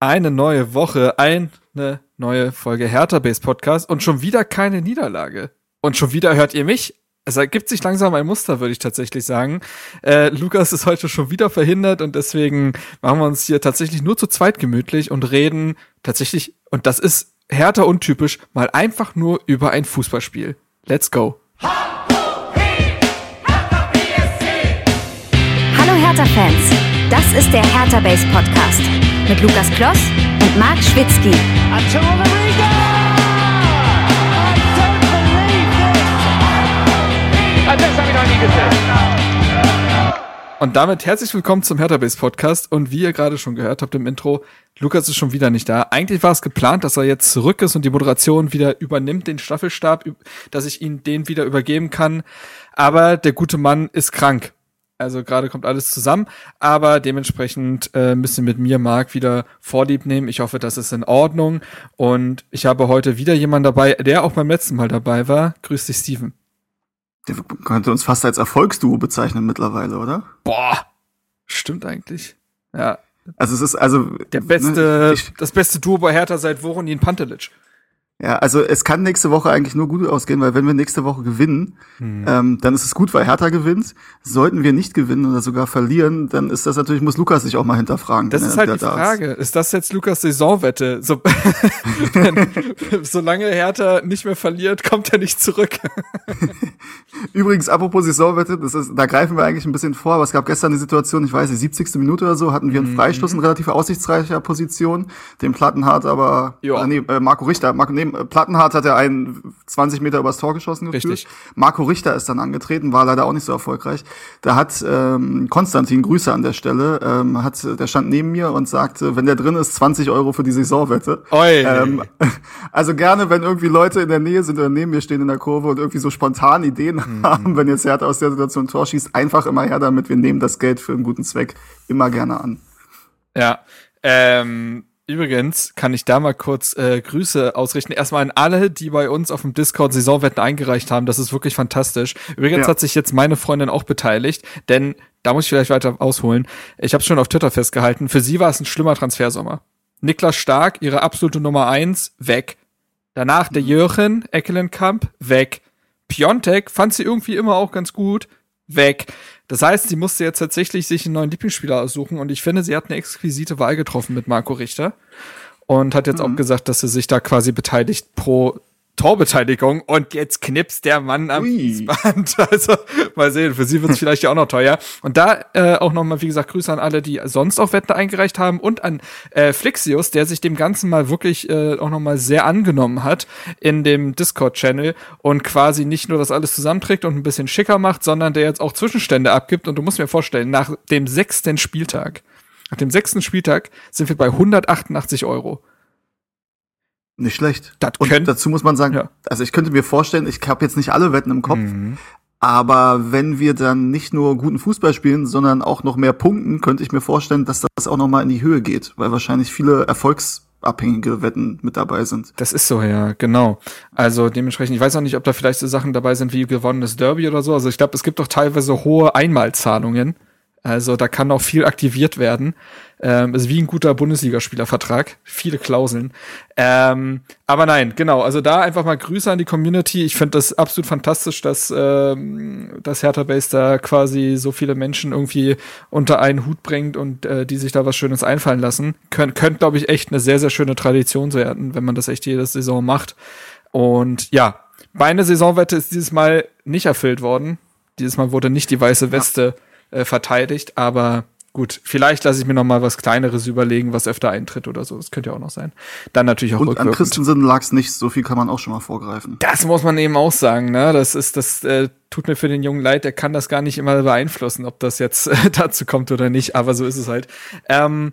Eine neue Woche, eine neue Folge Hertha Base Podcast und schon wieder keine Niederlage. Und schon wieder hört ihr mich. Es ergibt sich langsam ein Muster, würde ich tatsächlich sagen. Äh, Lukas ist heute schon wieder verhindert und deswegen machen wir uns hier tatsächlich nur zu zweit gemütlich und reden tatsächlich, und das ist Hertha untypisch, mal einfach nur über ein Fußballspiel. Let's go. Hallo Hertha-Fans, das ist der Hertha Base Podcast mit Lukas Kloss und Marc Schwitzky. Und damit herzlich willkommen zum Hertha Base Podcast. Und wie ihr gerade schon gehört habt im Intro, Lukas ist schon wieder nicht da. Eigentlich war es geplant, dass er jetzt zurück ist und die Moderation wieder übernimmt, den Staffelstab, dass ich ihn den wieder übergeben kann. Aber der gute Mann ist krank. Also gerade kommt alles zusammen, aber dementsprechend äh, müssen mit mir Marc wieder Vorlieb nehmen. Ich hoffe, das ist in Ordnung. Und ich habe heute wieder jemanden dabei, der auch beim letzten Mal dabei war. Grüß dich, Steven. Der könnte uns fast als Erfolgsduo bezeichnen mittlerweile, oder? Boah, stimmt eigentlich. Ja. Also es ist also der beste, ne, ich, das beste Duo bei Hertha seit Voronin Pantelic. Ja, also es kann nächste Woche eigentlich nur gut ausgehen, weil wenn wir nächste Woche gewinnen, hm. ähm, dann ist es gut, weil Hertha gewinnt. Sollten wir nicht gewinnen oder sogar verlieren, dann ist das natürlich, muss Lukas sich auch mal hinterfragen. Das ist halt die Frage. Ist. ist. das jetzt Lukas Saisonwette? So, wenn, solange Hertha nicht mehr verliert, kommt er nicht zurück. Übrigens, apropos Saisonwette, das ist, da greifen wir eigentlich ein bisschen vor, aber es gab gestern eine Situation, ich weiß nicht, 70. Minute oder so, hatten wir einen mhm. Freistoß in relativ aussichtsreicher Position, den Plattenhardt aber, äh, nee, äh, Marco Richter, Marco, nee, Plattenhardt hat er einen 20 Meter übers Tor geschossen gefühlt. Richtig. Marco Richter ist dann angetreten, war leider auch nicht so erfolgreich. Da hat ähm, Konstantin, Grüße an der Stelle, ähm, hat, der stand neben mir und sagte, wenn der drin ist, 20 Euro für die Saisonwette. Oi. Ähm, also gerne, wenn irgendwie Leute in der Nähe sind oder neben mir stehen in der Kurve und irgendwie so spontan Ideen mhm. haben, wenn jetzt Hertha aus der Situation ein Tor schießt, einfach immer her damit. Wir nehmen das Geld für einen guten Zweck immer gerne an. Ja, ähm, Übrigens kann ich da mal kurz äh, Grüße ausrichten. Erstmal an alle, die bei uns auf dem Discord Saisonwetten eingereicht haben. Das ist wirklich fantastisch. Übrigens ja. hat sich jetzt meine Freundin auch beteiligt, denn da muss ich vielleicht weiter ausholen. Ich habe schon auf Twitter festgehalten. Für sie war es ein schlimmer Transfersommer. Niklas Stark, ihre absolute Nummer eins, weg. Danach der mhm. Jürgen Eckelenkamp, weg. Piontek fand sie irgendwie immer auch ganz gut, weg. Das heißt, sie musste jetzt tatsächlich sich einen neuen Lieblingsspieler aussuchen und ich finde, sie hat eine exquisite Wahl getroffen mit Marco Richter und hat jetzt mhm. auch gesagt, dass sie sich da quasi beteiligt pro Torbeteiligung und jetzt knipst der Mann am Band. Also mal sehen, für sie wird es vielleicht ja auch noch teuer. Und da äh, auch nochmal, wie gesagt, Grüße an alle, die sonst auch Wetten eingereicht haben und an äh, Flixius, der sich dem Ganzen mal wirklich äh, auch nochmal sehr angenommen hat in dem Discord-Channel und quasi nicht nur das alles zusammenträgt und ein bisschen schicker macht, sondern der jetzt auch Zwischenstände abgibt. Und du musst mir vorstellen, nach dem sechsten Spieltag, nach dem sechsten Spieltag sind wir bei 188 Euro. Nicht schlecht. Das und dazu muss man sagen, ja. also ich könnte mir vorstellen, ich habe jetzt nicht alle Wetten im Kopf, mhm. aber wenn wir dann nicht nur guten Fußball spielen, sondern auch noch mehr punkten, könnte ich mir vorstellen, dass das auch noch mal in die Höhe geht, weil wahrscheinlich viele erfolgsabhängige Wetten mit dabei sind. Das ist so, ja, genau. Also dementsprechend, ich weiß auch nicht, ob da vielleicht so Sachen dabei sind wie gewonnenes Derby oder so. Also ich glaube, es gibt doch teilweise hohe Einmalzahlungen. Also da kann auch viel aktiviert werden. Ähm, ist wie ein guter Bundesligaspielervertrag. Viele Klauseln. Ähm, aber nein, genau. Also da einfach mal Grüße an die Community. Ich finde das absolut fantastisch, dass ähm, das Hertha Base da quasi so viele Menschen irgendwie unter einen Hut bringt und äh, die sich da was Schönes einfallen lassen. Kön könnte, glaube ich, echt eine sehr, sehr schöne Tradition werden, wenn man das echt jede Saison macht. Und ja, meine Saisonwette ist dieses Mal nicht erfüllt worden. Dieses Mal wurde nicht die weiße Weste ja. Äh, verteidigt, aber Gut, vielleicht lasse ich mir noch mal was Kleineres überlegen, was öfter eintritt oder so. Das könnte ja auch noch sein. Dann natürlich auch Und an Christensen lag es nicht, so viel kann man auch schon mal vorgreifen. Das muss man eben auch sagen, ne? Das ist, das äh, tut mir für den Jungen leid, der kann das gar nicht immer beeinflussen, ob das jetzt äh, dazu kommt oder nicht, aber so ist es halt. Ähm,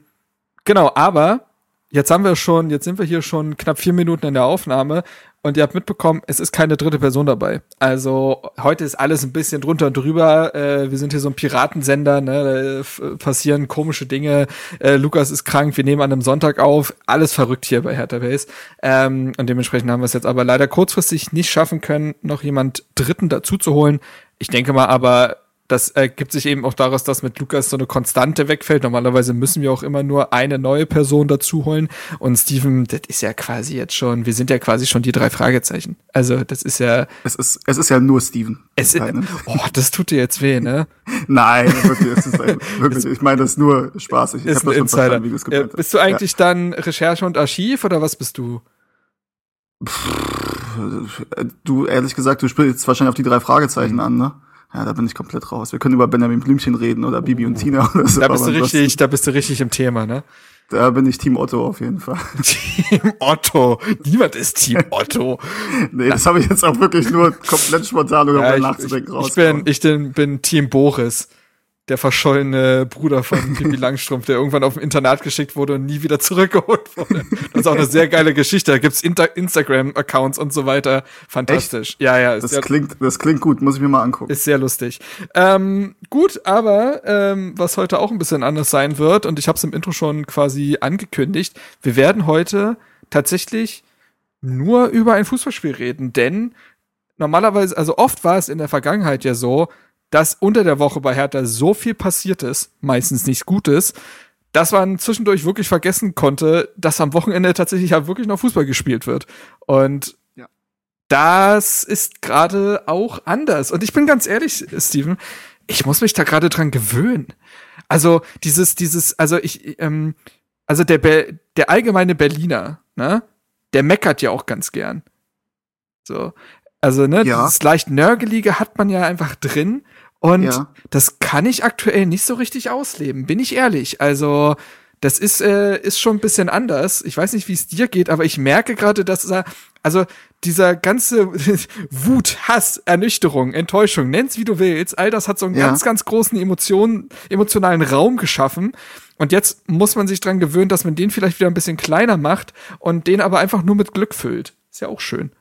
genau, aber jetzt haben wir schon, jetzt sind wir hier schon knapp vier Minuten in der Aufnahme und ihr habt mitbekommen, es ist keine dritte Person dabei. Also heute ist alles ein bisschen drunter und drüber. Äh, wir sind hier so ein Piratensender, ne? da passieren komische Dinge. Äh, Lukas ist krank, wir nehmen an einem Sonntag auf. Alles verrückt hier bei Hertha Base. Ähm, und dementsprechend haben wir es jetzt aber leider kurzfristig nicht schaffen können, noch jemand Dritten dazu zu holen. Ich denke mal aber, das ergibt sich eben auch daraus, dass mit Lukas so eine Konstante wegfällt. Normalerweise müssen wir auch immer nur eine neue Person dazu holen. Und Steven, das ist ja quasi jetzt schon, wir sind ja quasi schon die drei Fragezeichen. Also, das ist ja. Es ist, es ist ja nur Steven. Es ist, oh, das tut dir jetzt weh, ne? Nein, wirklich, es ist wirklich, ich meine das ist nur spaßig. Ist ein Insider. Äh, bist du eigentlich ja. dann Recherche und Archiv oder was bist du? du, ehrlich gesagt, du spielst wahrscheinlich auf die drei Fragezeichen an, ne? Ja, da bin ich komplett raus. Wir können über Benjamin Blümchen reden oder Bibi und Tina oder so. Da bist du richtig, da bist du richtig im Thema, ne? Da bin ich Team Otto auf jeden Fall. Team Otto. Niemand ist Team Otto. nee, das habe ich jetzt auch wirklich nur komplett spontan oder ja, nachzudenken raus. Ich bin, ich bin Team Boris der verschollene Bruder von Pippi Langstrumpf, der irgendwann auf dem Internat geschickt wurde und nie wieder zurückgeholt wurde. Das ist auch eine sehr geile Geschichte. Da gibt's Inter Instagram-Accounts und so weiter. Fantastisch. Echt? Ja, ja. Das sehr, klingt, das klingt gut. Muss ich mir mal angucken. Ist sehr lustig. Ähm, gut, aber ähm, was heute auch ein bisschen anders sein wird, und ich habe es im Intro schon quasi angekündigt, wir werden heute tatsächlich nur über ein Fußballspiel reden, denn normalerweise, also oft war es in der Vergangenheit ja so, dass unter der Woche bei Hertha so viel passiert ist, meistens nichts Gutes, dass man zwischendurch wirklich vergessen konnte, dass am Wochenende tatsächlich ja wirklich noch Fußball gespielt wird. Und ja. das ist gerade auch anders. Und ich bin ganz ehrlich, Steven, ich muss mich da gerade dran gewöhnen. Also dieses, dieses, also ich, ähm, also der, Be der allgemeine Berliner, ne, der meckert ja auch ganz gern. So. Also, ne, ja. dieses leicht Nörgelige hat man ja einfach drin. Und ja. das kann ich aktuell nicht so richtig ausleben, bin ich ehrlich. Also, das ist, äh, ist schon ein bisschen anders. Ich weiß nicht, wie es dir geht, aber ich merke gerade, dass er, also dieser ganze Wut, Hass, Ernüchterung, Enttäuschung, nenn's wie du willst, all das hat so einen ja. ganz, ganz großen Emotionen, emotionalen Raum geschaffen. Und jetzt muss man sich dran gewöhnen, dass man den vielleicht wieder ein bisschen kleiner macht und den aber einfach nur mit Glück füllt. Ist ja auch schön.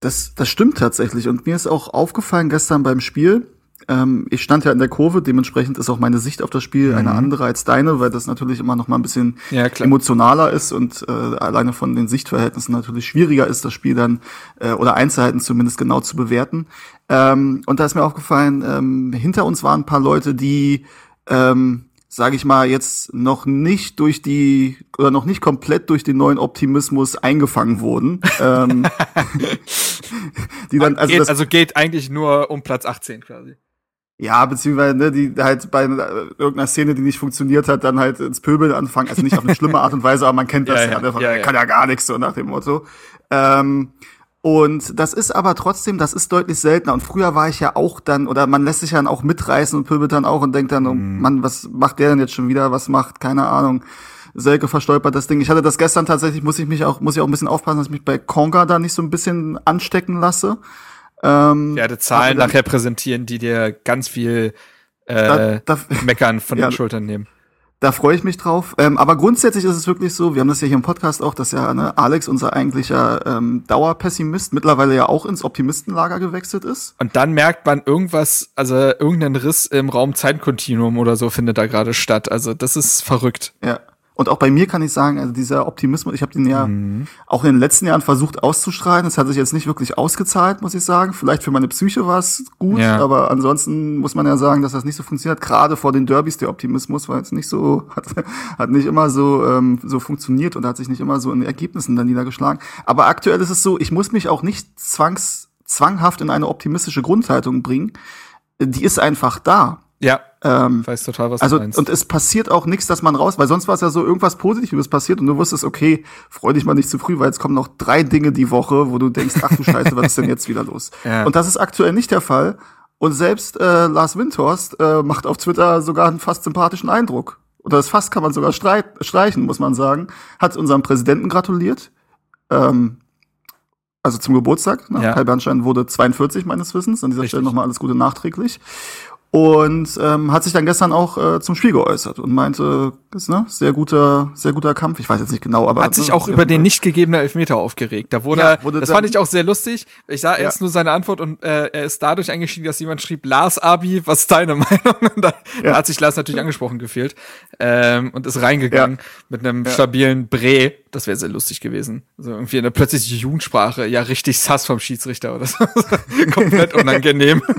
Das, das stimmt tatsächlich. Und mir ist auch aufgefallen gestern beim Spiel, ähm, ich stand ja in der Kurve, dementsprechend ist auch meine Sicht auf das Spiel mhm. eine andere als deine, weil das natürlich immer noch mal ein bisschen ja, emotionaler ist und äh, alleine von den Sichtverhältnissen natürlich schwieriger ist, das Spiel dann äh, oder Einzelheiten zumindest genau zu bewerten. Ähm, und da ist mir aufgefallen, ähm, hinter uns waren ein paar Leute, die ähm, sage ich mal, jetzt noch nicht durch die oder noch nicht komplett durch den neuen Optimismus eingefangen wurden. ähm, die dann, also, geht, also geht eigentlich nur um Platz 18 quasi. Ja, beziehungsweise, ne, die halt bei äh, irgendeiner Szene, die nicht funktioniert hat, dann halt ins Pöbel anfangen. Also nicht auf eine schlimme Art und Weise, aber man kennt das ja. ja, ja, ja, ja kann ja gar nichts, so nach dem Motto. Ähm, und das ist aber trotzdem, das ist deutlich seltener. Und früher war ich ja auch dann, oder man lässt sich dann auch mitreißen und pöbelt dann auch und denkt dann, oh, mhm. Mann, was macht der denn jetzt schon wieder? Was macht, keine Ahnung. Selke verstolpert das Ding. Ich hatte das gestern tatsächlich, muss ich mich auch, muss ich auch ein bisschen aufpassen, dass ich mich bei Konga da nicht so ein bisschen anstecken lasse. Ähm, ja, die Zahlen nachher präsentieren, die dir ganz viel äh, da, da, Meckern von ja, den Schultern nehmen. Da freue ich mich drauf. Ähm, aber grundsätzlich ist es wirklich so, wir haben das ja hier im Podcast auch, dass ja ne, Alex, unser eigentlicher ähm, Dauerpessimist, mittlerweile ja auch ins Optimistenlager gewechselt ist. Und dann merkt man irgendwas, also irgendein Riss im Raum Zeitkontinuum oder so findet da gerade statt. Also das ist verrückt. Ja. Und auch bei mir kann ich sagen, also dieser Optimismus, ich habe den ja mhm. auch in den letzten Jahren versucht auszustrahlen. Das hat sich jetzt nicht wirklich ausgezahlt, muss ich sagen. Vielleicht für meine Psyche war es gut, ja. aber ansonsten muss man ja sagen, dass das nicht so funktioniert. Gerade vor den Derbys der Optimismus war jetzt nicht so, hat, hat nicht immer so ähm, so funktioniert und hat sich nicht immer so in Ergebnissen dann niedergeschlagen. Aber aktuell ist es so, ich muss mich auch nicht zwangs zwanghaft in eine optimistische Grundhaltung bringen. Die ist einfach da. Ja. Ähm, weiß total, was also, du meinst. Und es passiert auch nichts, dass man raus, weil sonst war es ja so irgendwas Positives passiert und du wusstest, okay, freu dich mal nicht zu früh, weil jetzt kommen noch drei Dinge die Woche, wo du denkst, ach du Scheiße, was ist denn jetzt wieder los? Ja. Und das ist aktuell nicht der Fall. Und selbst äh, Lars Windhorst äh, macht auf Twitter sogar einen fast sympathischen Eindruck. Oder das Fass kann man sogar streichen, muss man sagen. Hat unserem Präsidenten gratuliert. Ähm, also zum Geburtstag. Ne? Ja. Kai Bernstein wurde 42 meines Wissens. An dieser Richtig. Stelle nochmal alles Gute nachträglich und ähm, hat sich dann gestern auch äh, zum Spiel geäußert und meinte, ist, ne? Sehr guter, sehr guter Kampf. Ich weiß jetzt nicht genau, aber. Hat sich auch über den nicht gegebenen Elfmeter aufgeregt. Da wurde, ja, wurde das fand ich auch sehr lustig. Ich sah erst ja. nur seine Antwort und äh, er ist dadurch eingestiegen, dass jemand schrieb, Lars Abi, was ist deine Meinung? Und da, ja. da hat sich Lars natürlich angesprochen gefühlt. Ähm, und ist reingegangen mit einem stabilen Bre. Das wäre sehr lustig gewesen. So irgendwie eine plötzliche Jugendsprache, ja, richtig sass vom Schiedsrichter oder so. Komplett unangenehm.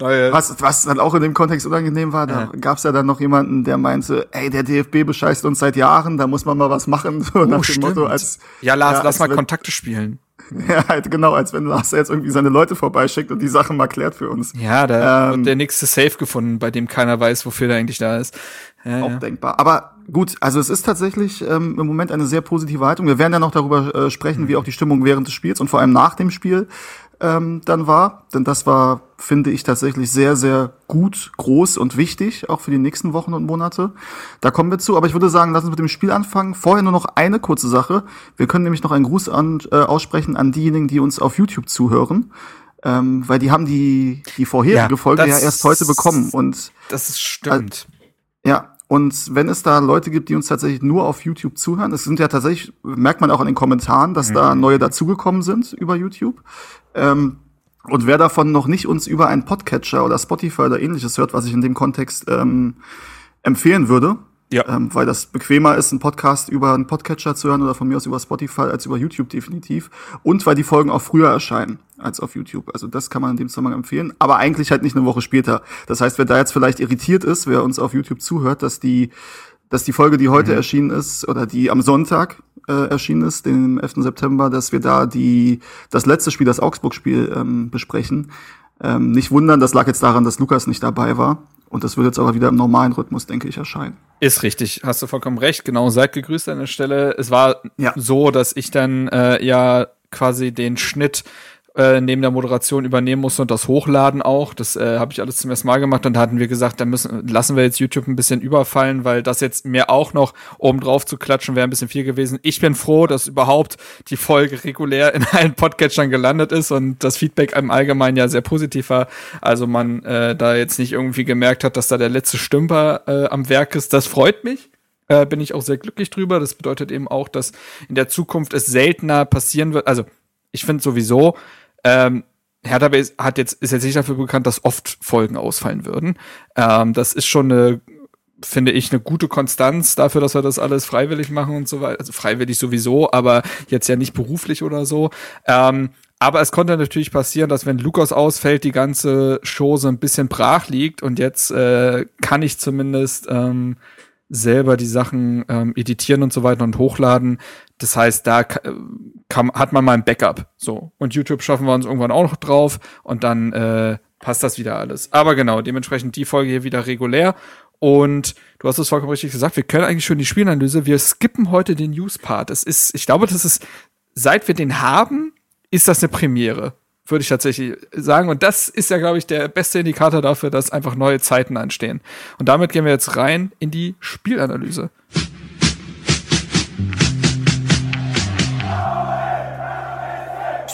was, was dann auch in dem Kontext unangenehm war, da gab's ja dann noch jemanden, der meinte, ey, der DFB bescheißt uns seit Jahren, da muss man mal was machen. So oh, nach dem. Motto, als, ja, Lars, ja, lass mal wenn, Kontakte spielen. Ja, halt genau, als wenn Lars jetzt irgendwie seine Leute vorbeischickt und die Sachen mal klärt für uns. Ja, da ähm, wird der nächste Safe gefunden, bei dem keiner weiß, wofür der eigentlich da ist. Ja, auch ja. denkbar. Aber gut, also es ist tatsächlich ähm, im Moment eine sehr positive Haltung. Wir werden ja noch darüber äh, sprechen, wie auch die Stimmung während des Spiels und vor allem nach dem Spiel ähm, dann war. Denn das war, finde ich, tatsächlich sehr, sehr gut, groß und wichtig, auch für die nächsten Wochen und Monate. Da kommen wir zu. Aber ich würde sagen, lass uns mit dem Spiel anfangen. Vorher nur noch eine kurze Sache. Wir können nämlich noch einen Gruß an, äh, aussprechen an diejenigen, die uns auf YouTube zuhören. Ähm, weil die haben die, die vorherige ja, Folge ja erst heute bekommen. Und das ist stimmt. Äh, ja, und wenn es da Leute gibt, die uns tatsächlich nur auf YouTube zuhören, es sind ja tatsächlich, merkt man auch in den Kommentaren, dass mhm. da neue dazugekommen sind über YouTube. Ähm, und wer davon noch nicht uns über einen Podcatcher oder Spotify oder ähnliches hört, was ich in dem Kontext ähm, empfehlen würde, ja. Ähm, weil das bequemer ist, einen Podcast über einen Podcatcher zu hören oder von mir aus über Spotify als über YouTube definitiv. Und weil die Folgen auch früher erscheinen als auf YouTube. Also das kann man in dem Zusammenhang empfehlen. Aber eigentlich halt nicht eine Woche später. Das heißt, wer da jetzt vielleicht irritiert ist, wer uns auf YouTube zuhört, dass die, dass die Folge, die heute mhm. erschienen ist, oder die am Sonntag äh, erschienen ist, den 11. September, dass wir da die, das letzte Spiel, das Augsburg-Spiel ähm, besprechen. Ähm, nicht wundern, das lag jetzt daran, dass Lukas nicht dabei war. Und das wird jetzt aber wieder im normalen Rhythmus, denke ich, erscheinen. Ist richtig, hast du vollkommen recht. Genau, seid gegrüßt an der Stelle. Es war ja. so, dass ich dann äh, ja quasi den Schnitt äh, neben der Moderation übernehmen musste und das Hochladen auch. Das äh, habe ich alles zum ersten Mal gemacht und da hatten wir gesagt, da müssen lassen wir jetzt YouTube ein bisschen überfallen, weil das jetzt mir auch noch oben drauf zu klatschen wäre ein bisschen viel gewesen. Ich bin froh, dass überhaupt die Folge regulär in allen Podcatchern gelandet ist und das Feedback im Allgemeinen ja sehr positiv war. Also man äh, da jetzt nicht irgendwie gemerkt hat, dass da der letzte Stümper äh, am Werk ist. Das freut mich äh, bin ich auch sehr glücklich drüber. Das bedeutet eben auch, dass in der Zukunft es seltener passieren wird. Also ich finde sowieso, ähm, Hertha hat jetzt, ist jetzt nicht dafür bekannt, dass oft Folgen ausfallen würden. Ähm, das ist schon eine, finde ich, eine gute Konstanz dafür, dass wir das alles freiwillig machen und so weiter. Also freiwillig sowieso, aber jetzt ja nicht beruflich oder so. Ähm, aber es konnte natürlich passieren, dass wenn Lukas ausfällt, die ganze Show so ein bisschen brach liegt und jetzt äh, kann ich zumindest ähm, selber die Sachen ähm, editieren und so weiter und hochladen. Das heißt, da kann, hat man mal ein Backup. So. Und YouTube schaffen wir uns irgendwann auch noch drauf und dann äh, passt das wieder alles. Aber genau, dementsprechend die Folge hier wieder regulär. Und du hast es vollkommen richtig gesagt, wir können eigentlich schon die Spielanalyse. Wir skippen heute den News-Part. Es ist, ich glaube, das ist, seit wir den haben, ist das eine Premiere würde ich tatsächlich sagen. Und das ist ja, glaube ich, der beste Indikator dafür, dass einfach neue Zeiten anstehen. Und damit gehen wir jetzt rein in die Spielanalyse.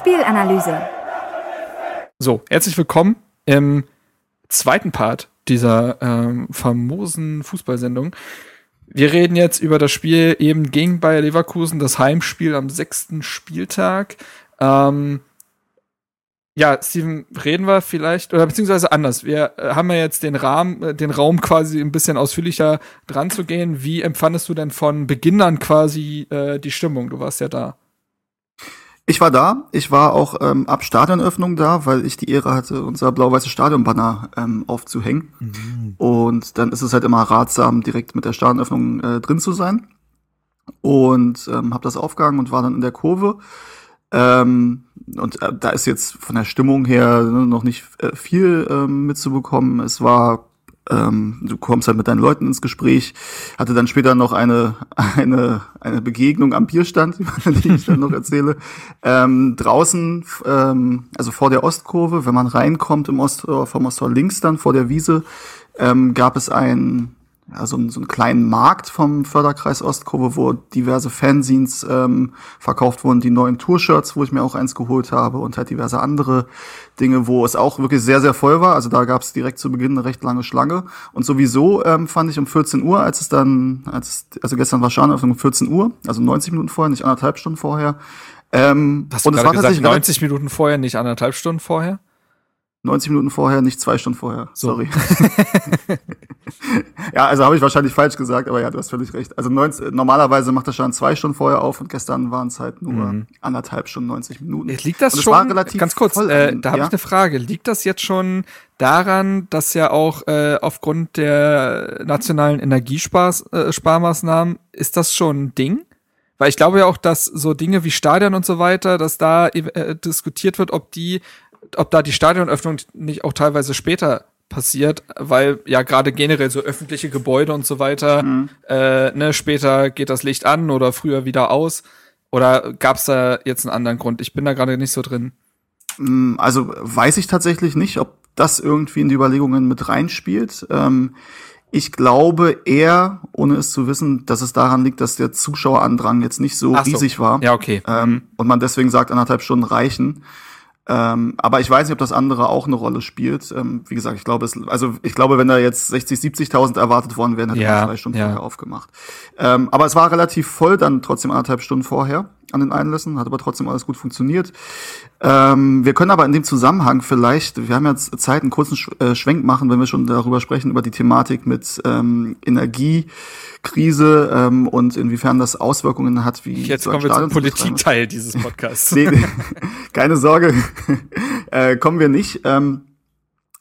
Spielanalyse. So, herzlich willkommen im zweiten Part dieser ähm, famosen Fußballsendung. Wir reden jetzt über das Spiel eben gegen Bayer Leverkusen, das Heimspiel am sechsten Spieltag. Ähm, ja, Steven, reden wir vielleicht, oder beziehungsweise anders. Wir äh, haben ja jetzt den Rahmen, äh, den Raum quasi ein bisschen ausführlicher dran zu gehen. Wie empfandest du denn von Beginn an quasi äh, die Stimmung? Du warst ja da. Ich war da. Ich war auch ähm, ab Stadionöffnung da, weil ich die Ehre hatte, unser blau-weiße Stadionbanner ähm, aufzuhängen. Mhm. Und dann ist es halt immer ratsam, direkt mit der Stadionöffnung äh, drin zu sein. Und ähm, habe das aufgehangen und war dann in der Kurve. Ähm, und äh, da ist jetzt von der Stimmung her ne, noch nicht äh, viel ähm, mitzubekommen. Es war, ähm, du kommst halt mit deinen Leuten ins Gespräch, hatte dann später noch eine, eine, eine Begegnung am Bierstand, die ich dann noch erzähle. Ähm, draußen, ähm, also vor der Ostkurve, wenn man reinkommt im Ost, vom Osttor links dann vor der Wiese, ähm, gab es ein ja, so, einen, so einen kleinen Markt vom Förderkreis Ostkurve, wo diverse Fanzines ähm, verkauft wurden, die neuen Tour-Shirts, wo ich mir auch eins geholt habe und halt diverse andere Dinge, wo es auch wirklich sehr, sehr voll war. Also da gab es direkt zu Beginn eine recht lange Schlange. Und sowieso ähm, fand ich um 14 Uhr, als es dann, als also gestern war Schadenöffnung um 14 Uhr, also 90 Minuten vorher, nicht anderthalb Stunden vorher. Ähm, Hast du und es war gesagt, 90 Minuten vorher, nicht anderthalb Stunden vorher? 90 Minuten vorher, nicht zwei Stunden vorher. So. Sorry. ja, also habe ich wahrscheinlich falsch gesagt, aber ja, du hast völlig recht. Also 90, normalerweise macht der Schaden zwei Stunden vorher auf und gestern waren es halt nur mhm. anderthalb Stunden, 90 Minuten. Liegt das schon, ganz kurz, äh, da habe ja? ich eine Frage. Liegt das jetzt schon daran, dass ja auch äh, aufgrund der nationalen Energiesparmaßnahmen, äh, ist das schon ein Ding? Weil ich glaube ja auch, dass so Dinge wie Stadion und so weiter, dass da äh, diskutiert wird, ob die ob da die Stadionöffnung nicht auch teilweise später passiert, weil ja gerade generell so öffentliche Gebäude und so weiter, mhm. äh, ne, später geht das Licht an oder früher wieder aus. Oder gab es da jetzt einen anderen Grund? Ich bin da gerade nicht so drin. Mm, also weiß ich tatsächlich nicht, ob das irgendwie in die Überlegungen mit reinspielt. Ähm, ich glaube eher, ohne es zu wissen, dass es daran liegt, dass der Zuschauerandrang jetzt nicht so, so. riesig war. Ja, okay. Ähm, mhm. und man deswegen sagt, anderthalb Stunden reichen. Ähm, aber ich weiß nicht, ob das andere auch eine Rolle spielt. Ähm, wie gesagt, ich glaube, es, also ich glaube, wenn da jetzt 60, 70.000 erwartet worden wären, hätte ja, man zwei Stunden ja. vorher aufgemacht. Ähm, aber es war relativ voll, dann trotzdem anderthalb Stunden vorher an den Einlässen, hat aber trotzdem alles gut funktioniert. Ähm, wir können aber in dem Zusammenhang vielleicht, wir haben jetzt Zeit, einen kurzen äh, Schwenk machen, wenn wir schon darüber sprechen, über die Thematik mit ähm, Energie Krise ähm, und inwiefern das Auswirkungen hat, wie jetzt so kommen wir zum Politikteil dieses Podcasts. nee, nee, keine Sorge, äh, kommen wir nicht. Ähm,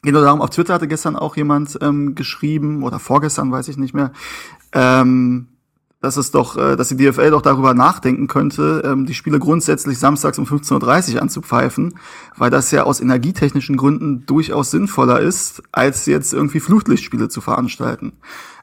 geht nur darum, auf Twitter hatte gestern auch jemand ähm, geschrieben oder vorgestern, weiß ich nicht mehr, ähm, dass es doch, äh, dass die DFL doch darüber nachdenken könnte, ähm, die Spiele grundsätzlich samstags um 15.30 Uhr anzupfeifen, weil das ja aus energietechnischen Gründen durchaus sinnvoller ist, als jetzt irgendwie Flutlichtspiele zu veranstalten.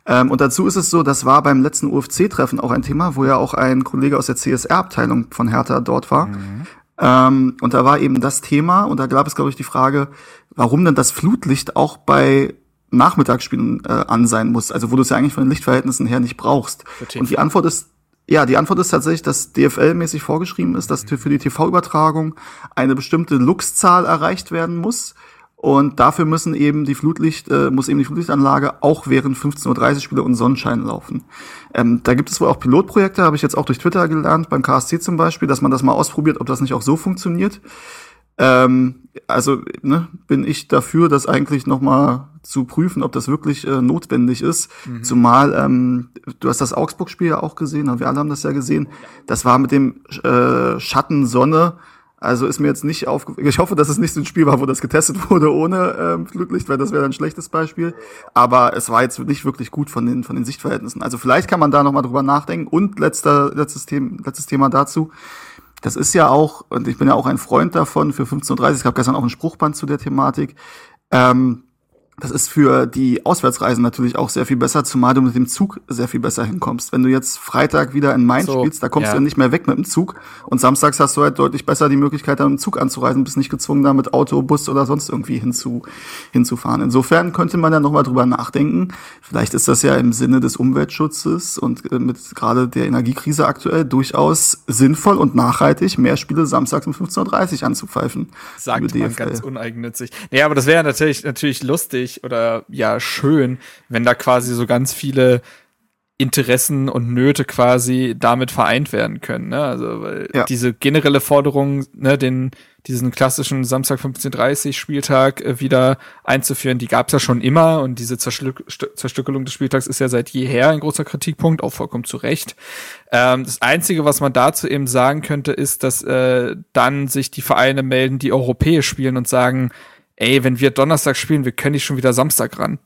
Ähm, und dazu ist es so, das war beim letzten UFC-Treffen auch ein Thema, wo ja auch ein Kollege aus der CSR-Abteilung von Hertha dort war. Mhm. Ähm, und da war eben das Thema, und da gab es, glaube ich, die Frage, warum denn das Flutlicht auch bei Nachmittagsspielen äh, an sein muss, also wo du es ja eigentlich von den Lichtverhältnissen her nicht brauchst. Und die Antwort ist, ja, die Antwort ist tatsächlich, dass DFL-mäßig vorgeschrieben ist, dass für die TV-Übertragung eine bestimmte Luxzahl erreicht werden muss. Und dafür müssen eben die Flutlicht, äh, muss eben die Flutlichtanlage auch während 15.30 Uhr Spiele und Sonnenschein laufen. Ähm, da gibt es wohl auch Pilotprojekte, habe ich jetzt auch durch Twitter gelernt, beim KSC zum Beispiel, dass man das mal ausprobiert, ob das nicht auch so funktioniert. Ähm, also ne, bin ich dafür, das eigentlich noch mal zu prüfen, ob das wirklich äh, notwendig ist. Mhm. Zumal ähm, du hast das Augsburg-Spiel ja auch gesehen, wir alle haben das ja gesehen. Das war mit dem äh, Schatten Sonne also ist mir jetzt nicht aufgefallen. Ich hoffe, dass es nicht so ein Spiel war, wo das getestet wurde ohne ähm, Flutlicht, weil das wäre ein schlechtes Beispiel. Aber es war jetzt nicht wirklich gut von den von den Sichtverhältnissen. Also vielleicht kann man da noch mal drüber nachdenken. Und letzter letztes Thema letztes Thema dazu. Das ist ja auch und ich bin ja auch ein Freund davon für 15:30. Ich habe gestern auch ein Spruchband zu der Thematik. Ähm, das ist für die Auswärtsreisen natürlich auch sehr viel besser, zumal du mit dem Zug sehr viel besser hinkommst. Wenn du jetzt Freitag wieder in Mainz so, spielst, da kommst ja. du nicht mehr weg mit dem Zug. Und samstags hast du halt deutlich besser die Möglichkeit, da mit dem Zug anzureisen, bist nicht gezwungen, da mit Auto, Bus oder sonst irgendwie hinzu, hinzufahren. Insofern könnte man ja nochmal drüber nachdenken. Vielleicht ist das ja im Sinne des Umweltschutzes und äh, mit gerade der Energiekrise aktuell durchaus sinnvoll und nachhaltig, mehr Spiele samstags um 15.30 Uhr anzupfeifen. Sagt man ganz uneigennützig. Nee, aber das wäre natürlich, natürlich lustig lustig oder ja schön, wenn da quasi so ganz viele Interessen und Nöte quasi damit vereint werden können. Ne? Also weil ja. diese generelle Forderung, ne, den diesen klassischen Samstag 15:30 Spieltag äh, wieder einzuführen, die gab es ja schon immer und diese Zerstück Zerstückelung des Spieltags ist ja seit jeher ein großer Kritikpunkt, auch vollkommen zu Recht. Ähm, das Einzige, was man dazu eben sagen könnte, ist, dass äh, dann sich die Vereine melden, die europäisch spielen und sagen, ey, wenn wir Donnerstag spielen, wir können nicht schon wieder Samstag ran.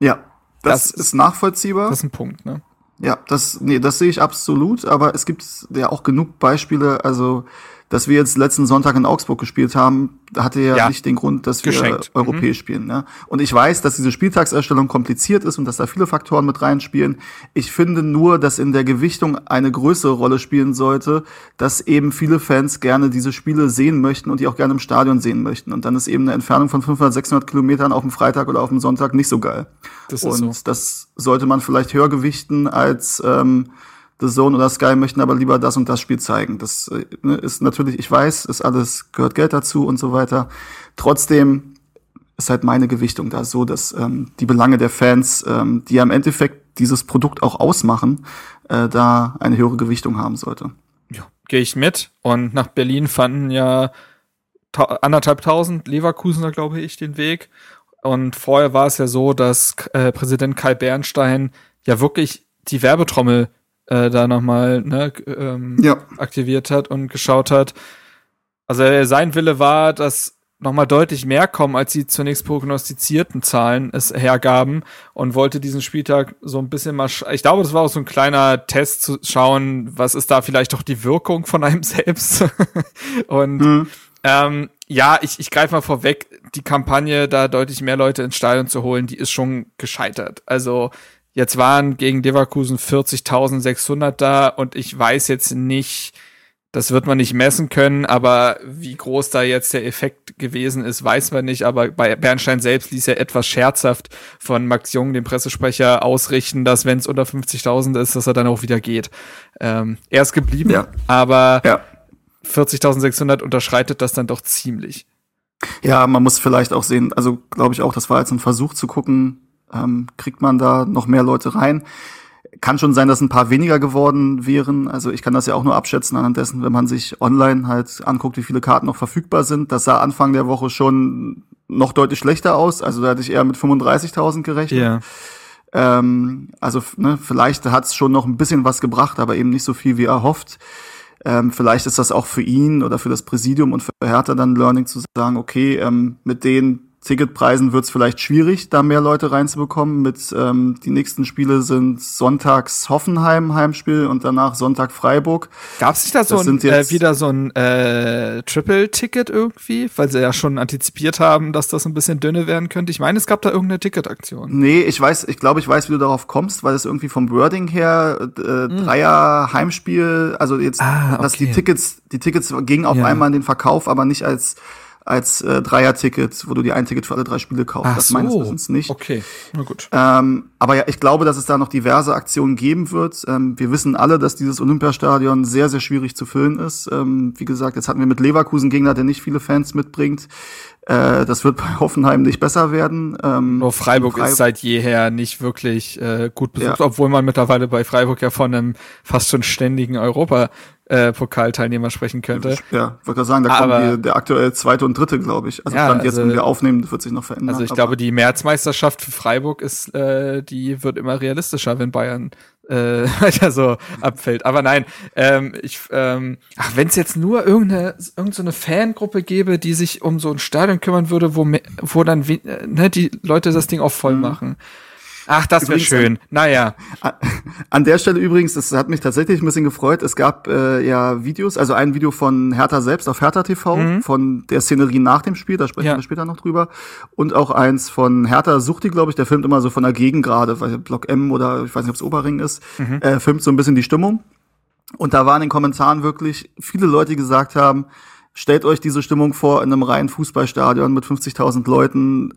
Ja, das, das ist nachvollziehbar. Das ist ein Punkt, ne? Ja, das, nee, das sehe ich absolut, aber es gibt ja auch genug Beispiele, also dass wir jetzt letzten Sonntag in Augsburg gespielt haben, hatte ja, ja. nicht den Grund, dass wir Geschenkt. europäisch mhm. spielen. Ne? Und ich weiß, dass diese Spieltagserstellung kompliziert ist und dass da viele Faktoren mit reinspielen. Ich finde nur, dass in der Gewichtung eine größere Rolle spielen sollte, dass eben viele Fans gerne diese Spiele sehen möchten und die auch gerne im Stadion sehen möchten. Und dann ist eben eine Entfernung von 500, 600 Kilometern auf dem Freitag oder auf dem Sonntag nicht so geil. Das und so. das sollte man vielleicht höher gewichten als ähm, The Zone oder Sky möchten aber lieber das und das Spiel zeigen. Das äh, ne, ist natürlich, ich weiß, ist alles, gehört Geld dazu und so weiter. Trotzdem ist halt meine Gewichtung da so, dass ähm, die Belange der Fans, ähm, die ja im Endeffekt dieses Produkt auch ausmachen, äh, da eine höhere Gewichtung haben sollte. Ja, gehe ich mit. Und nach Berlin fanden ja ta anderthalb tausend Leverkusener, glaube ich, den Weg. Und vorher war es ja so, dass äh, Präsident Kai Bernstein ja wirklich die Werbetrommel äh, da nochmal ne, ähm, ja. aktiviert hat und geschaut hat. Also sein Wille war, dass nochmal deutlich mehr kommen, als die zunächst prognostizierten Zahlen es hergaben und wollte diesen Spieltag so ein bisschen mal, ich glaube, das war auch so ein kleiner Test zu schauen, was ist da vielleicht doch die Wirkung von einem selbst. und mhm. ähm, ja, ich, ich greife mal vorweg, die Kampagne, da deutlich mehr Leute ins Stadion zu holen, die ist schon gescheitert. Also Jetzt waren gegen Leverkusen 40.600 da und ich weiß jetzt nicht, das wird man nicht messen können, aber wie groß da jetzt der Effekt gewesen ist, weiß man nicht. Aber bei Bernstein selbst ließ er etwas scherzhaft von Max Jung, dem Pressesprecher, ausrichten, dass wenn es unter 50.000 ist, dass er dann auch wieder geht. Ähm, er ist geblieben, ja. aber ja. 40.600 unterschreitet das dann doch ziemlich. Ja, man muss vielleicht auch sehen, also glaube ich auch, das war jetzt ein Versuch zu gucken, ähm, kriegt man da noch mehr Leute rein. Kann schon sein, dass ein paar weniger geworden wären. Also ich kann das ja auch nur abschätzen anhand dessen, wenn man sich online halt anguckt, wie viele Karten noch verfügbar sind. Das sah Anfang der Woche schon noch deutlich schlechter aus. Also da hatte ich eher mit 35.000 gerechnet. Ja. Ähm, also ne, vielleicht hat es schon noch ein bisschen was gebracht, aber eben nicht so viel wie erhofft. Ähm, vielleicht ist das auch für ihn oder für das Präsidium und für Hertha dann Learning zu sagen, okay, ähm, mit den Ticketpreisen wird es vielleicht schwierig, da mehr Leute reinzubekommen. Mit ähm, die nächsten Spiele sind sonntags Hoffenheim Heimspiel und danach Sonntag Freiburg. Gab es nicht da so ein, äh, wieder so ein äh, Triple-Ticket irgendwie, weil sie ja schon antizipiert haben, dass das ein bisschen dünne werden könnte? Ich meine, es gab da irgendeine Ticketaktion. Nee, ich weiß, ich glaube, ich weiß, wie du darauf kommst, weil es irgendwie vom Wording her äh, mhm. Dreier Heimspiel, also jetzt, ah, okay. dass die Tickets, die Tickets gingen auf ja. einmal in den Verkauf, aber nicht als als äh, Dreier-Ticket, wo du dir ein Ticket für alle drei Spiele kaufst. Ach das so. meines Wissens nicht. Okay, na gut. Ähm, aber ja, ich glaube, dass es da noch diverse Aktionen geben wird. Ähm, wir wissen alle, dass dieses Olympiastadion sehr, sehr schwierig zu füllen ist. Ähm, wie gesagt, jetzt hatten wir mit Leverkusen Gegner, der nicht viele Fans mitbringt. Äh, das wird bei Hoffenheim nicht besser werden. Ähm, Nur Freiburg, Freiburg, ist seit jeher nicht wirklich äh, gut besucht, ja. obwohl man mittlerweile bei Freiburg ja von einem fast schon ständigen Europa äh, Pokalteilnehmer sprechen könnte. Ja, wollte sagen, da aber, kommen die, der aktuell zweite und dritte, glaube ich. Also ja, Stand jetzt, also, wenn wir aufnehmen, wird sich noch verändern. Also ich glaube, die Märzmeisterschaft für Freiburg ist, äh, die wird immer realistischer, wenn Bayern äh, weiter so abfällt. Aber nein, ähm, ich, ähm, ach, wenn es jetzt nur irgendeine, irgendeine so Fangruppe gäbe, die sich um so ein Stadion kümmern würde, wo, wo dann äh, ne, die Leute das Ding auch voll mhm. Ach, das wäre schön. Naja. An der Stelle übrigens, das hat mich tatsächlich ein bisschen gefreut. Es gab äh, ja Videos, also ein Video von Hertha selbst auf Hertha TV, mhm. von der Szenerie nach dem Spiel, da sprechen ja. wir später noch drüber. Und auch eins von Hertha Suchti, glaube ich, der filmt immer so von der Gegend gerade, weil Block M oder ich weiß nicht, ob es Oberring ist, mhm. äh, filmt so ein bisschen die Stimmung. Und da waren in den Kommentaren wirklich viele Leute, die gesagt haben, stellt euch diese Stimmung vor in einem reinen Fußballstadion mit 50.000 Leuten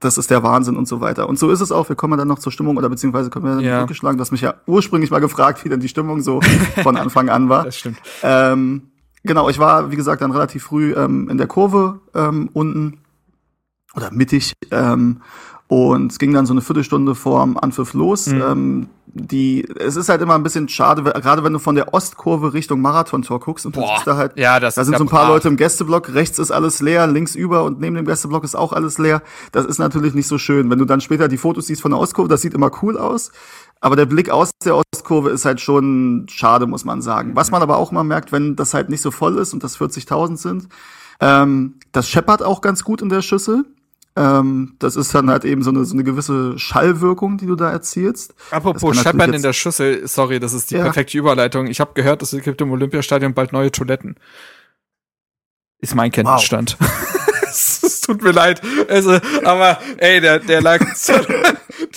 das ist der Wahnsinn und so weiter. Und so ist es auch. Wir kommen dann noch zur Stimmung oder beziehungsweise können wir dann ja. geschlagen. Du hast mich ja ursprünglich mal gefragt, wie denn die Stimmung so von Anfang an war. Das stimmt. Ähm, genau, ich war, wie gesagt, dann relativ früh ähm, in der Kurve ähm, unten oder mittig ähm, und es ging dann so eine Viertelstunde vorm Anpfiff los. Mhm. Ähm, die, es ist halt immer ein bisschen schade, gerade wenn du von der Ostkurve Richtung Marathontor guckst und Boah, du siehst da halt, ja, das da sind so ein paar. Leute im Gästeblock, rechts ist alles leer, links über und neben dem Gästeblock ist auch alles leer. Das ist natürlich nicht so schön. Wenn du dann später die Fotos siehst von der Ostkurve, das sieht immer cool aus. Aber der Blick aus der Ostkurve ist halt schon schade, muss man sagen. Was man aber auch immer merkt, wenn das halt nicht so voll ist und das 40.000 sind, ähm, das scheppert auch ganz gut in der Schüssel. Ähm, das ist dann halt eben so eine, so eine gewisse Schallwirkung, die du da erzielst. Apropos Scheppern in der Schüssel, sorry, das ist die ja. perfekte Überleitung. Ich habe gehört, es gibt im Olympiastadion bald neue Toiletten. Ist mein Kenntnisstand. Wow. es tut mir leid. Also, aber ey, der, der lag,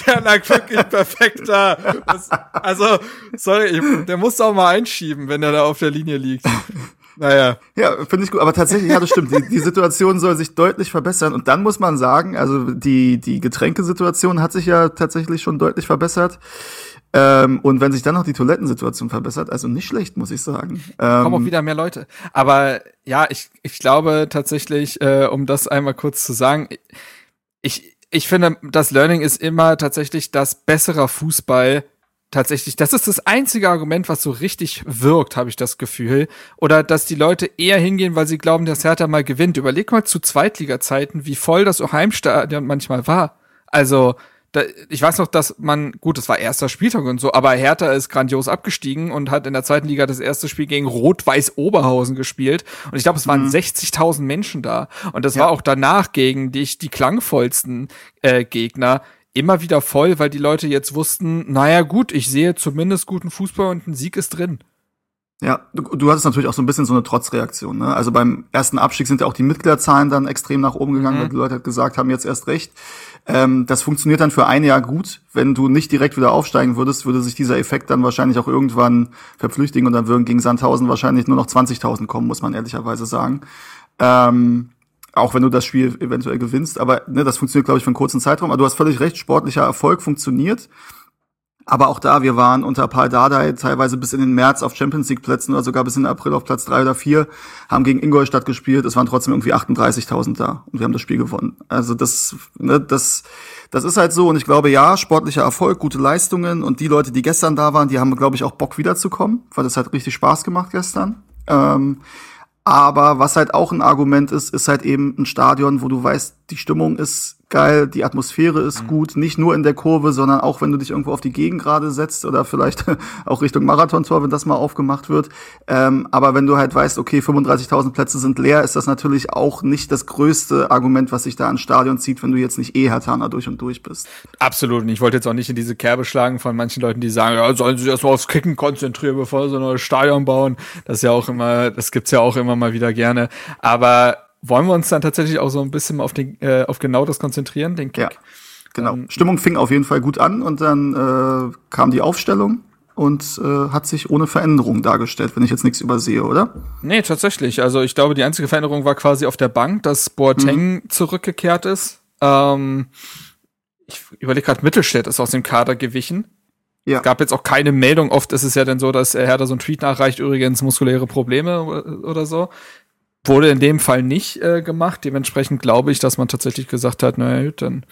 der lag wirklich perfekt da. Das, also, sorry, ich, der muss auch mal einschieben, wenn er da auf der Linie liegt. Naja. Ja, finde ich gut. Aber tatsächlich, ja, das stimmt. Die, die Situation soll sich deutlich verbessern. Und dann muss man sagen, also die, die Getränkesituation hat sich ja tatsächlich schon deutlich verbessert. Ähm, und wenn sich dann noch die Toilettensituation verbessert, also nicht schlecht, muss ich sagen. Ähm, Kommen auch wieder mehr Leute. Aber ja, ich, ich glaube tatsächlich, äh, um das einmal kurz zu sagen, ich, ich finde, das Learning ist immer tatsächlich, dass besserer Fußball tatsächlich, das ist das einzige Argument, was so richtig wirkt, habe ich das Gefühl. Oder dass die Leute eher hingehen, weil sie glauben, dass Hertha mal gewinnt. Überleg mal zu Zweitliga-Zeiten, wie voll das Heimstadion manchmal war. Also, da, ich weiß noch, dass man, gut, das war erster Spieltag und so, aber Hertha ist grandios abgestiegen und hat in der zweiten Liga das erste Spiel gegen Rot-Weiß Oberhausen gespielt. Und ich glaube, es waren mhm. 60.000 Menschen da. Und das ja. war auch danach gegen die, die klangvollsten äh, Gegner immer wieder voll, weil die Leute jetzt wussten, naja gut, ich sehe zumindest guten Fußball und ein Sieg ist drin. Ja, du, du hattest natürlich auch so ein bisschen so eine Trotzreaktion. Ne? Also beim ersten Abstieg sind ja auch die Mitgliederzahlen dann extrem nach oben gegangen, mhm. weil die Leute halt gesagt haben, jetzt erst recht. Ähm, das funktioniert dann für ein Jahr gut. Wenn du nicht direkt wieder aufsteigen würdest, würde sich dieser Effekt dann wahrscheinlich auch irgendwann verflüchtigen und dann würden gegen Sandhausen wahrscheinlich nur noch 20.000 kommen, muss man ehrlicherweise sagen. Ähm, auch wenn du das Spiel eventuell gewinnst, aber ne, das funktioniert, glaube ich, für einen kurzen Zeitraum. Aber du hast völlig recht, sportlicher Erfolg funktioniert. Aber auch da, wir waren unter Paul Dardai teilweise bis in den März auf Champions League Plätzen oder sogar bis in April auf Platz drei oder vier, haben gegen Ingolstadt gespielt. Es waren trotzdem irgendwie 38.000 da und wir haben das Spiel gewonnen. Also das, ne, das, das ist halt so. Und ich glaube, ja, sportlicher Erfolg, gute Leistungen und die Leute, die gestern da waren, die haben, glaube ich, auch Bock wiederzukommen, weil das hat richtig Spaß gemacht gestern. Ähm, aber was halt auch ein Argument ist, ist halt eben ein Stadion, wo du weißt, die Stimmung ist geil, die Atmosphäre ist mhm. gut, nicht nur in der Kurve, sondern auch wenn du dich irgendwo auf die Gegend gerade setzt oder vielleicht auch Richtung Marathontor, wenn das mal aufgemacht wird. Ähm, aber wenn du halt weißt, okay, 35.000 Plätze sind leer, ist das natürlich auch nicht das größte Argument, was sich da ans Stadion zieht, wenn du jetzt nicht eh Hertaner durch und durch bist. Absolut. Und ich wollte jetzt auch nicht in diese Kerbe schlagen von manchen Leuten, die sagen, ja, sollen sie sich erstmal aufs Kicken konzentrieren, bevor sie ein neues Stadion bauen. Das ist ja auch immer, das gibt's ja auch immer mal wieder gerne. Aber wollen wir uns dann tatsächlich auch so ein bisschen auf, den, äh, auf genau das konzentrieren, den Kick? Ja, genau. Ähm, Stimmung fing auf jeden Fall gut an und dann äh, kam die Aufstellung und äh, hat sich ohne Veränderung dargestellt, wenn ich jetzt nichts übersehe, oder? Nee, tatsächlich. Also ich glaube, die einzige Veränderung war quasi auf der Bank, dass Boateng mhm. zurückgekehrt ist. Ähm, ich überlege gerade, Mittelstädt ist aus dem Kader gewichen. Ja. Es gab jetzt auch keine Meldung. Oft ist es ja dann so, dass er da so ein Tweet nachreicht, übrigens muskuläre Probleme oder so. Wurde in dem Fall nicht äh, gemacht. Dementsprechend glaube ich, dass man tatsächlich gesagt hat, naja, dann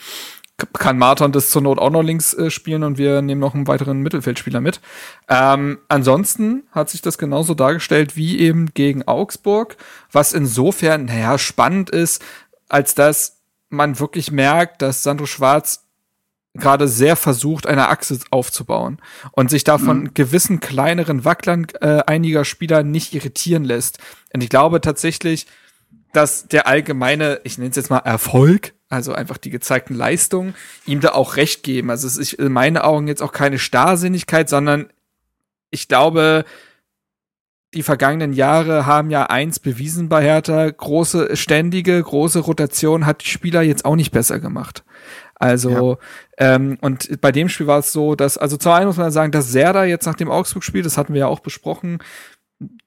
kann Martin das zur Not auch noch links äh, spielen und wir nehmen noch einen weiteren Mittelfeldspieler mit. Ähm, ansonsten hat sich das genauso dargestellt wie eben gegen Augsburg, was insofern, naja, spannend ist, als dass man wirklich merkt, dass Sandro Schwarz gerade sehr versucht, eine Achse aufzubauen und sich davon mhm. gewissen kleineren Wacklern äh, einiger Spieler nicht irritieren lässt. Und ich glaube tatsächlich, dass der allgemeine, ich nenne es jetzt mal Erfolg, also einfach die gezeigten Leistungen, ihm da auch recht geben. Also es ist in meinen Augen jetzt auch keine Starrsinnigkeit, sondern ich glaube, die vergangenen Jahre haben ja eins bewiesen bei Hertha, große, ständige, große Rotation hat die Spieler jetzt auch nicht besser gemacht. Also, ja. ähm, und bei dem Spiel war es so, dass, also zum einen muss man sagen, dass Serda jetzt nach dem Augsburg-Spiel, das hatten wir ja auch besprochen,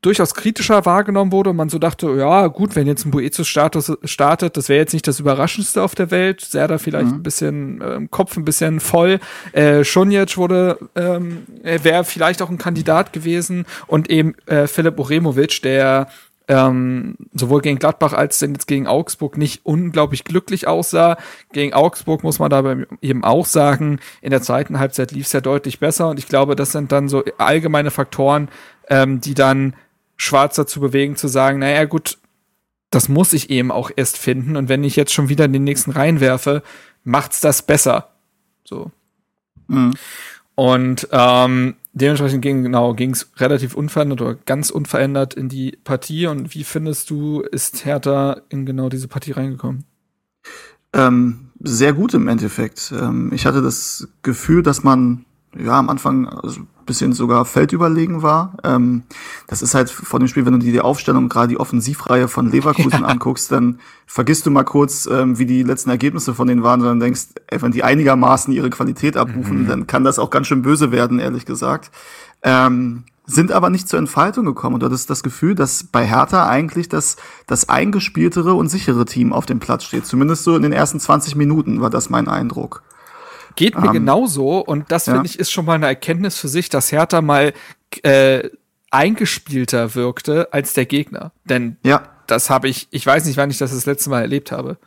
durchaus kritischer wahrgenommen wurde und man so dachte, ja, gut, wenn jetzt ein Boetius startet, das wäre jetzt nicht das Überraschendste auf der Welt. Serda vielleicht mhm. ein bisschen äh, Kopf ein bisschen voll. Äh, Schonjic wurde, ähm, wäre vielleicht auch ein Kandidat gewesen und eben äh, Philipp Oremovic, der ähm, sowohl gegen Gladbach als denn jetzt gegen Augsburg nicht unglaublich glücklich aussah. Gegen Augsburg muss man dabei eben auch sagen, in der zweiten Halbzeit lief es ja deutlich besser und ich glaube, das sind dann so allgemeine Faktoren, ähm, die dann Schwarz dazu bewegen zu sagen, naja gut, das muss ich eben auch erst finden und wenn ich jetzt schon wieder in den nächsten reinwerfe, macht's das besser. So. Mhm. Und ähm, dementsprechend ging genau ging's relativ unverändert oder ganz unverändert in die Partie. Und wie findest du, ist Hertha in genau diese Partie reingekommen? Ähm, sehr gut im Endeffekt. Ähm, ich hatte das Gefühl, dass man ja am Anfang also bisschen sogar feldüberlegen war. Ähm, das ist halt vor dem Spiel, wenn du dir die Aufstellung, gerade die Offensivreihe von Leverkusen ja. anguckst, dann vergisst du mal kurz, ähm, wie die letzten Ergebnisse von denen waren, sondern denkst, ey, wenn die einigermaßen ihre Qualität abrufen, mhm. dann kann das auch ganz schön böse werden, ehrlich gesagt. Ähm, sind aber nicht zur Entfaltung gekommen. Und du hattest das Gefühl, dass bei Hertha eigentlich das, das eingespieltere und sichere Team auf dem Platz steht. Zumindest so in den ersten 20 Minuten war das mein Eindruck. Geht mir um, genauso und das ja. finde ich ist schon mal eine Erkenntnis für sich, dass Hertha mal äh, eingespielter wirkte als der Gegner. Denn ja. das habe ich, ich weiß nicht, wann ich das das letzte Mal erlebt habe.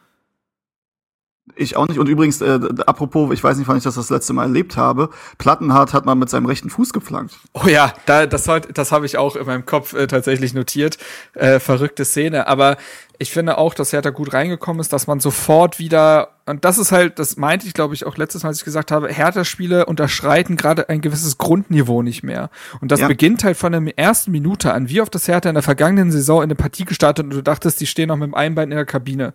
Ich auch nicht. Und übrigens, äh, apropos, ich weiß nicht, wann ich das das letzte Mal erlebt habe. Plattenhardt hat mal mit seinem rechten Fuß geflankt. Oh ja, da, das, das habe ich auch in meinem Kopf äh, tatsächlich notiert. Äh, verrückte Szene. Aber ich finde auch, dass Hertha gut reingekommen ist, dass man sofort wieder, und das ist halt, das meinte ich, glaube ich, auch letztes Mal, als ich gesagt habe, Hertha-Spiele unterschreiten gerade ein gewisses Grundniveau nicht mehr. Und das ja. beginnt halt von der ersten Minute an, wie oft das Hertha in der vergangenen Saison in eine Partie gestartet und du dachtest, die stehen noch mit dem Einbein in der Kabine.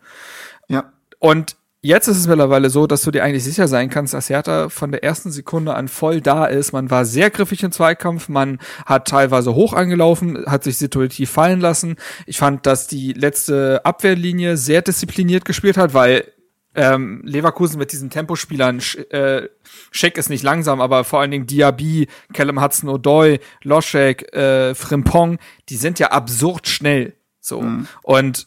Ja. Und Jetzt ist es mittlerweile so, dass du dir eigentlich sicher sein kannst, dass Hertha von der ersten Sekunde an voll da ist. Man war sehr griffig im Zweikampf, man hat teilweise hoch angelaufen, hat sich situativ fallen lassen. Ich fand, dass die letzte Abwehrlinie sehr diszipliniert gespielt hat, weil ähm, Leverkusen mit diesen Tempospielern, äh, Scheck ist nicht langsam, aber vor allen Dingen Diaby, Callum Hudson-Odoi, Loschek, äh, Frimpong, die sind ja absurd schnell. So. Mhm. Und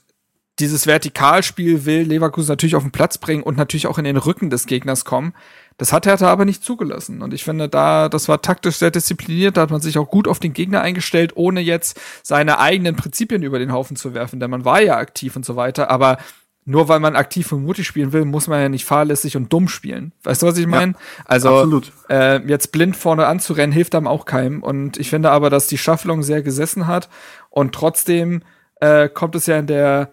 dieses Vertikalspiel will Leverkusen natürlich auf den Platz bringen und natürlich auch in den Rücken des Gegners kommen. Das hat Hertha aber nicht zugelassen. Und ich finde, da, das war taktisch sehr diszipliniert, da hat man sich auch gut auf den Gegner eingestellt, ohne jetzt seine eigenen Prinzipien über den Haufen zu werfen, denn man war ja aktiv und so weiter, aber nur weil man aktiv und mutig spielen will, muss man ja nicht fahrlässig und dumm spielen. Weißt du, was ich meine? Ja, also äh, jetzt blind vorne anzurennen, hilft einem auch keinem. Und ich finde aber, dass die Staffelung sehr gesessen hat. Und trotzdem äh, kommt es ja in der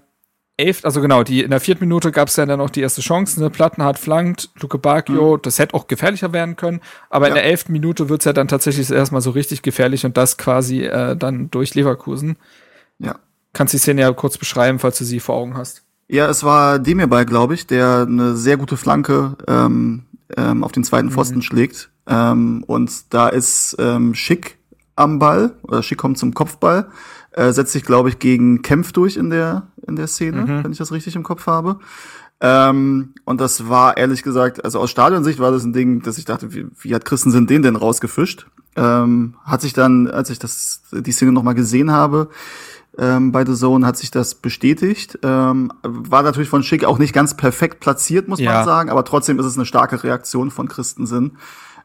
elf, also genau, die in der vierten Minute gab es ja dann noch die erste Chance, ne? Plattenhardt flankt, Luke Bacchio, mhm. das hätte auch gefährlicher werden können, aber ja. in der elften Minute wird's ja dann tatsächlich erstmal so richtig gefährlich und das quasi äh, dann durch Leverkusen. Ja. Kannst die Szene ja kurz beschreiben, falls du sie vor Augen hast. Ja, es war Demirbay, glaube ich, der eine sehr gute Flanke ähm, ähm, auf den zweiten mhm. Pfosten mhm. schlägt. Ähm, und da ist ähm, Schick am Ball, oder Schick kommt zum Kopfball äh, setzt sich, glaube ich, gegen Kempf durch in der, in der Szene, mhm. wenn ich das richtig im Kopf habe. Ähm, und das war ehrlich gesagt, also aus Stadionsicht war das ein Ding, dass ich dachte, wie, wie hat Christensen den denn rausgefischt? Ähm, hat sich dann, als ich das, die Szene nochmal gesehen habe, ähm, bei The Zone hat sich das bestätigt. Ähm, war natürlich von Schick auch nicht ganz perfekt platziert, muss ja. man sagen, aber trotzdem ist es eine starke Reaktion von Christensen.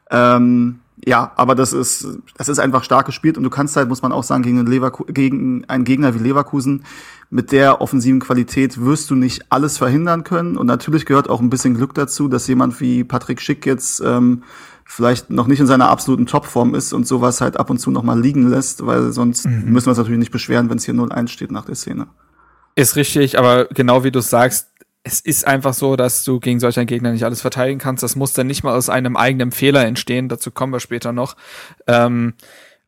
Ähm, ja, aber das ist, das ist einfach stark gespielt und du kannst halt, muss man auch sagen, gegen einen, Leverku gegen einen Gegner wie Leverkusen mit der offensiven Qualität wirst du nicht alles verhindern können und natürlich gehört auch ein bisschen Glück dazu, dass jemand wie Patrick Schick jetzt ähm, vielleicht noch nicht in seiner absoluten Topform ist und sowas halt ab und zu noch mal liegen lässt, weil sonst mhm. müssen wir uns natürlich nicht beschweren, wenn es hier 0-1 steht nach der Szene. Ist richtig, aber genau wie du sagst, es ist einfach so, dass du gegen solch einen Gegner nicht alles verteidigen kannst. Das muss dann nicht mal aus einem eigenen Fehler entstehen. Dazu kommen wir später noch. Ähm,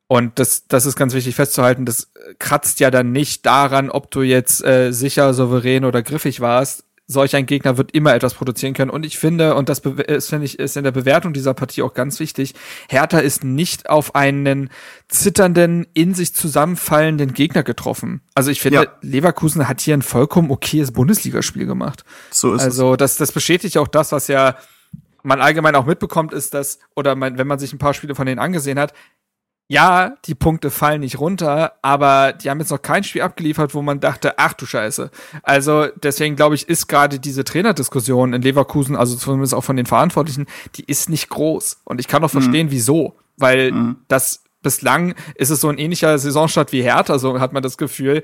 und das, das ist ganz wichtig festzuhalten. Das kratzt ja dann nicht daran, ob du jetzt äh, sicher, souverän oder griffig warst solch ein Gegner wird immer etwas produzieren können. Und ich finde, und das ist, finde ich, ist in der Bewertung dieser Partie auch ganz wichtig, Hertha ist nicht auf einen zitternden, in sich zusammenfallenden Gegner getroffen. Also ich finde, ja. Leverkusen hat hier ein vollkommen okayes Bundesligaspiel gemacht. So ist also das, das bestätigt auch das, was ja man allgemein auch mitbekommt, ist, dass, oder man, wenn man sich ein paar Spiele von denen angesehen hat, ja, die Punkte fallen nicht runter, aber die haben jetzt noch kein Spiel abgeliefert, wo man dachte, ach du Scheiße. Also deswegen glaube ich, ist gerade diese Trainerdiskussion in Leverkusen, also zumindest auch von den Verantwortlichen, die ist nicht groß. Und ich kann auch verstehen, mhm. wieso. Weil mhm. das bislang ist es so ein ähnlicher Saisonstart wie Hertha, so hat man das Gefühl.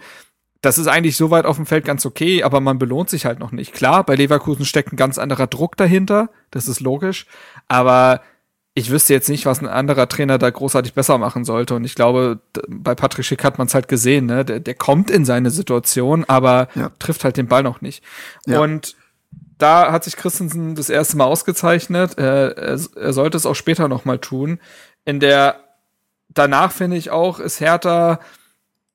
Das ist eigentlich so weit auf dem Feld ganz okay, aber man belohnt sich halt noch nicht. Klar, bei Leverkusen steckt ein ganz anderer Druck dahinter, das ist logisch, aber ich wüsste jetzt nicht, was ein anderer Trainer da großartig besser machen sollte. Und ich glaube, bei Patrick Schick hat man es halt gesehen, ne? Der, der kommt in seine Situation, aber ja. trifft halt den Ball noch nicht. Ja. Und da hat sich Christensen das erste Mal ausgezeichnet. Er, er, er sollte es auch später noch mal tun. In der danach finde ich auch, ist Hertha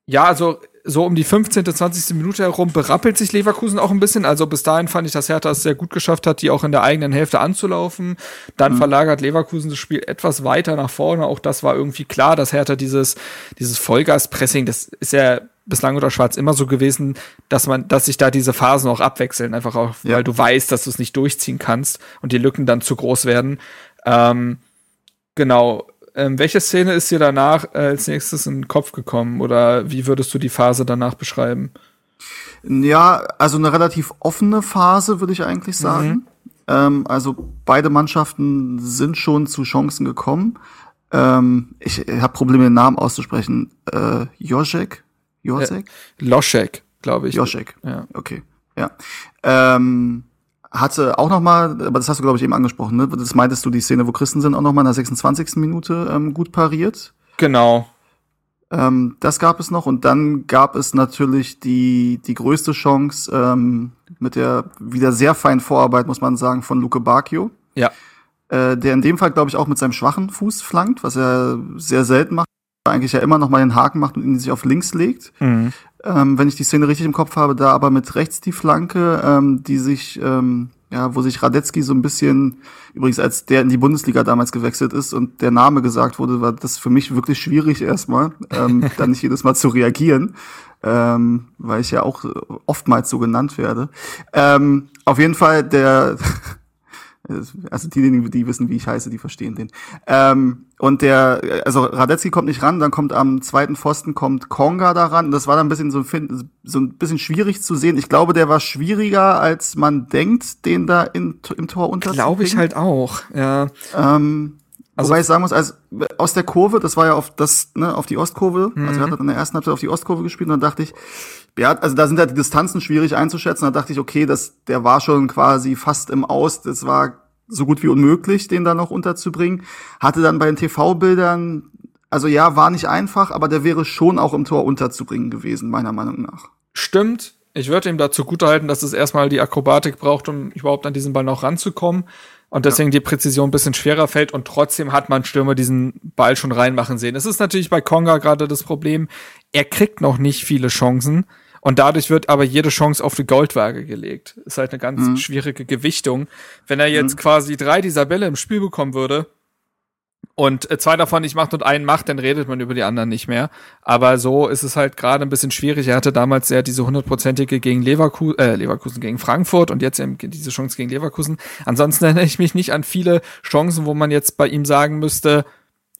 ja, also so um die 15., 20. Minute herum berappelt sich Leverkusen auch ein bisschen. Also bis dahin fand ich, dass Hertha es sehr gut geschafft hat, die auch in der eigenen Hälfte anzulaufen. Dann mhm. verlagert Leverkusen das Spiel etwas weiter nach vorne. Auch das war irgendwie klar, dass Hertha dieses, dieses Vollgas-Pressing, das ist ja bislang oder schwarz immer so gewesen, dass man, dass sich da diese Phasen auch abwechseln, einfach auch, ja. weil du weißt, dass du es nicht durchziehen kannst und die Lücken dann zu groß werden. Ähm, genau. Ähm, welche Szene ist dir danach äh, als nächstes in den Kopf gekommen oder wie würdest du die Phase danach beschreiben? Ja, also eine relativ offene Phase, würde ich eigentlich sagen. Mhm. Ähm, also beide Mannschaften sind schon zu Chancen gekommen. Ähm, ich habe Probleme, den Namen auszusprechen. Äh, Josek? Josek? Äh, Loschek, glaube ich. Josek, ja. Okay, ja. Ähm, hatte auch noch mal, aber das hast du glaube ich eben angesprochen, ne? Das meintest du die Szene, wo Christensen auch noch mal in der 26. Minute ähm, gut pariert. Genau. Ähm, das gab es noch und dann gab es natürlich die die größte Chance ähm, mit der wieder sehr feinen Vorarbeit muss man sagen von Luke Bacchio. Ja. Äh, der in dem Fall glaube ich auch mit seinem schwachen Fuß flankt, was er sehr selten macht. Eigentlich ja immer noch mal den Haken macht und ihn sich auf links legt. Mhm ähm, wenn ich die Szene richtig im Kopf habe, da aber mit rechts die Flanke, ähm, die sich, ähm, ja, wo sich Radetzky so ein bisschen, übrigens als der in die Bundesliga damals gewechselt ist und der Name gesagt wurde, war das für mich wirklich schwierig erstmal, ähm, dann nicht jedes Mal zu reagieren, ähm, weil ich ja auch oftmals so genannt werde. Ähm, auf jeden Fall der also diejenigen, die wissen, wie ich heiße, die verstehen den. Ähm, und der, also Radetzky kommt nicht ran, dann kommt am zweiten Pfosten kommt Konga daran. Das war dann ein bisschen so, so ein bisschen schwierig zu sehen. Ich glaube, der war schwieriger, als man denkt, den da in, im Tor unterzubringen. Glaube ich halt auch, ja. Ähm, also, Wobei ich sagen muss, also aus der Kurve, das war ja auf das, ne, auf die Ostkurve, mhm. also er hat in der ersten Halbzeit auf die Ostkurve gespielt und dann dachte ich, ja, also da sind halt die Distanzen schwierig einzuschätzen. Da dachte ich, okay, das, der war schon quasi fast im Aus. Das war so gut wie unmöglich, den da noch unterzubringen. Hatte dann bei den TV-Bildern, also ja, war nicht einfach, aber der wäre schon auch im Tor unterzubringen gewesen, meiner Meinung nach. Stimmt. Ich würde ihm dazu gut halten, dass es erstmal die Akrobatik braucht, um überhaupt an diesen Ball noch ranzukommen. Und deswegen ja. die Präzision ein bisschen schwerer fällt und trotzdem hat man Stürmer diesen Ball schon reinmachen sehen. Es ist natürlich bei Konga gerade das Problem, er kriegt noch nicht viele Chancen. Und dadurch wird aber jede Chance auf die Goldwaage gelegt. Ist halt eine ganz mhm. schwierige Gewichtung. Wenn er jetzt mhm. quasi drei dieser Bälle im Spiel bekommen würde und äh, zwei davon nicht macht und einen macht, dann redet man über die anderen nicht mehr. Aber so ist es halt gerade ein bisschen schwierig. Er hatte damals ja diese hundertprozentige gegen Leverkusen, äh, Leverkusen gegen Frankfurt und jetzt eben diese Chance gegen Leverkusen. Ansonsten erinnere ich mich nicht an viele Chancen, wo man jetzt bei ihm sagen müsste,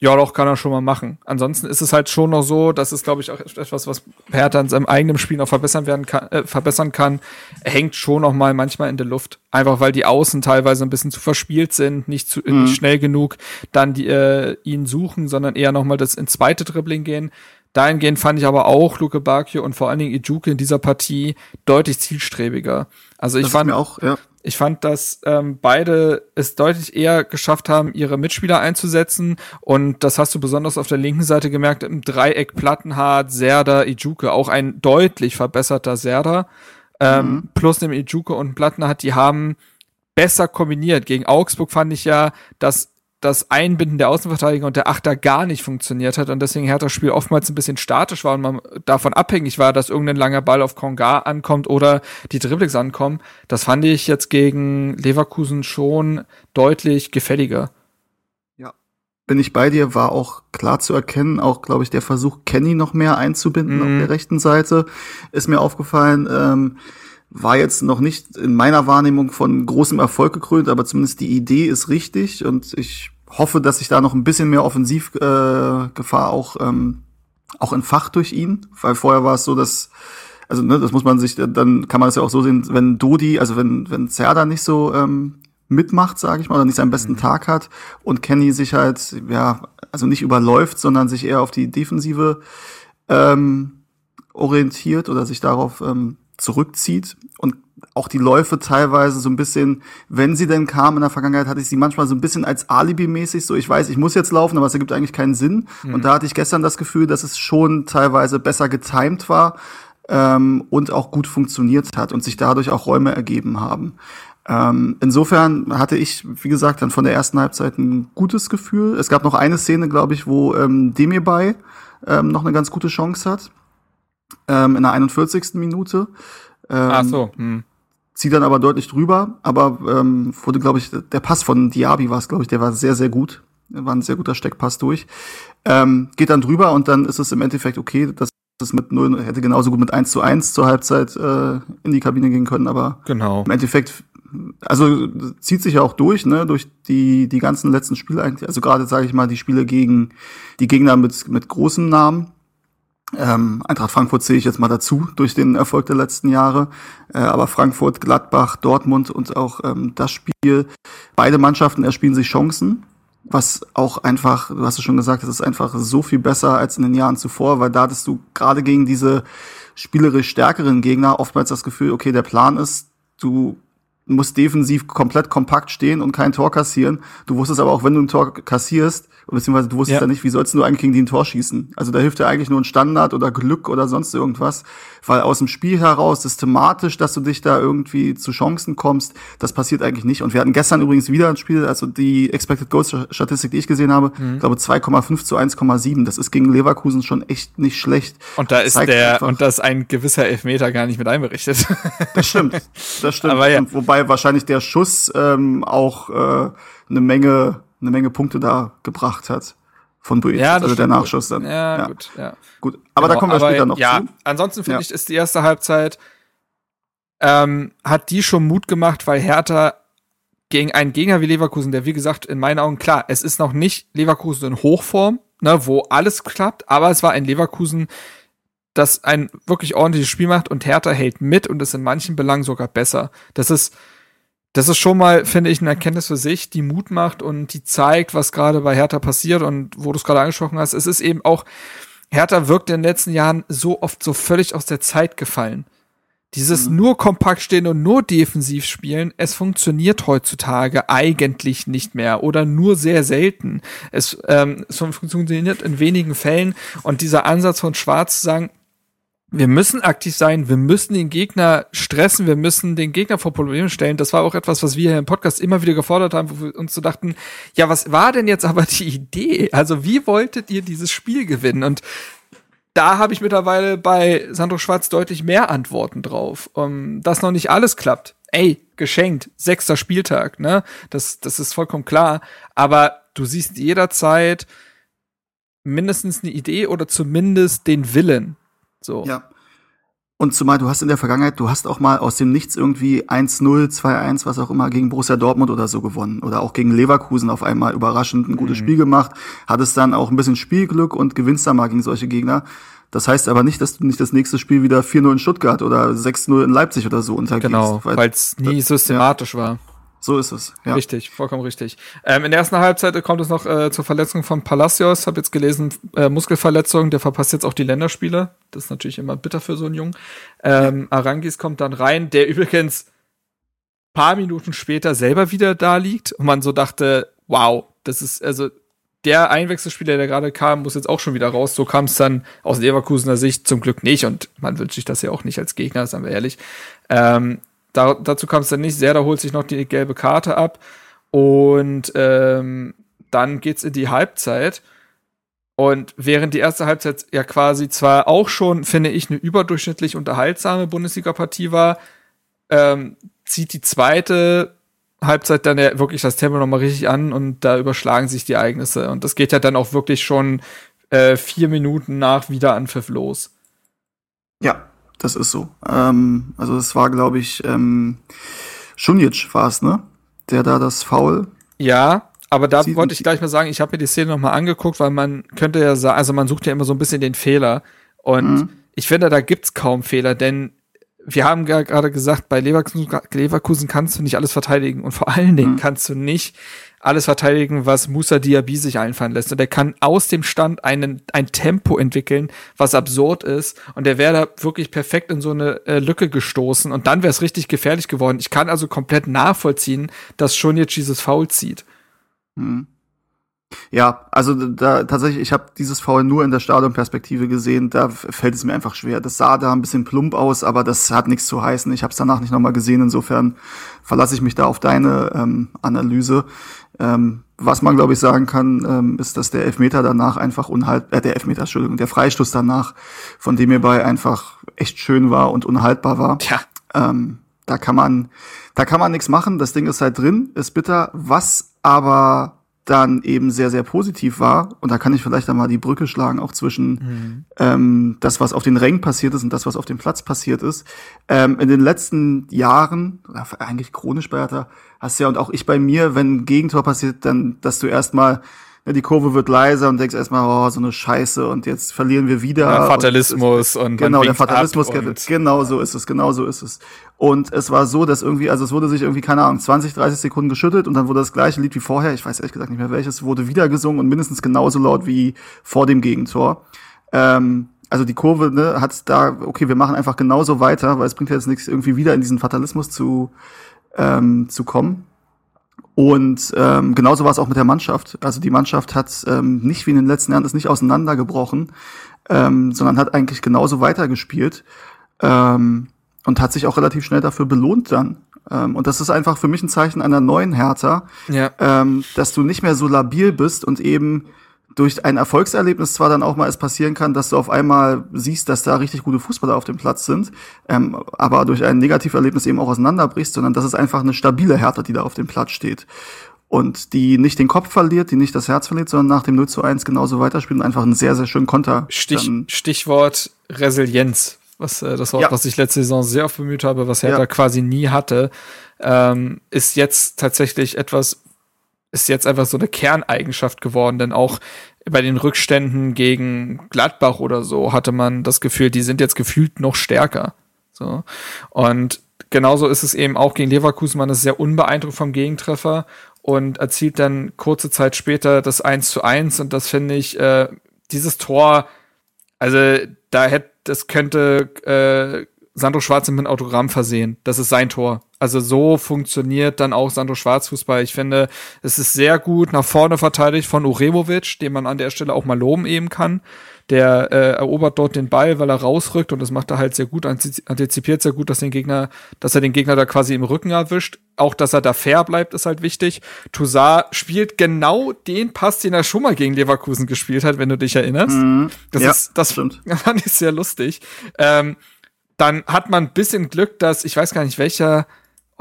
ja, doch, kann er schon mal machen. Ansonsten ist es halt schon noch so, dass es, glaube ich, auch etwas, was Hertha in seinem eigenen Spiel noch verbessern werden kann, äh, verbessern kann, hängt schon noch mal manchmal in der Luft. Einfach weil die Außen teilweise ein bisschen zu verspielt sind, nicht, zu, mhm. nicht schnell genug dann die, äh, ihn suchen, sondern eher noch mal das ins zweite Dribbling gehen. Dahingehend fand ich aber auch Luke Bakio und vor allen Dingen Ijuke in dieser Partie deutlich zielstrebiger. Also ich das fand auch, ja. Ich fand, dass ähm, beide es deutlich eher geschafft haben, ihre Mitspieler einzusetzen. Und das hast du besonders auf der linken Seite gemerkt, im Dreieck Plattenhardt, Serda, Ijuke, auch ein deutlich verbesserter Serda. Ähm, mhm. Plus dem Ijuke und Plattenhardt, die haben besser kombiniert. Gegen Augsburg fand ich ja, dass das Einbinden der Außenverteidiger und der Achter gar nicht funktioniert hat und deswegen Hertha Spiel oftmals ein bisschen statisch war und man davon abhängig war, dass irgendein langer Ball auf Konga ankommt oder die Dribblings ankommen. Das fand ich jetzt gegen Leverkusen schon deutlich gefälliger. Ja, bin ich bei dir, war auch klar zu erkennen, auch glaube ich der Versuch Kenny noch mehr einzubinden mhm. auf der rechten Seite ist mir aufgefallen. Ähm, war jetzt noch nicht in meiner Wahrnehmung von großem Erfolg gekrönt, aber zumindest die Idee ist richtig und ich hoffe, dass sich da noch ein bisschen mehr Offensivgefahr äh, auch ähm, auch entfacht durch ihn, weil vorher war es so, dass also ne, das muss man sich dann kann man das ja auch so sehen, wenn Dodi, also wenn wenn Zerda nicht so ähm, mitmacht, sage ich mal, oder nicht seinen besten mhm. Tag hat und Kenny sich halt ja also nicht überläuft, sondern sich eher auf die Defensive ähm, orientiert oder sich darauf ähm, zurückzieht und auch die Läufe teilweise so ein bisschen, wenn sie denn kamen in der Vergangenheit, hatte ich sie manchmal so ein bisschen als Alibi-mäßig, so ich weiß, ich muss jetzt laufen, aber es ergibt eigentlich keinen Sinn. Mhm. Und da hatte ich gestern das Gefühl, dass es schon teilweise besser getimed war ähm, und auch gut funktioniert hat und sich dadurch auch Räume ergeben haben. Ähm, insofern hatte ich, wie gesagt, dann von der ersten Halbzeit ein gutes Gefühl. Es gab noch eine Szene, glaube ich, wo ähm, Demirbay ähm, noch eine ganz gute Chance hat ähm, in der 41. Minute. Ähm, Ach so. Hm. Zieht dann aber deutlich drüber, aber ähm, wurde, glaube ich, der Pass von Diaby war es, glaube ich, der war sehr, sehr gut. War ein sehr guter Steckpass durch. Ähm, geht dann drüber und dann ist es im Endeffekt okay, dass es mit 0 hätte genauso gut mit 1 zu 1 zur Halbzeit äh, in die Kabine gehen können, aber genau. im Endeffekt, also zieht sich ja auch durch, ne, durch die, die ganzen letzten Spiele eigentlich, also gerade sage ich mal, die Spiele gegen die Gegner mit, mit großen Namen. Ähm, Eintracht Frankfurt zähle ich jetzt mal dazu durch den Erfolg der letzten Jahre. Äh, aber Frankfurt, Gladbach, Dortmund und auch ähm, das Spiel, beide Mannschaften erspielen sich Chancen was auch einfach, du hast es schon gesagt, es ist einfach so viel besser als in den Jahren zuvor, weil da hattest du gerade gegen diese spielerisch stärkeren Gegner oftmals das Gefühl, okay, der Plan ist, du musst defensiv komplett kompakt stehen und kein Tor kassieren. Du wusstest aber auch, wenn du ein Tor kassierst, beziehungsweise du wusstest ja, ja nicht, wie sollst du eigentlich gegen die ein Tor schießen? Also da hilft ja eigentlich nur ein Standard oder Glück oder sonst irgendwas, weil aus dem Spiel heraus systematisch, dass du dich da irgendwie zu Chancen kommst, das passiert eigentlich nicht. Und wir hatten gestern übrigens wieder ein Spiel, also die Expected Goals Statistik, die ich gesehen habe, mhm. glaube 2,5 zu 1,7. Das ist gegen Leverkusen schon echt nicht schlecht. Und da ist der einfach, und da ist ein gewisser Elfmeter gar nicht mit einberichtet. Das stimmt, das stimmt. Aber ja. wobei wahrscheinlich der Schuss ähm, auch äh, eine Menge eine Menge Punkte da gebracht hat von Buic, ja, also der Nachschuss dann. Ja, ja, gut, ja. Gut, aber genau, da kommen wir später noch ja, zu. Ansonsten finde ja. ich, ist die erste Halbzeit ähm, hat die schon Mut gemacht, weil Hertha gegen einen Gegner wie Leverkusen, der wie gesagt in meinen Augen klar, es ist noch nicht Leverkusen in Hochform, ne, wo alles klappt, aber es war ein Leverkusen, das ein wirklich ordentliches Spiel macht und Hertha hält mit und ist in manchen Belangen sogar besser. Das ist das ist schon mal, finde ich, eine Erkenntnis für sich, die Mut macht und die zeigt, was gerade bei Hertha passiert und wo du es gerade angesprochen hast. Es ist eben auch, Hertha wirkt in den letzten Jahren so oft so völlig aus der Zeit gefallen. Dieses mhm. nur kompakt stehen und nur defensiv spielen, es funktioniert heutzutage eigentlich nicht mehr oder nur sehr selten. Es, ähm, es funktioniert in wenigen Fällen und dieser Ansatz von Schwarz zu sagen, wir müssen aktiv sein, wir müssen den Gegner stressen, wir müssen den Gegner vor Probleme stellen. Das war auch etwas, was wir hier im Podcast immer wieder gefordert haben, wo wir uns so dachten, ja, was war denn jetzt aber die Idee? Also wie wolltet ihr dieses Spiel gewinnen? Und da habe ich mittlerweile bei Sandro Schwarz deutlich mehr Antworten drauf. Um, dass noch nicht alles klappt. Ey, geschenkt, sechster Spieltag, ne? Das, das ist vollkommen klar. Aber du siehst jederzeit mindestens eine Idee oder zumindest den Willen so. Ja. Und zumal du hast in der Vergangenheit, du hast auch mal aus dem Nichts irgendwie 1-0, 2-1, was auch immer, gegen Borussia Dortmund oder so gewonnen. Oder auch gegen Leverkusen auf einmal überraschend ein gutes mhm. Spiel gemacht. Hattest dann auch ein bisschen Spielglück und gewinnst dann mal gegen solche Gegner. Das heißt aber nicht, dass du nicht das nächste Spiel wieder 4-0 in Stuttgart oder 6-0 in Leipzig oder so untergehst. Genau, weil es nie systematisch ja. war. So ist es. Ja. Richtig, vollkommen richtig. Ähm, in der ersten Halbzeit kommt es noch äh, zur Verletzung von Palacios. Hab jetzt gelesen, äh, Muskelverletzung. Der verpasst jetzt auch die Länderspiele. Das ist natürlich immer bitter für so einen Jungen. Ähm, Arangis kommt dann rein, der übrigens paar Minuten später selber wieder da liegt und man so dachte, wow, das ist also der Einwechselspieler, der gerade kam, muss jetzt auch schon wieder raus. So kam es dann aus Leverkusener Sicht zum Glück nicht und man wünscht sich das ja auch nicht als Gegner, sagen wir ehrlich. Ähm, da, dazu kam es dann nicht. Serda holt sich noch die gelbe Karte ab. Und ähm, dann geht's in die Halbzeit. Und während die erste Halbzeit ja quasi zwar auch schon, finde ich, eine überdurchschnittlich unterhaltsame Bundesliga-Partie war, ähm, zieht die zweite Halbzeit dann ja wirklich das Tempo nochmal richtig an und da überschlagen sich die Ereignisse. Und das geht ja dann auch wirklich schon äh, vier Minuten nach Wiederanpfiff los. Ja, das ist so. Ähm, also es war, glaube ich, ähm, Schunic war es, ne? Der da das Foul. Ja, aber da wollte ich gleich mal sagen, ich habe mir die Szene nochmal angeguckt, weil man könnte ja sagen, also man sucht ja immer so ein bisschen den Fehler. Und mhm. ich finde, da gibt's kaum Fehler, denn wir haben ja gerade gesagt, bei Leverkusen, Leverkusen kannst du nicht alles verteidigen und vor allen Dingen mhm. kannst du nicht alles verteidigen, was Musa Diaby sich einfallen lässt. Und er kann aus dem Stand einen, ein Tempo entwickeln, was absurd ist. Und der wäre da wirklich perfekt in so eine äh, Lücke gestoßen. Und dann wäre es richtig gefährlich geworden. Ich kann also komplett nachvollziehen, dass schon jetzt dieses Foul zieht. Hm. Ja, also da tatsächlich, ich habe dieses Foul nur in der Stadionperspektive gesehen. Da fällt es mir einfach schwer. Das sah da ein bisschen plump aus, aber das hat nichts zu heißen. Ich habe es danach nicht nochmal gesehen. Insofern verlasse ich mich da auf deine ähm, Analyse. Ähm, was man, glaube ich, sagen kann, ähm, ist, dass der Elfmeter danach einfach unhaltbar, äh, der Elfmeter, Entschuldigung, der Freistoß danach, von dem hierbei einfach echt schön war und unhaltbar war. Tja. Ähm, da kann man, da kann man nichts machen. Das Ding ist halt drin, ist bitter. Was aber dann eben sehr, sehr positiv war, und da kann ich vielleicht einmal die Brücke schlagen, auch zwischen mhm. ähm, das, was auf den Rängen passiert ist und das, was auf dem Platz passiert ist. Ähm, in den letzten Jahren, eigentlich chronisch bei Hertha, hast ja und auch ich bei mir, wenn ein Gegentor passiert, dann, dass du erstmal ja, die Kurve wird leiser und denkst erstmal, oh, so eine Scheiße und jetzt verlieren wir wieder. Der Fatalismus und, und genau, der Fatalismus, genau so ist es, genau so ist es. Und es war so, dass irgendwie, also es wurde sich irgendwie, keine Ahnung, 20, 30 Sekunden geschüttelt und dann wurde das gleiche Lied wie vorher, ich weiß ehrlich gesagt nicht mehr welches, wurde wieder gesungen und mindestens genauso laut wie vor dem Gegentor. Ähm, also die Kurve ne, hat da, okay, wir machen einfach genauso weiter, weil es bringt ja jetzt nichts, irgendwie wieder in diesen Fatalismus zu, ähm, zu kommen. Und ähm, genauso war es auch mit der Mannschaft. Also die Mannschaft hat ähm, nicht wie in den letzten Jahren ist nicht auseinandergebrochen, ähm, sondern hat eigentlich genauso weitergespielt ähm, und hat sich auch relativ schnell dafür belohnt dann. Ähm, und das ist einfach für mich ein Zeichen einer neuen Hertha, ja. ähm, dass du nicht mehr so labil bist und eben durch ein Erfolgserlebnis zwar dann auch mal es passieren kann, dass du auf einmal siehst, dass da richtig gute Fußballer auf dem Platz sind, ähm, aber durch ein Negativerlebnis eben auch auseinanderbrichst, sondern das ist einfach eine stabile Härte, die da auf dem Platz steht. Und die nicht den Kopf verliert, die nicht das Herz verliert, sondern nach dem 0 zu 1 genauso weiterspielt und einfach einen sehr, sehr schönen Konter. Stich, Stichwort Resilienz, was äh, das Wort, ja. was ich letzte Saison sehr oft bemüht habe, was Hertha ja. quasi nie hatte, ähm, ist jetzt tatsächlich etwas, ist jetzt einfach so eine Kerneigenschaft geworden, denn auch bei den Rückständen gegen Gladbach oder so hatte man das Gefühl, die sind jetzt gefühlt noch stärker. So. Und genauso ist es eben auch gegen Leverkusen, man ist sehr unbeeindruckt vom Gegentreffer und erzielt dann kurze Zeit später das 1 zu 1 und das finde ich, äh, dieses Tor, also da hätte, das könnte äh, Sandro Schwarz mit einem Autogramm versehen. Das ist sein Tor. Also so funktioniert dann auch Sandro Schwarz Fußball. Ich finde, es ist sehr gut nach vorne verteidigt von Uremovic, den man an der Stelle auch mal loben eben kann. Der äh, erobert dort den Ball, weil er rausrückt und das macht er halt sehr gut, antizipiert sehr gut, dass den Gegner, dass er den Gegner da quasi im Rücken erwischt. Auch, dass er da fair bleibt, ist halt wichtig. Toussaint spielt genau den Pass, den er schon mal gegen Leverkusen gespielt hat, wenn du dich erinnerst. Mhm. Das ja, ist, das stimmt. fand ich sehr lustig. Ähm, dann hat man ein bisschen Glück, dass, ich weiß gar nicht welcher,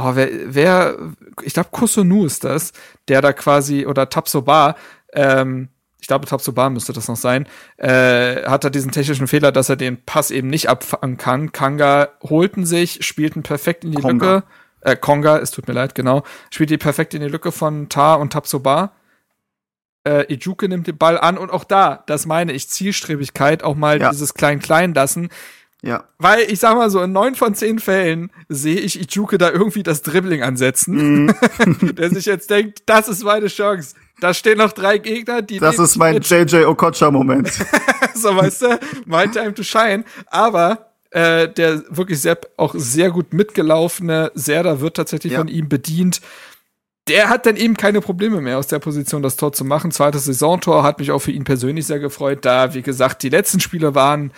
oh, wer, wer ich glaube Kusunu ist das, der da quasi, oder Tapsoba, ähm, ich glaube Tapsoba müsste das noch sein, äh, hat er diesen technischen Fehler, dass er den Pass eben nicht abfangen kann. Kanga holten sich, spielten perfekt in die Konga. Lücke. Äh, Konga, es tut mir leid, genau. Spielt die perfekt in die Lücke von Tar und Tapsoba. Äh, Ijuke nimmt den Ball an und auch da, das meine ich, Zielstrebigkeit, auch mal ja. dieses Klein-Klein lassen. Ja. Weil ich sag mal so, in neun von zehn Fällen sehe ich Ichuke da irgendwie das Dribbling ansetzen, mm. der sich jetzt denkt, das ist meine Chance. Da stehen noch drei Gegner, die. Das ist mein JJ Okocha-Moment. so, weißt du, my time to shine. Aber äh, der wirklich sehr, auch sehr gut mitgelaufene Serda wird tatsächlich ja. von ihm bedient. Der hat dann eben keine Probleme mehr aus der Position, das Tor zu machen. Zweites Saisontor hat mich auch für ihn persönlich sehr gefreut, da, wie gesagt, die letzten Spiele waren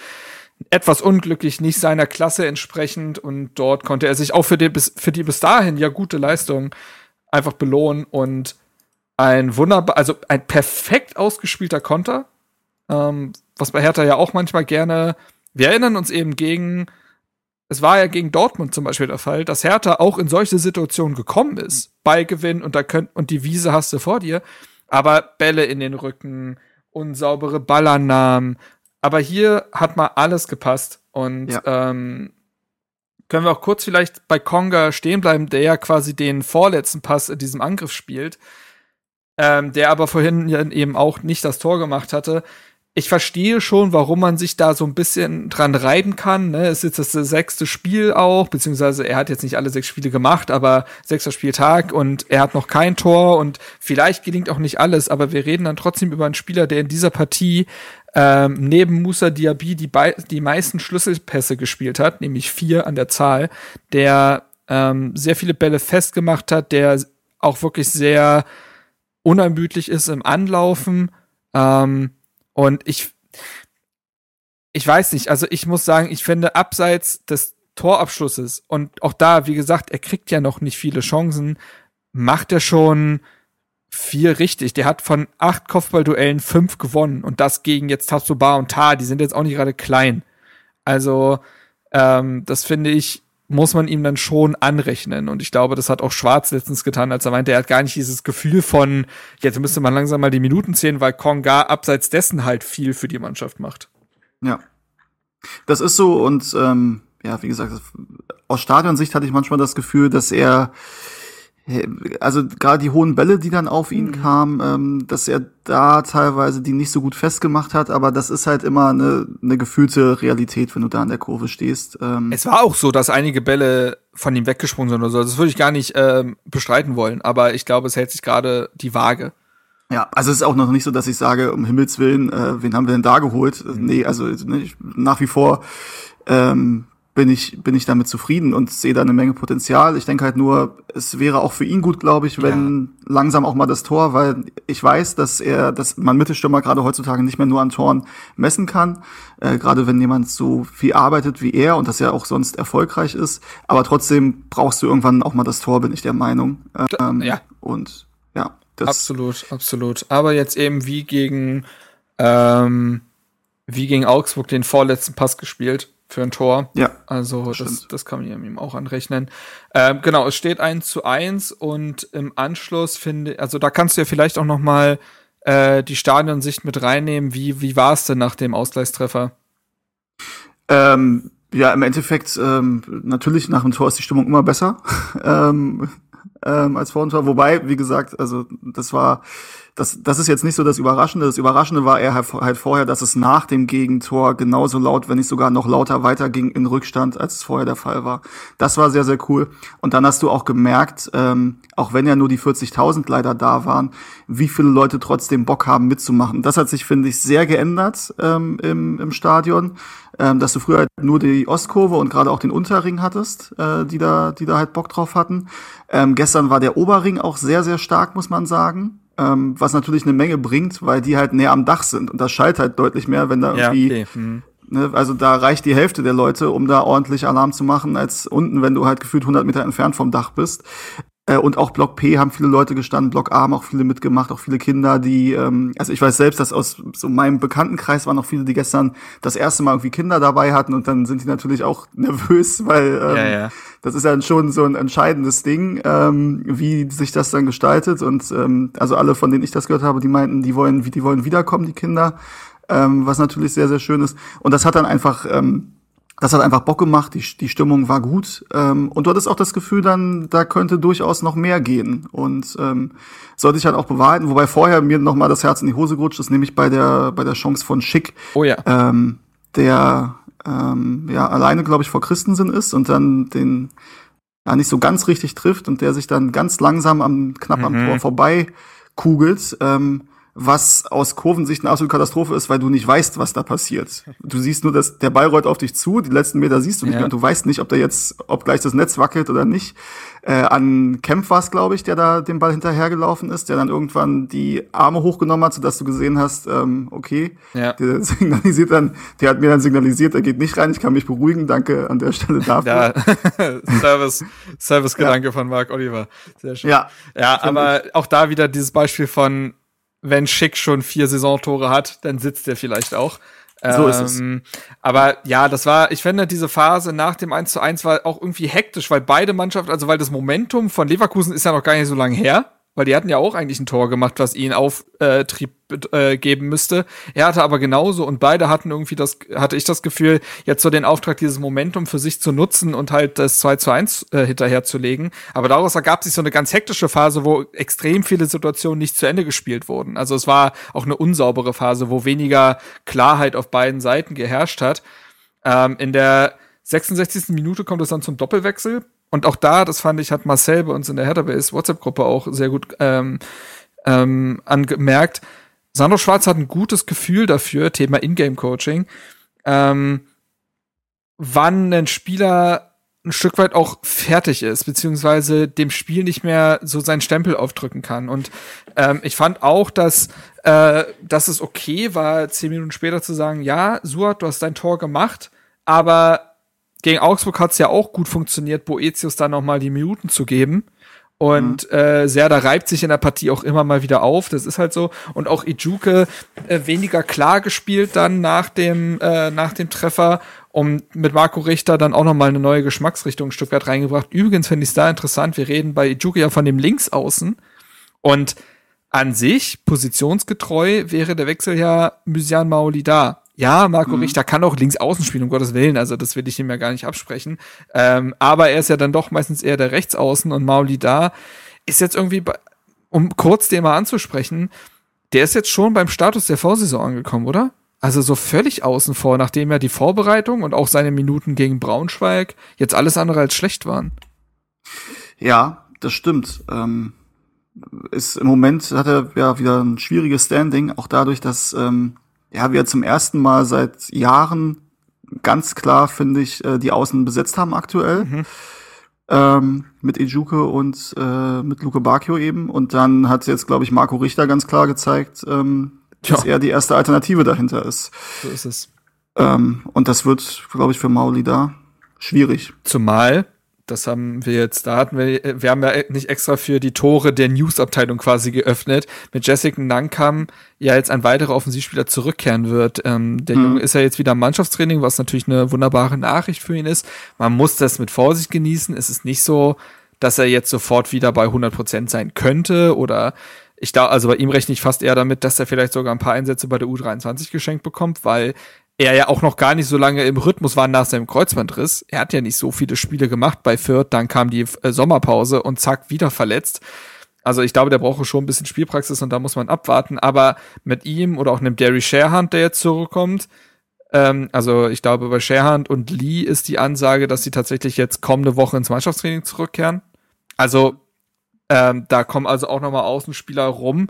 etwas unglücklich, nicht seiner Klasse entsprechend und dort konnte er sich auch für die, bis, für die bis dahin ja gute Leistung einfach belohnen und ein wunderbar, also ein perfekt ausgespielter Konter, ähm, was bei Hertha ja auch manchmal gerne, wir erinnern uns eben gegen, es war ja gegen Dortmund zum Beispiel der Fall, dass Hertha auch in solche Situationen gekommen ist, Ballgewinn und da könnt, und die Wiese hast du vor dir, aber Bälle in den Rücken, unsaubere Ballannahmen, aber hier hat mal alles gepasst. Und ja. ähm, können wir auch kurz vielleicht bei Konga stehen bleiben, der ja quasi den vorletzten Pass in diesem Angriff spielt, ähm, der aber vorhin eben auch nicht das Tor gemacht hatte ich verstehe schon, warum man sich da so ein bisschen dran reiben kann. Ne? Es ist jetzt das sechste Spiel auch, beziehungsweise er hat jetzt nicht alle sechs Spiele gemacht, aber sechster Spieltag und er hat noch kein Tor und vielleicht gelingt auch nicht alles, aber wir reden dann trotzdem über einen Spieler, der in dieser Partie ähm, neben Musa Diaby die, die meisten Schlüsselpässe gespielt hat, nämlich vier an der Zahl, der ähm, sehr viele Bälle festgemacht hat, der auch wirklich sehr unermüdlich ist im Anlaufen. Ähm, und ich, ich weiß nicht, also ich muss sagen, ich finde abseits des Torabschlusses und auch da, wie gesagt, er kriegt ja noch nicht viele Chancen, macht er schon vier richtig. Der hat von acht Kopfballduellen fünf gewonnen und das gegen jetzt Tatsuba und Ta, die sind jetzt auch nicht gerade klein. Also, ähm, das finde ich, muss man ihm dann schon anrechnen. Und ich glaube, das hat auch Schwarz letztens getan, als er meinte, er hat gar nicht dieses Gefühl von, jetzt müsste man langsam mal die Minuten zählen, weil Konga abseits dessen halt viel für die Mannschaft macht. Ja. Das ist so und ähm, ja, wie gesagt, aus Stadionsicht hatte ich manchmal das Gefühl, dass er also gerade die hohen Bälle, die dann auf ihn mhm. kamen, ähm, dass er da teilweise die nicht so gut festgemacht hat, aber das ist halt immer eine, eine gefühlte Realität, wenn du da an der Kurve stehst. Ähm es war auch so, dass einige Bälle von ihm weggesprungen sind oder so. Das würde ich gar nicht ähm, bestreiten wollen, aber ich glaube, es hält sich gerade die Waage. Ja, also es ist auch noch nicht so, dass ich sage, um Himmels Willen, äh, wen haben wir denn da geholt? Mhm. Nee, also ne, nach wie vor ähm, bin ich, bin ich damit zufrieden und sehe da eine Menge Potenzial. Ich denke halt nur, es wäre auch für ihn gut, glaube ich, wenn ja. langsam auch mal das Tor, weil ich weiß, dass er, dass man Mittelstürmer gerade heutzutage nicht mehr nur an Toren messen kann, äh, gerade wenn jemand so viel arbeitet wie er und das ja auch sonst erfolgreich ist. Aber trotzdem brauchst du irgendwann auch mal das Tor, bin ich der Meinung. Ähm, ja. Und ja. Das absolut, absolut. Aber jetzt eben wie gegen, ähm, wie gegen Augsburg den vorletzten Pass gespielt für ein Tor. Ja. Also das, das kann man ihm auch anrechnen. Ähm, genau, es steht 1 zu 1 und im Anschluss finde, also da kannst du ja vielleicht auch noch mal äh, die Stadionsicht mit reinnehmen. Wie, wie war es denn nach dem Ausgleichstreffer? Ähm, ja, im Endeffekt, ähm, natürlich nach dem Tor ist die Stimmung immer besser ähm, ähm, als vor dem Tor. Wobei, wie gesagt, also das war das, das ist jetzt nicht so das Überraschende. Das Überraschende war eher halt, halt vorher, dass es nach dem Gegentor genauso laut, wenn nicht sogar noch lauter weiterging in Rückstand, als es vorher der Fall war. Das war sehr, sehr cool. Und dann hast du auch gemerkt, ähm, auch wenn ja nur die 40.000 leider da waren, wie viele Leute trotzdem Bock haben mitzumachen. Das hat sich, finde ich, sehr geändert ähm, im, im Stadion, ähm, dass du früher halt nur die Ostkurve und gerade auch den Unterring hattest, äh, die da, die da halt Bock drauf hatten. Ähm, gestern war der Oberring auch sehr, sehr stark, muss man sagen ähm, was natürlich eine Menge bringt, weil die halt näher am Dach sind und das schallt halt deutlich mehr, wenn da irgendwie, ja, okay. mhm. ne, also da reicht die Hälfte der Leute, um da ordentlich Alarm zu machen, als unten, wenn du halt gefühlt 100 Meter entfernt vom Dach bist. Äh, und auch Block P haben viele Leute gestanden, Block A haben auch viele mitgemacht, auch viele Kinder, die, ähm, also ich weiß selbst, dass aus so meinem Bekanntenkreis waren auch viele, die gestern das erste Mal irgendwie Kinder dabei hatten und dann sind die natürlich auch nervös, weil ähm, ja, ja. das ist ja schon so ein entscheidendes Ding, ähm, wie sich das dann gestaltet. Und ähm, also alle, von denen ich das gehört habe, die meinten, die wollen, die wollen wiederkommen, die Kinder, ähm, was natürlich sehr, sehr schön ist. Und das hat dann einfach ähm, das hat einfach Bock gemacht, die, die Stimmung war gut ähm, und du hattest auch das Gefühl dann, da könnte durchaus noch mehr gehen und ähm, sollte ich halt auch bewahrheiten, wobei vorher mir noch mal das Herz in die Hose gerutscht ist, nämlich bei der bei der Chance von Schick, oh ja. ähm, der ähm, ja alleine glaube ich vor Christensen ist und dann den ja nicht so ganz richtig trifft und der sich dann ganz langsam am knapp mhm. am Tor vorbei kugelt. Ähm, was aus Kurvensicht eine absolute Katastrophe ist, weil du nicht weißt, was da passiert. Du siehst nur, dass der Ball rollt auf dich zu, die letzten Meter siehst du nicht ja. mehr und du weißt nicht, ob da jetzt, ob gleich das Netz wackelt oder nicht. Äh, an Kempf war es, glaube ich, der da dem Ball hinterhergelaufen ist, der dann irgendwann die Arme hochgenommen hat, sodass du gesehen hast, ähm, okay, ja. der signalisiert dann, der hat mir dann signalisiert, er geht nicht rein, ich kann mich beruhigen, danke an der Stelle dafür. Ja, Service, Service-Gedanke ja. von Mark Oliver. Sehr schön. Ja, ja aber auch da wieder dieses Beispiel von wenn Schick schon vier Saisontore hat, dann sitzt er vielleicht auch. So ist es. Ähm, aber ja, das war, ich finde, diese Phase nach dem 1 zu 1 war auch irgendwie hektisch, weil beide Mannschaften, also weil das Momentum von Leverkusen ist ja noch gar nicht so lange her weil die hatten ja auch eigentlich ein Tor gemacht, was ihnen Auftrieb äh, geben müsste. Er hatte aber genauso und beide hatten irgendwie das, hatte ich das Gefühl, jetzt so den Auftrag, dieses Momentum für sich zu nutzen und halt das 2 zu 1 äh, hinterherzulegen. Aber daraus ergab sich so eine ganz hektische Phase, wo extrem viele Situationen nicht zu Ende gespielt wurden. Also es war auch eine unsaubere Phase, wo weniger Klarheit auf beiden Seiten geherrscht hat. Ähm, in der 66. Minute kommt es dann zum Doppelwechsel. Und auch da, das fand ich, hat Marcel bei uns in der Herderbase WhatsApp-Gruppe auch sehr gut ähm, ähm, angemerkt. Sandro Schwarz hat ein gutes Gefühl dafür, Thema Ingame-Coaching, ähm, wann ein Spieler ein Stück weit auch fertig ist, beziehungsweise dem Spiel nicht mehr so seinen Stempel aufdrücken kann. Und ähm, ich fand auch, dass, äh, dass es okay war, zehn Minuten später zu sagen, ja, Suat, du hast dein Tor gemacht, aber gegen Augsburg hat es ja auch gut funktioniert, Boetius da nochmal die Minuten zu geben. Und mhm. äh, Serda reibt sich in der Partie auch immer mal wieder auf. Das ist halt so. Und auch Ijuke äh, weniger klar gespielt dann nach dem, äh, nach dem Treffer. Und mit Marco Richter dann auch nochmal eine neue Geschmacksrichtung in Stuttgart reingebracht. Übrigens finde ich es da interessant. Wir reden bei Ijuke ja von dem Linksaußen. Und an sich, positionsgetreu, wäre der Wechsel ja Mysian Maoli da. Ja, Marco mhm. Richter kann auch links außen spielen, um Gottes Willen, also das will ich ihm ja gar nicht absprechen. Ähm, aber er ist ja dann doch meistens eher der Rechtsaußen und Mauli da ist jetzt irgendwie, um kurz den mal anzusprechen, der ist jetzt schon beim Status der Vorsaison angekommen, oder? Also so völlig außen vor, nachdem ja die Vorbereitung und auch seine Minuten gegen Braunschweig jetzt alles andere als schlecht waren. Ja, das stimmt. Ähm, ist im Moment hat er ja wieder ein schwieriges Standing, auch dadurch, dass ähm, ja, wir zum ersten Mal seit Jahren ganz klar, finde ich, äh, die Außen besetzt haben aktuell. Mhm. Ähm, mit Ejuke und äh, mit Luke Bacchio eben. Und dann hat jetzt, glaube ich, Marco Richter ganz klar gezeigt, ähm, dass er die erste Alternative dahinter ist. So ist es. Ähm, und das wird, glaube ich, für Mauli da schwierig. Zumal das haben wir jetzt, da hatten wir, wir haben ja nicht extra für die Tore der News-Abteilung quasi geöffnet. Mit Jessica Nankam ja jetzt ein weiterer Offensivspieler zurückkehren wird. Ähm, der mhm. Junge ist ja jetzt wieder im Mannschaftstraining, was natürlich eine wunderbare Nachricht für ihn ist. Man muss das mit Vorsicht genießen. Es ist nicht so, dass er jetzt sofort wieder bei 100 Prozent sein könnte oder ich da, also bei ihm rechne ich fast eher damit, dass er vielleicht sogar ein paar Einsätze bei der U23 geschenkt bekommt, weil er ja auch noch gar nicht so lange im Rhythmus war nach seinem Kreuzbandriss. Er hat ja nicht so viele Spiele gemacht bei Fürth, dann kam die äh, Sommerpause und zack, wieder verletzt. Also ich glaube, der braucht schon ein bisschen Spielpraxis und da muss man abwarten. Aber mit ihm oder auch einem Derry Sharehand, der jetzt zurückkommt, ähm, also ich glaube, bei Sharehand und Lee ist die Ansage, dass sie tatsächlich jetzt kommende Woche ins Mannschaftstraining zurückkehren. Also ähm, da kommen also auch nochmal Außenspieler rum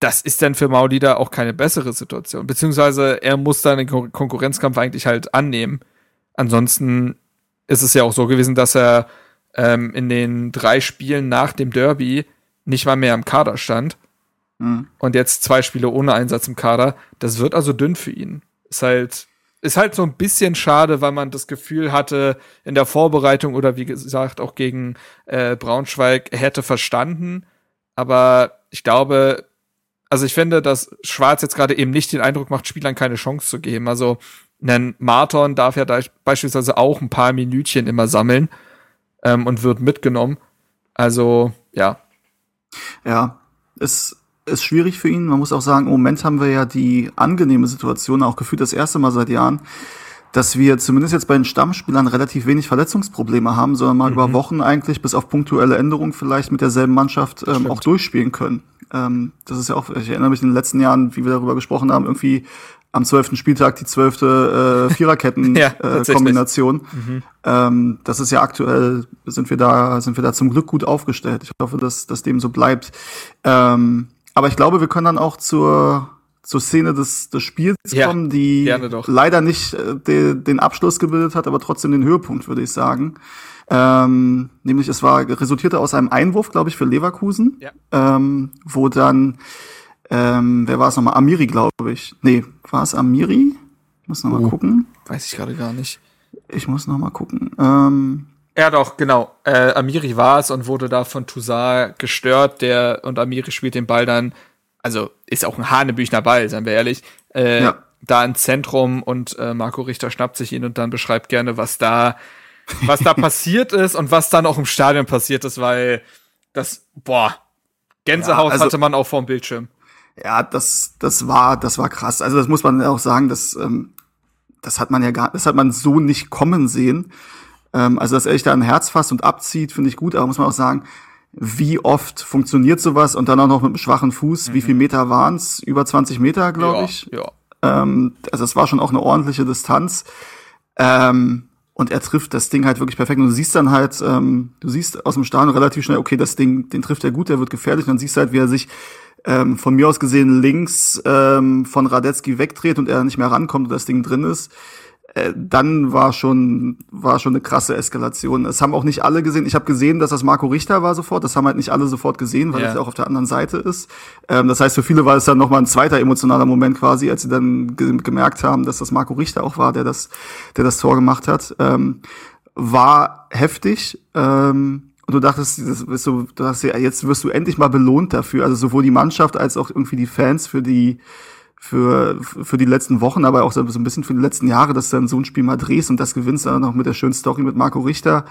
das ist dann für Maulida auch keine bessere Situation. Beziehungsweise er muss dann den Kon Konkurrenzkampf eigentlich halt annehmen. Ansonsten ist es ja auch so gewesen, dass er ähm, in den drei Spielen nach dem Derby nicht mal mehr im Kader stand. Mhm. Und jetzt zwei Spiele ohne Einsatz im Kader. Das wird also dünn für ihn. Ist halt, ist halt so ein bisschen schade, weil man das Gefühl hatte, in der Vorbereitung oder wie gesagt auch gegen äh, Braunschweig hätte verstanden. Aber ich glaube, also ich finde, dass Schwarz jetzt gerade eben nicht den Eindruck macht, Spielern keine Chance zu geben. Also ein Marton darf ja da beispielsweise auch ein paar Minütchen immer sammeln ähm, und wird mitgenommen. Also ja. Ja, es ist schwierig für ihn. Man muss auch sagen, im Moment haben wir ja die angenehme Situation, auch gefühlt das erste Mal seit Jahren, dass wir zumindest jetzt bei den Stammspielern relativ wenig Verletzungsprobleme haben, sondern mal mhm. über Wochen eigentlich bis auf punktuelle Änderungen vielleicht mit derselben Mannschaft ähm, auch durchspielen können. Ähm, das ist ja auch, ich erinnere mich in den letzten Jahren, wie wir darüber gesprochen haben, irgendwie am zwölften Spieltag die zwölfte äh, Viererketten-Kombination. ja, äh, mhm. ähm, das ist ja aktuell, sind wir da, sind wir da zum Glück gut aufgestellt. Ich hoffe, dass, dass dem so bleibt. Ähm, aber ich glaube, wir können dann auch zur, zur Szene des, des Spiels ja, kommen, die leider nicht äh, de, den Abschluss gebildet hat, aber trotzdem den Höhepunkt, würde ich sagen. Ähm, nämlich es war resultierte aus einem Einwurf, glaube ich, für Leverkusen, ja. ähm, wo dann ähm, wer war es nochmal? Amiri, glaube ich. Nee, war es Amiri? Ich muss nochmal oh, gucken. Weiß ich gerade gar nicht. Ich muss nochmal gucken. Ähm, ja, doch, genau. Äh, Amiri war es und wurde da von Toussaint gestört. Der und Amiri spielt den Ball dann, also ist auch ein Hanebüchner Ball, seien wir ehrlich. Äh, ja. Da ins Zentrum und äh, Marco Richter schnappt sich ihn und dann beschreibt gerne, was da was da passiert ist und was dann auch im Stadion passiert ist, weil das, boah, Gänsehaut ja, also, hatte man auch vorm Bildschirm. Ja, das, das war, das war krass. Also das muss man auch sagen, das, ähm, das hat man ja gar, das hat man so nicht kommen sehen. Ähm, also dass er sich da ein Herz fasst und abzieht, finde ich gut, aber muss man auch sagen, wie oft funktioniert sowas und dann auch noch mit einem schwachen Fuß? Mhm. Wie viel Meter waren's? Über 20 Meter, glaube ja, ich. Ja. Ähm, also es war schon auch eine ordentliche Distanz. Ähm, und er trifft das Ding halt wirklich perfekt. Und du siehst dann halt, ähm, du siehst aus dem Stadion relativ schnell, okay, das Ding, den trifft er gut, der wird gefährlich. Und dann siehst du halt, wie er sich ähm, von mir aus gesehen links ähm, von Radetzky wegdreht und er nicht mehr rankommt und das Ding drin ist. Äh, dann war schon war schon eine krasse Eskalation. Es haben auch nicht alle gesehen. Ich habe gesehen, dass das Marco Richter war sofort. Das haben halt nicht alle sofort gesehen, weil ja. das ja auch auf der anderen Seite ist. Ähm, das heißt, für viele war es dann noch mal ein zweiter emotionaler Moment quasi, als sie dann ge gemerkt haben, dass das Marco Richter auch war, der das der das Tor gemacht hat. Ähm, war heftig. Ähm, Und du dachtest, das wirst du, du ja, jetzt wirst du endlich mal belohnt dafür. Also sowohl die Mannschaft als auch irgendwie die Fans für die, für, für die letzten Wochen, aber auch so ein bisschen für die letzten Jahre, dass du dann so ein Spiel mal drehst und das gewinnst dann noch mit der schönen Story mit Marco Richter.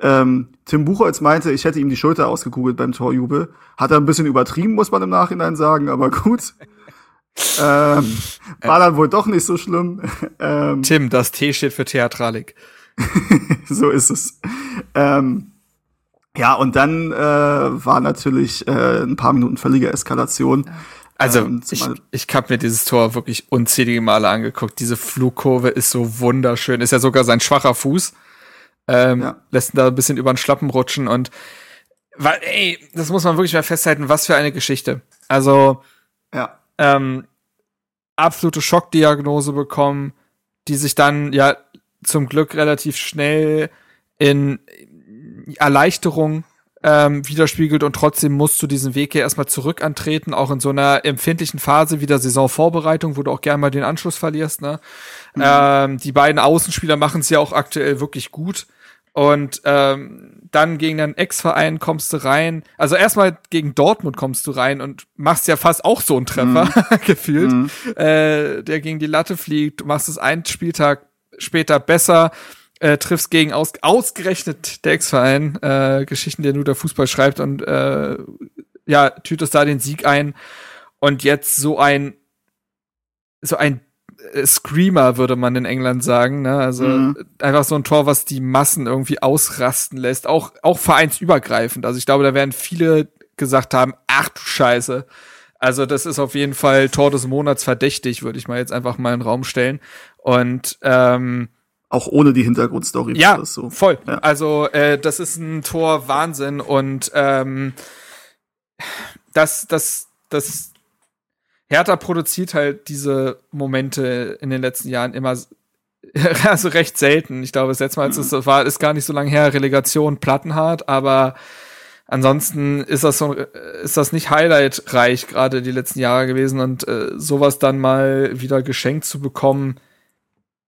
Ähm, Tim Buchholz meinte, ich hätte ihm die Schulter ausgekugelt beim Torjubel. Hat er ein bisschen übertrieben, muss man im Nachhinein sagen, aber gut. ähm, war dann wohl doch nicht so schlimm. ähm, Tim, das T steht für Theatralik. so ist es. Ähm, ja, und dann äh, war natürlich äh, ein paar Minuten völlige Eskalation. Also ähm, ich, ich habe mir dieses Tor wirklich unzählige Male angeguckt. Diese Flugkurve ist so wunderschön. Ist ja sogar sein schwacher Fuß. Ähm, ja. Lässt ihn da ein bisschen über den Schlappen rutschen und weil, ey, das muss man wirklich mal festhalten, was für eine Geschichte. Also, ja. ähm, absolute Schockdiagnose bekommen, die sich dann ja zum Glück relativ schnell in Erleichterung ähm, widerspiegelt und trotzdem musst du diesen Weg hier erstmal zurück antreten, auch in so einer empfindlichen Phase wie der Saisonvorbereitung, wo du auch gerne mal den Anschluss verlierst. Ne? Mhm. Ähm, die beiden Außenspieler machen es ja auch aktuell wirklich gut. Und ähm, dann gegen einen Ex-Verein kommst du rein. Also erstmal gegen Dortmund kommst du rein und machst ja fast auch so einen Treffer, mhm. gefühlt, mhm. Äh, der gegen die Latte fliegt. Du machst es einen Spieltag später besser, äh, triffst gegen aus, ausgerechnet der Ex-Verein, äh, Geschichten, der nur der Fußball schreibt und äh, ja, tütest da den Sieg ein. Und jetzt so ein so ein äh, Screamer, würde man in England sagen. Ne? Also mhm. einfach so ein Tor, was die Massen irgendwie ausrasten lässt, auch, auch vereinsübergreifend. Also ich glaube, da werden viele gesagt haben, ach du Scheiße. Also das ist auf jeden Fall Tor des Monats verdächtig, würde ich mal jetzt einfach mal in den Raum stellen. Und ähm, auch ohne die Hintergrundstory. Ja, so. voll. Ja. Also äh, das ist ein Tor Wahnsinn und ähm, das, das, das Hertha produziert halt diese Momente in den letzten Jahren immer also recht selten. Ich glaube, das letzte Mal, als es war, ist gar nicht so lange her, Relegation plattenhart, aber ansonsten ist das so, ist das nicht highlightreich gerade die letzten Jahre gewesen und äh, sowas dann mal wieder geschenkt zu bekommen.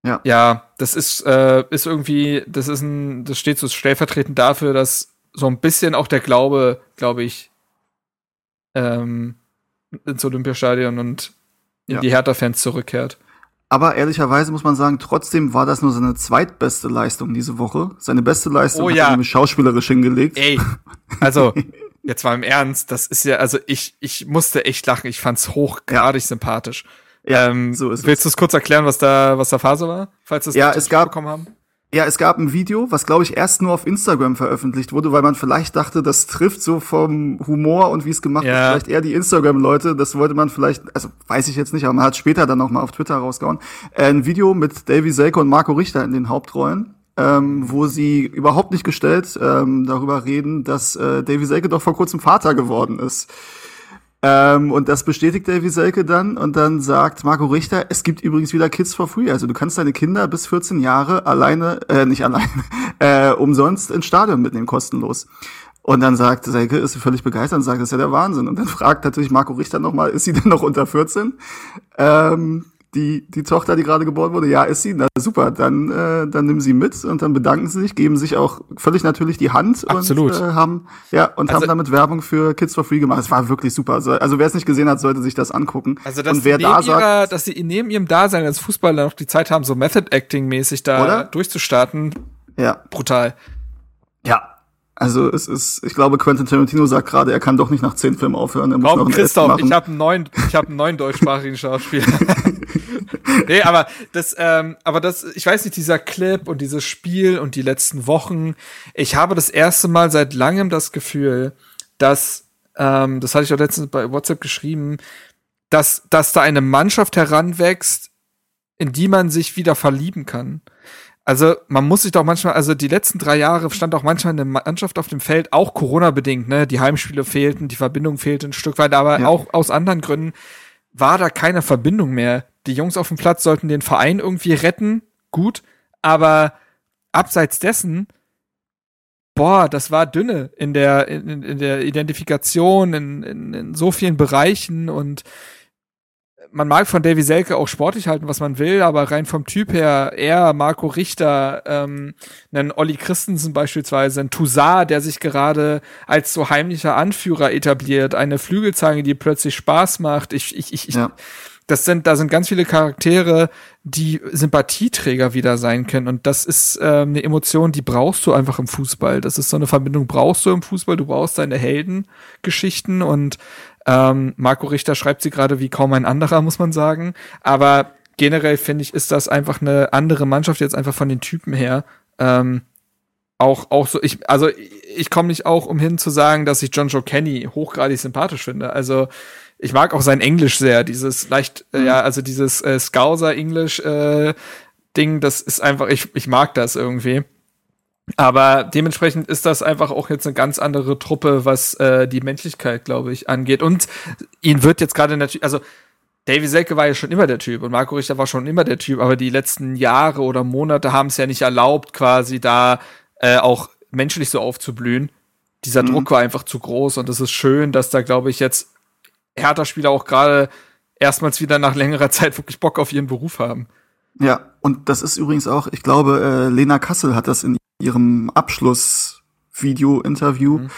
Ja. Ja, das ist, äh, ist irgendwie, das ist ein, das steht so stellvertretend dafür, dass so ein bisschen auch der Glaube, glaube ich, ähm, ins Olympiastadion und in ja. die Hertha-Fans zurückkehrt. Aber ehrlicherweise muss man sagen, trotzdem war das nur seine zweitbeste Leistung diese Woche. Seine beste Leistung oh, ja. hat er schauspielerisch hingelegt. Ey, also jetzt mal im Ernst, das ist ja, also ich, ich musste echt lachen. Ich fand's hochgradig ja. sympathisch. Ja, ähm, so ist willst du es kurz erklären, was da, was da Phase war, falls es ja, es gab, bekommen haben? Ja, es gab ein Video, was glaube ich erst nur auf Instagram veröffentlicht wurde, weil man vielleicht dachte, das trifft so vom Humor und wie es gemacht ja. ist, vielleicht eher die Instagram-Leute. Das wollte man vielleicht, also weiß ich jetzt nicht, aber man hat später dann noch mal auf Twitter rausgehauen. Äh, ein Video mit Davy Selke und Marco Richter in den Hauptrollen. Ähm, wo sie überhaupt nicht gestellt ähm, darüber reden, dass äh, Davy Selke doch vor kurzem Vater geworden ist. Ähm, und das bestätigt Davy Selke dann und dann sagt Marco Richter, es gibt übrigens wieder Kids for Free. Also du kannst deine Kinder bis 14 Jahre alleine, äh, nicht alleine, äh, umsonst ins Stadion mitnehmen, kostenlos. Und dann sagt Selke, ist völlig begeistert und sagt, das ist ja der Wahnsinn. Und dann fragt natürlich Marco Richter nochmal, ist sie denn noch unter 14? Ähm, die, die Tochter, die gerade geboren wurde, ja, ist sie, na super, dann, äh, dann nehmen sie mit und dann bedanken sie sich, geben sich auch völlig natürlich die Hand Absolut. und äh, haben, ja, und also, haben damit Werbung für Kids for Free gemacht. Es war wirklich super. Also, also wer es nicht gesehen hat, sollte sich das angucken. Also, dass und wer da sagt, ihrer, dass sie neben ihrem Dasein als Fußballer noch die Zeit haben, so Method Acting mäßig da oder? durchzustarten. Ja. Brutal. Ja, also es ist, ich glaube, Quentin Tarantino sagt gerade, er kann doch nicht nach zehn Filmen aufhören. Er muss Komm, noch Christoph, ich habe einen neuen, ich habe einen neuen deutschsprachigen Schauspieler. nee, aber das, ähm, aber das, ich weiß nicht, dieser Clip und dieses Spiel und die letzten Wochen. Ich habe das erste Mal seit langem das Gefühl, dass, ähm, das hatte ich auch letztens bei WhatsApp geschrieben, dass, dass da eine Mannschaft heranwächst, in die man sich wieder verlieben kann. Also man muss sich doch manchmal, also die letzten drei Jahre stand auch manchmal eine Mannschaft auf dem Feld, auch Corona-bedingt, ne? Die Heimspiele fehlten, die Verbindung fehlte ein Stück weit, aber ja. auch aus anderen Gründen war da keine Verbindung mehr. Die Jungs auf dem Platz sollten den Verein irgendwie retten, gut, aber abseits dessen, boah, das war dünne in der, in, in der Identifikation, in, in, in so vielen Bereichen und man mag von Davy Selke auch sportlich halten, was man will, aber rein vom Typ her, er, Marco Richter, ähm, einen Olli Christensen beispielsweise, ein Toussaint, der sich gerade als so heimlicher Anführer etabliert, eine Flügelzange, die plötzlich Spaß macht. Ich, ich, ich, ja. Das sind, da sind ganz viele Charaktere, die Sympathieträger wieder sein können. Und das ist ähm, eine Emotion, die brauchst du einfach im Fußball. Das ist so eine Verbindung, brauchst du im Fußball. Du brauchst deine Heldengeschichten und ähm, Marco Richter schreibt sie gerade wie kaum ein anderer, muss man sagen. Aber generell finde ich, ist das einfach eine andere Mannschaft jetzt einfach von den Typen her. Ähm, auch, auch so, ich, also ich komme nicht auch umhin zu sagen, dass ich John Joe Kenny hochgradig sympathisch finde. Also ich mag auch sein Englisch sehr, dieses leicht, äh, ja, also dieses äh, Scouser-Englisch äh, Ding, das ist einfach, ich, ich mag das irgendwie. Aber dementsprechend ist das einfach auch jetzt eine ganz andere Truppe, was äh, die Menschlichkeit, glaube ich, angeht. Und ihn wird jetzt gerade natürlich, also Davy Selke war ja schon immer der Typ und Marco Richter war schon immer der Typ, aber die letzten Jahre oder Monate haben es ja nicht erlaubt, quasi da äh, auch menschlich so aufzublühen. Dieser mhm. Druck war einfach zu groß und es ist schön, dass da, glaube ich, jetzt Hertha-Spieler auch gerade erstmals wieder nach längerer Zeit wirklich Bock auf ihren Beruf haben. Ja, und das ist übrigens auch, ich glaube, äh, Lena Kassel hat das in ihrem Abschlussvideo-Interview mhm.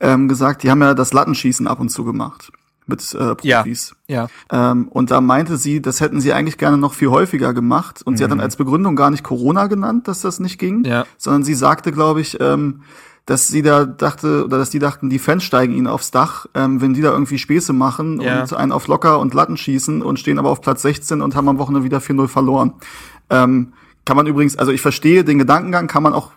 ähm, gesagt, die haben ja das Lattenschießen ab und zu gemacht mit äh, Profis. Ja. ja. Ähm, und da meinte sie, das hätten sie eigentlich gerne noch viel häufiger gemacht. Und mhm. sie hat dann mhm. als Begründung gar nicht Corona genannt, dass das nicht ging, ja. sondern sie sagte, glaube ich, ähm, dass sie da dachte oder dass die dachten, die Fans steigen ihnen aufs Dach, ähm, wenn die da irgendwie Späße machen ja. und einen auf locker und Latten schießen und stehen aber auf Platz 16 und haben am Wochenende wieder 4-0 verloren. Ähm, kann man übrigens, also ich verstehe den Gedankengang, kann man auch,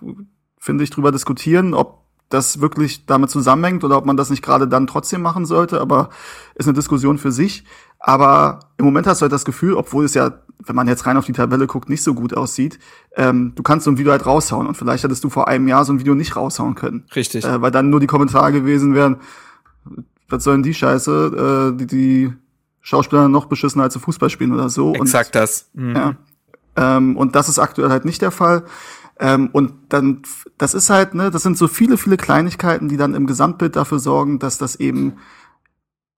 finde ich, drüber diskutieren, ob das wirklich damit zusammenhängt oder ob man das nicht gerade dann trotzdem machen sollte, aber ist eine Diskussion für sich. Aber im Moment hast du halt das Gefühl, obwohl es ja, wenn man jetzt rein auf die Tabelle guckt, nicht so gut aussieht, ähm, du kannst so ein Video halt raushauen und vielleicht hättest du vor einem Jahr so ein Video nicht raushauen können. Richtig. Äh, weil dann nur die Kommentare gewesen wären, was sollen die Scheiße, äh, die, die Schauspieler noch beschissener als sie Fußball spielen oder so. Exakt und, das. Mhm. Ja. Ähm, und das ist aktuell halt nicht der Fall. Ähm, und dann, das ist halt, ne, das sind so viele, viele Kleinigkeiten, die dann im Gesamtbild dafür sorgen, dass das eben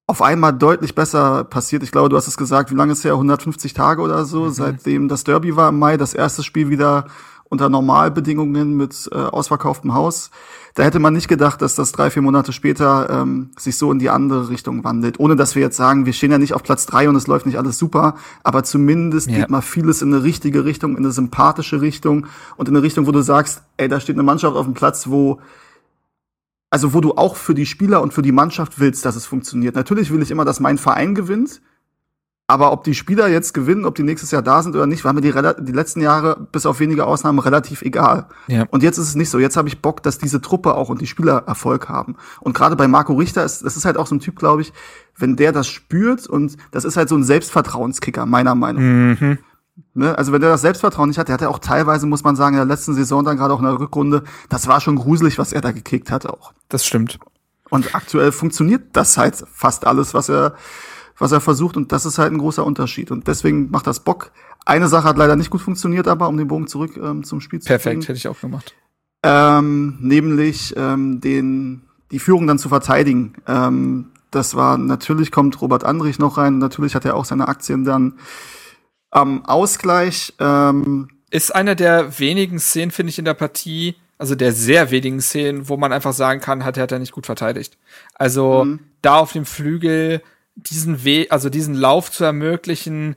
auf einmal deutlich besser passiert. Ich glaube, du hast es gesagt, wie lange ist es her? 150 Tage oder so, mhm. seitdem das Derby war im Mai, das erste Spiel wieder unter Normalbedingungen mit äh, ausverkauftem Haus. Da hätte man nicht gedacht, dass das drei, vier Monate später ähm, sich so in die andere Richtung wandelt. Ohne dass wir jetzt sagen, wir stehen ja nicht auf Platz drei und es läuft nicht alles super, aber zumindest ja. geht mal vieles in eine richtige Richtung, in eine sympathische Richtung und in eine Richtung, wo du sagst, ey, da steht eine Mannschaft auf dem Platz, wo also wo du auch für die Spieler und für die Mannschaft willst, dass es funktioniert. Natürlich will ich immer, dass mein Verein gewinnt, aber ob die Spieler jetzt gewinnen, ob die nächstes Jahr da sind oder nicht, war mir die, die letzten Jahre bis auf wenige Ausnahmen relativ egal. Ja. Und jetzt ist es nicht so. Jetzt habe ich Bock, dass diese Truppe auch und die Spieler Erfolg haben. Und gerade bei Marco Richter ist das ist halt auch so ein Typ, glaube ich, wenn der das spürt und das ist halt so ein Selbstvertrauenskicker meiner Meinung. Mhm. Ne? Also wenn der das Selbstvertrauen nicht hat, der hat ja auch teilweise, muss man sagen, in der letzten Saison dann gerade auch in der Rückrunde, das war schon gruselig, was er da gekickt hat auch. Das stimmt. Und aktuell funktioniert das halt fast alles, was er was er versucht und das ist halt ein großer Unterschied und deswegen macht das Bock. Eine Sache hat leider nicht gut funktioniert, aber um den Bogen zurück ähm, zum Spiel zu Perfekt, hätte ich auch gemacht. Ähm, nämlich ähm, den die Führung dann zu verteidigen. Ähm, das war natürlich kommt Robert Andrich noch rein. Natürlich hat er auch seine Aktien dann am Ausgleich. Ähm, ist einer der wenigen Szenen, finde ich, in der Partie, also der sehr wenigen Szenen, wo man einfach sagen kann, hat er nicht gut verteidigt. Also mhm. da auf dem Flügel diesen Weg, also diesen Lauf zu ermöglichen,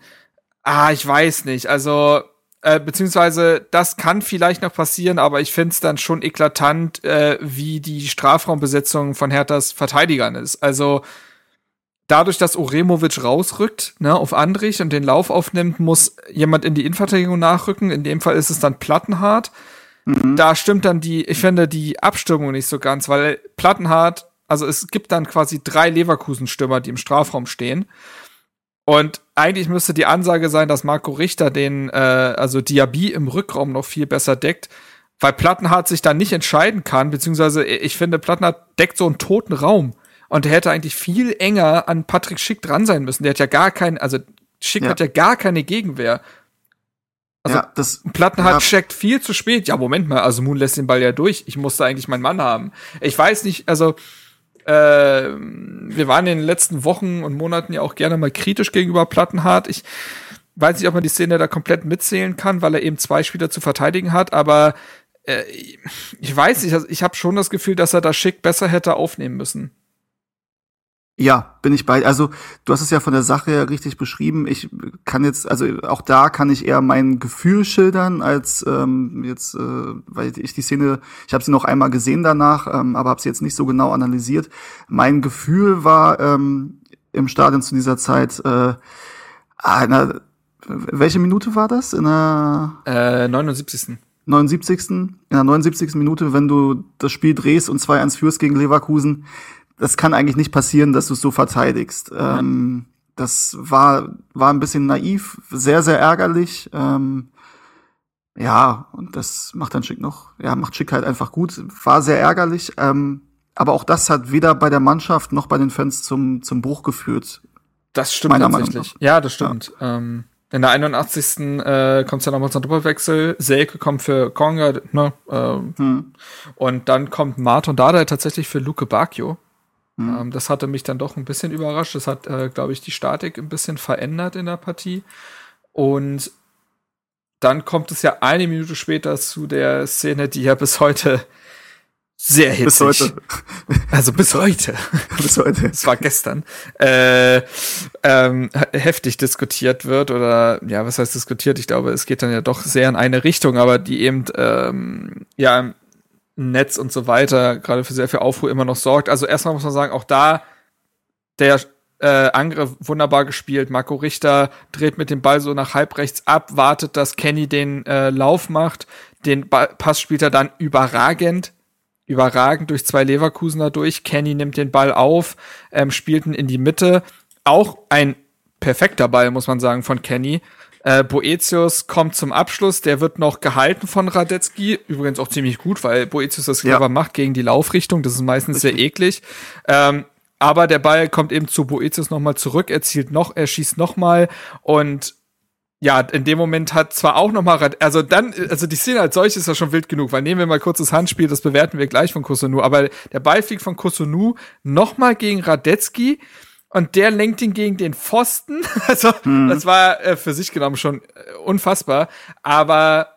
ah, ich weiß nicht. Also, äh, beziehungsweise das kann vielleicht noch passieren, aber ich finde es dann schon eklatant, äh, wie die Strafraumbesetzung von Herthas Verteidigern ist. Also dadurch, dass Oremovic rausrückt, ne, auf Andrich und den Lauf aufnimmt, muss jemand in die Innenverteidigung nachrücken. In dem Fall ist es dann Plattenhart. Mhm. Da stimmt dann die, ich finde, die Abstimmung nicht so ganz, weil Plattenhart also es gibt dann quasi drei Leverkusen-Stürmer, die im Strafraum stehen. Und eigentlich müsste die Ansage sein, dass Marco Richter den, äh, also Diaby im Rückraum noch viel besser deckt, weil Plattenhardt sich dann nicht entscheiden kann, beziehungsweise ich finde, Plattenhardt deckt so einen toten Raum. Und er hätte eigentlich viel enger an Patrick Schick dran sein müssen. Der hat ja gar keinen, also Schick ja. hat ja gar keine Gegenwehr. Also ja, das, Plattenhardt ja. checkt viel zu spät. Ja, Moment mal, also Moon lässt den Ball ja durch. Ich musste eigentlich meinen Mann haben. Ich weiß nicht, also äh, wir waren in den letzten Wochen und Monaten ja auch gerne mal kritisch gegenüber Plattenhardt. Ich weiß nicht, ob man die Szene da komplett mitzählen kann, weil er eben zwei Spieler zu verteidigen hat, aber äh, ich weiß nicht, also ich habe schon das Gefühl, dass er da Schick besser hätte aufnehmen müssen. Ja, bin ich bei. Also du hast es ja von der Sache her richtig beschrieben. Ich kann jetzt, also auch da kann ich eher mein Gefühl schildern, als ähm, jetzt, äh, weil ich die Szene, ich habe sie noch einmal gesehen danach, ähm, aber habe sie jetzt nicht so genau analysiert. Mein Gefühl war ähm, im Stadion zu dieser Zeit, äh, einer, welche Minute war das? In der äh, 79. 79. In der 79. Minute, wenn du das Spiel drehst und 2-1 führst gegen Leverkusen, das kann eigentlich nicht passieren, dass du es so verteidigst. Ähm, das war, war ein bisschen naiv, sehr, sehr ärgerlich. Ähm, ja, und das macht dann Schick noch, ja, macht Schick halt einfach gut. War sehr ärgerlich. Ähm, aber auch das hat weder bei der Mannschaft noch bei den Fans zum, zum Bruch geführt. Das stimmt tatsächlich. Ja, das stimmt. Ja. Ähm, in der 81. Äh, kommt es ja nochmal zum Doppelwechsel. Selke kommt für Konga, ne? Ähm, hm. Und dann kommt Martin Dada tatsächlich für Luke Bacchio. Mhm. Ähm, das hatte mich dann doch ein bisschen überrascht. Das hat, äh, glaube ich, die Statik ein bisschen verändert in der Partie. Und dann kommt es ja eine Minute später zu der Szene, die ja bis heute sehr hitzig. Bis heute. Also bis heute. bis heute. Es war gestern. Äh, ähm, heftig diskutiert wird oder ja, was heißt diskutiert? Ich glaube, es geht dann ja doch sehr in eine Richtung, aber die eben ähm, ja Netz und so weiter gerade für sehr viel Aufruhr immer noch sorgt. Also erstmal muss man sagen, auch da der äh, Angriff wunderbar gespielt. Marco Richter dreht mit dem Ball so nach halbrechts ab, wartet, dass Kenny den äh, Lauf macht. Den Ball Pass spielt er dann überragend. Überragend durch zwei Leverkusener durch. Kenny nimmt den Ball auf, ähm, spielt ihn in die Mitte. Auch ein perfekter Ball, muss man sagen, von Kenny. Äh, Boetius kommt zum Abschluss, der wird noch gehalten von Radetzky, übrigens auch ziemlich gut, weil Boetius das clever ja. macht gegen die Laufrichtung, das ist meistens sehr eklig. Ähm, aber der Ball kommt eben zu Boetius nochmal zurück, er zielt noch, er schießt nochmal und ja, in dem Moment hat zwar auch nochmal, also dann, also die Szene als solche ist ja schon wild genug, weil nehmen wir mal kurz das Handspiel, das bewerten wir gleich von Kosunu, aber der Ball fliegt von Kosunu nochmal gegen Radetzky, und der lenkt ihn gegen den Pfosten. Also, mhm. das war äh, für sich genommen schon äh, unfassbar. Aber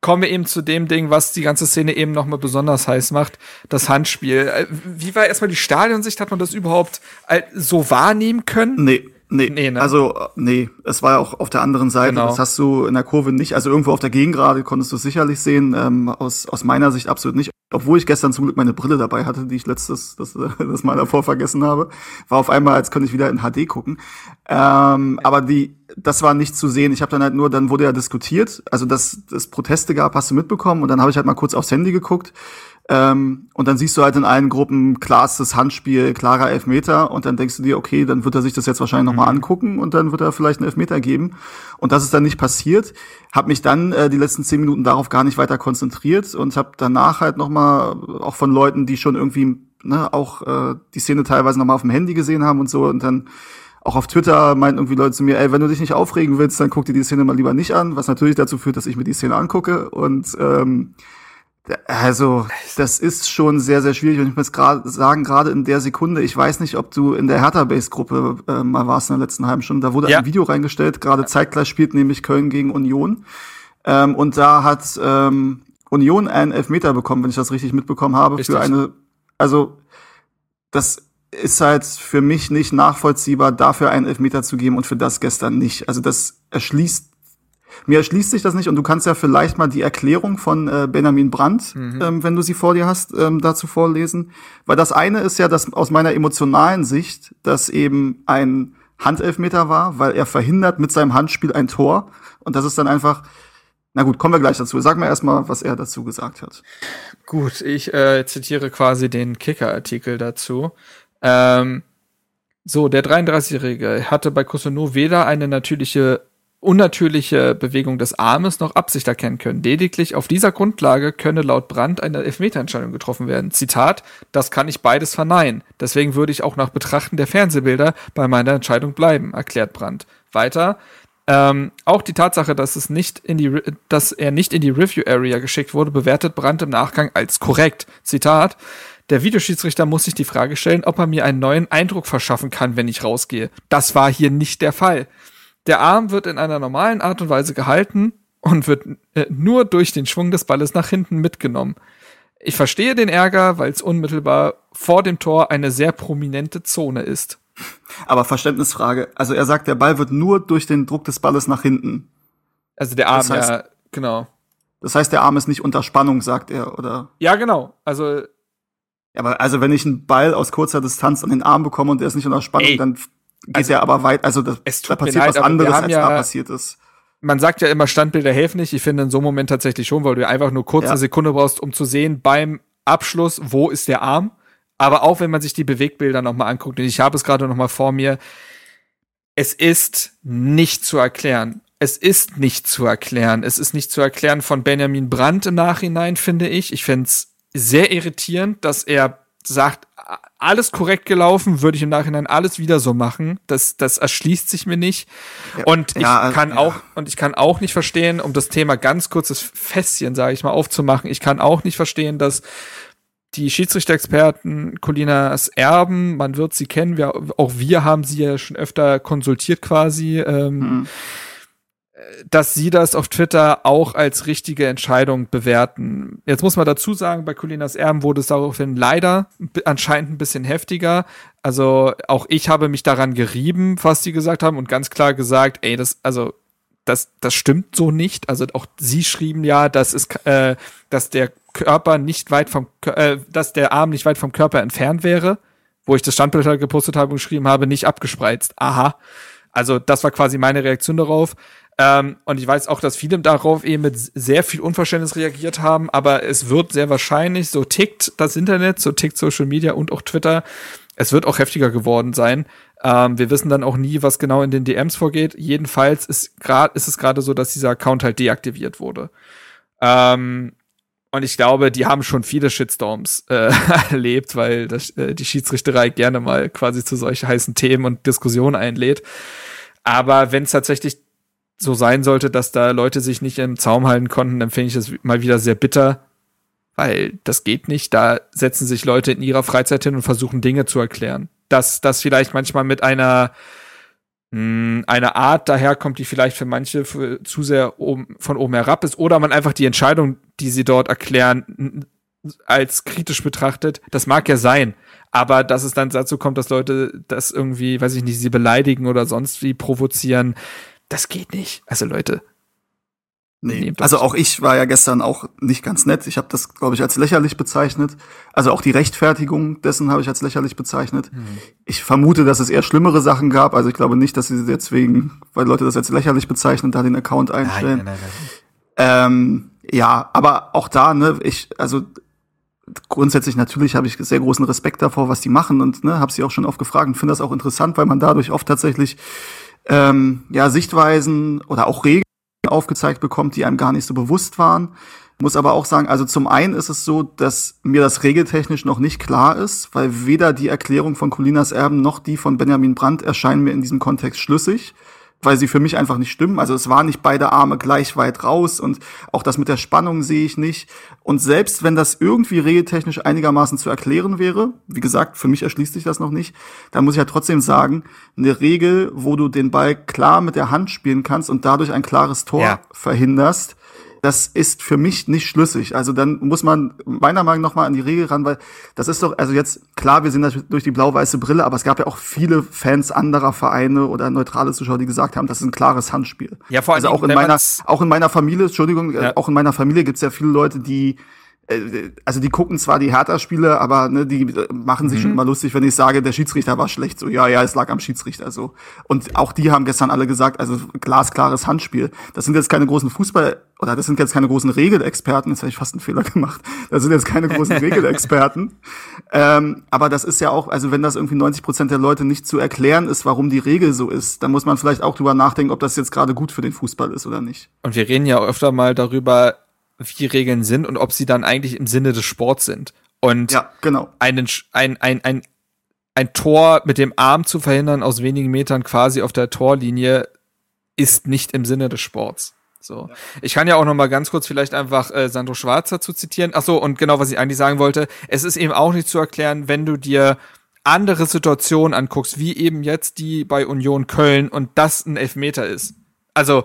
kommen wir eben zu dem Ding, was die ganze Szene eben nochmal besonders heiß macht, das Handspiel. Äh, wie war erstmal die Stadionsicht? Hat man das überhaupt äh, so wahrnehmen können? Nee. Nee, nee ne? also nee, es war ja auch auf der anderen Seite. Genau. Das hast du in der Kurve nicht. Also irgendwo auf der Gegengrade konntest du es sicherlich sehen. Ähm, aus, aus meiner Sicht absolut nicht. Obwohl ich gestern zum Glück meine Brille dabei hatte, die ich letztes das, das Mal davor vergessen habe, war auf einmal, als könnte ich wieder in HD gucken. Ähm, aber die, das war nicht zu sehen. Ich habe dann halt nur, dann wurde ja diskutiert, also dass es Proteste gab, hast du mitbekommen. Und dann habe ich halt mal kurz aufs Handy geguckt ähm, und dann siehst du halt in allen Gruppen klares Handspiel, klarer Elfmeter und dann denkst du dir, okay, dann wird er sich das jetzt wahrscheinlich mhm. nochmal angucken und dann wird er vielleicht einen Elfmeter geben. Und das ist dann nicht passiert. Hab mich dann äh, die letzten zehn Minuten darauf gar nicht weiter konzentriert und habe danach halt nochmal auch von Leuten, die schon irgendwie ne, auch äh, die Szene teilweise nochmal auf dem Handy gesehen haben und so und dann auch auf Twitter meinten irgendwie Leute zu mir, ey, wenn du dich nicht aufregen willst, dann guck dir die Szene mal lieber nicht an, was natürlich dazu führt, dass ich mir die Szene angucke und ähm, also, das ist schon sehr, sehr schwierig. Und ich muss gerade sagen, gerade in der Sekunde, ich weiß nicht, ob du in der Hertha-Base-Gruppe äh, mal warst in der letzten halben Stunde, da wurde ja. ein Video reingestellt, gerade zeitgleich spielt nämlich Köln gegen Union. Ähm, und da hat ähm, Union einen Elfmeter bekommen, wenn ich das richtig mitbekommen habe, richtig. für eine, also das ist halt für mich nicht nachvollziehbar, dafür einen Elfmeter zu geben und für das gestern nicht. Also das erschließt mir erschließt sich das nicht und du kannst ja vielleicht mal die Erklärung von äh, Benjamin Brandt, mhm. ähm, wenn du sie vor dir hast, ähm, dazu vorlesen. Weil das eine ist ja, dass aus meiner emotionalen Sicht, dass eben ein Handelfmeter war, weil er verhindert mit seinem Handspiel ein Tor. Und das ist dann einfach, na gut, kommen wir gleich dazu. Sag mir erstmal, was er dazu gesagt hat. Gut, ich äh, zitiere quasi den Kicker-Artikel dazu. Ähm, so, der 33-Jährige hatte bei Cotonou weder eine natürliche unnatürliche Bewegung des Armes noch Absicht erkennen können. Lediglich auf dieser Grundlage könne laut Brandt eine Elfmeterentscheidung getroffen werden. Zitat, das kann ich beides verneinen. Deswegen würde ich auch nach Betrachten der Fernsehbilder bei meiner Entscheidung bleiben, erklärt Brandt. Weiter, ähm, auch die Tatsache, dass es nicht in die, dass er nicht in die Review Area geschickt wurde, bewertet Brandt im Nachgang als korrekt. Zitat, Der Videoschiedsrichter muss sich die Frage stellen, ob er mir einen neuen Eindruck verschaffen kann, wenn ich rausgehe. Das war hier nicht der Fall. Der Arm wird in einer normalen Art und Weise gehalten und wird äh, nur durch den Schwung des Balles nach hinten mitgenommen. Ich verstehe den Ärger, weil es unmittelbar vor dem Tor eine sehr prominente Zone ist. Aber Verständnisfrage. Also er sagt, der Ball wird nur durch den Druck des Balles nach hinten. Also der Arm, das heißt, ja, genau. Das heißt, der Arm ist nicht unter Spannung, sagt er, oder? Ja, genau. Also. Ja, aber also wenn ich einen Ball aus kurzer Distanz an den Arm bekomme und der ist nicht unter Spannung, Ey, dann geht also, der aber weit. Also das, da passiert leid, was anderes, als ja, da passiert ist man sagt ja immer, Standbilder helfen nicht. Ich finde in so einem Moment tatsächlich schon, weil du einfach nur kurz ja. eine Sekunde brauchst, um zu sehen beim Abschluss, wo ist der Arm. Aber auch wenn man sich die Bewegbilder nochmal anguckt, und ich habe es gerade nochmal vor mir, es ist nicht zu erklären. Es ist nicht zu erklären. Es ist nicht zu erklären von Benjamin Brandt im Nachhinein, finde ich. Ich finde es sehr irritierend, dass er sagt, alles korrekt gelaufen, würde ich im Nachhinein alles wieder so machen. Das, das erschließt sich mir nicht. Ja, und ich ja, kann ja. auch, und ich kann auch nicht verstehen, um das Thema ganz kurzes Fässchen, sage ich mal, aufzumachen, ich kann auch nicht verstehen, dass die Schiedsrichter-Experten Colinas Erben, man wird sie kennen, wir, auch wir haben sie ja schon öfter konsultiert quasi. Ähm, mhm dass sie das auf Twitter auch als richtige Entscheidung bewerten. Jetzt muss man dazu sagen, bei Colinas Erben wurde es daraufhin leider anscheinend ein bisschen heftiger. Also auch ich habe mich daran gerieben, was sie gesagt haben und ganz klar gesagt, ey, das, also das, das stimmt so nicht. Also auch sie schrieben ja, dass es, äh, dass der Körper nicht weit vom, äh, dass der Arm nicht weit vom Körper entfernt wäre, wo ich das Standbild halt gepostet habe und geschrieben habe, nicht abgespreizt. Aha. Also das war quasi meine Reaktion darauf. Ähm, und ich weiß auch, dass viele darauf eben mit sehr viel Unverständnis reagiert haben, aber es wird sehr wahrscheinlich, so tickt das Internet, so tickt Social Media und auch Twitter, es wird auch heftiger geworden sein. Ähm, wir wissen dann auch nie, was genau in den DMs vorgeht. Jedenfalls ist, grad, ist es gerade so, dass dieser Account halt deaktiviert wurde. Ähm, und ich glaube, die haben schon viele Shitstorms äh, erlebt, weil das, äh, die Schiedsrichterei gerne mal quasi zu solchen heißen Themen und Diskussionen einlädt. Aber wenn es tatsächlich so sein sollte, dass da Leute sich nicht im Zaum halten konnten, dann finde ich das mal wieder sehr bitter, weil das geht nicht. Da setzen sich Leute in ihrer Freizeit hin und versuchen Dinge zu erklären. Dass das vielleicht manchmal mit einer mh, hm, einer Art daherkommt, die vielleicht für manche für, zu sehr oben, von oben herab ist, oder man einfach die Entscheidung, die sie dort erklären, als kritisch betrachtet. Das mag ja sein. Aber dass es dann dazu kommt, dass Leute das irgendwie, weiß ich nicht, sie beleidigen oder sonst wie provozieren, das geht nicht. Also Leute. Nee, also auch ich war ja gestern auch nicht ganz nett. Ich habe das, glaube ich, als lächerlich bezeichnet. Also auch die Rechtfertigung dessen habe ich als lächerlich bezeichnet. Mhm. Ich vermute, dass es eher schlimmere Sachen gab. Also ich glaube nicht, dass sie deswegen, weil Leute das als lächerlich bezeichnen, da den Account einstellen. Nein, nein, nein, ähm, ja, aber auch da, ne, ich, also grundsätzlich natürlich habe ich sehr großen Respekt davor, was die machen und ne, habe sie auch schon oft gefragt und finde das auch interessant, weil man dadurch oft tatsächlich ähm, ja, Sichtweisen oder auch Regeln aufgezeigt bekommt, die einem gar nicht so bewusst waren. Muss aber auch sagen, also zum einen ist es so, dass mir das regeltechnisch noch nicht klar ist, weil weder die Erklärung von Colinas Erben noch die von Benjamin Brandt erscheinen mir in diesem Kontext schlüssig weil sie für mich einfach nicht stimmen. Also es waren nicht beide Arme gleich weit raus und auch das mit der Spannung sehe ich nicht. Und selbst wenn das irgendwie regeltechnisch einigermaßen zu erklären wäre, wie gesagt, für mich erschließt sich das noch nicht, dann muss ich ja trotzdem sagen, eine Regel, wo du den Ball klar mit der Hand spielen kannst und dadurch ein klares Tor ja. verhinderst, das ist für mich nicht schlüssig. Also dann muss man meiner Meinung nach mal an die Regel ran, weil das ist doch, also jetzt, klar, wir sind durch die blau-weiße Brille, aber es gab ja auch viele Fans anderer Vereine oder neutrale Zuschauer, die gesagt haben, das ist ein klares Handspiel. Ja, vor allem, also auch in meiner, auch in meiner Familie, Entschuldigung, ja. auch in meiner Familie gibt's ja viele Leute, die also die gucken zwar die Hertha-Spiele, aber ne, die machen sich mhm. schon immer lustig, wenn ich sage, der Schiedsrichter war schlecht. So, ja, ja, es lag am Schiedsrichter. So. Und auch die haben gestern alle gesagt, also glasklares Handspiel. Das sind jetzt keine großen Fußball- oder das sind jetzt keine großen Regelexperten. Jetzt habe ich fast einen Fehler gemacht. Das sind jetzt keine großen Regelexperten. ähm, aber das ist ja auch, also wenn das irgendwie 90 Prozent der Leute nicht zu erklären ist, warum die Regel so ist, dann muss man vielleicht auch drüber nachdenken, ob das jetzt gerade gut für den Fußball ist oder nicht. Und wir reden ja öfter mal darüber, wie Regeln sind und ob sie dann eigentlich im Sinne des Sports sind. Und ja, genau. einen, ein, ein, ein, ein Tor mit dem Arm zu verhindern aus wenigen Metern quasi auf der Torlinie ist nicht im Sinne des Sports. So. Ja. Ich kann ja auch noch mal ganz kurz vielleicht einfach äh, Sandro Schwarz dazu zitieren. Ach so, und genau, was ich eigentlich sagen wollte, es ist eben auch nicht zu erklären, wenn du dir andere Situationen anguckst, wie eben jetzt die bei Union Köln und das ein Elfmeter ist. Also,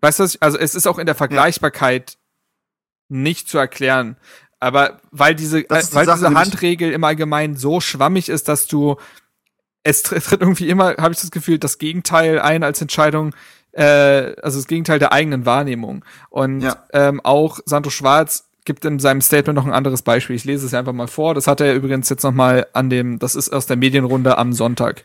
weißt du, also es ist auch in der Vergleichbarkeit ja. Nicht zu erklären. Aber weil diese, äh, die weil Sache, diese Handregel im Allgemeinen so schwammig ist, dass du es tritt irgendwie immer, habe ich das Gefühl, das Gegenteil ein als Entscheidung, äh, also das Gegenteil der eigenen Wahrnehmung. Und ja. ähm, auch Santo Schwarz gibt in seinem Statement noch ein anderes Beispiel. Ich lese es einfach mal vor. Das hat er übrigens jetzt noch mal an dem, das ist aus der Medienrunde am Sonntag.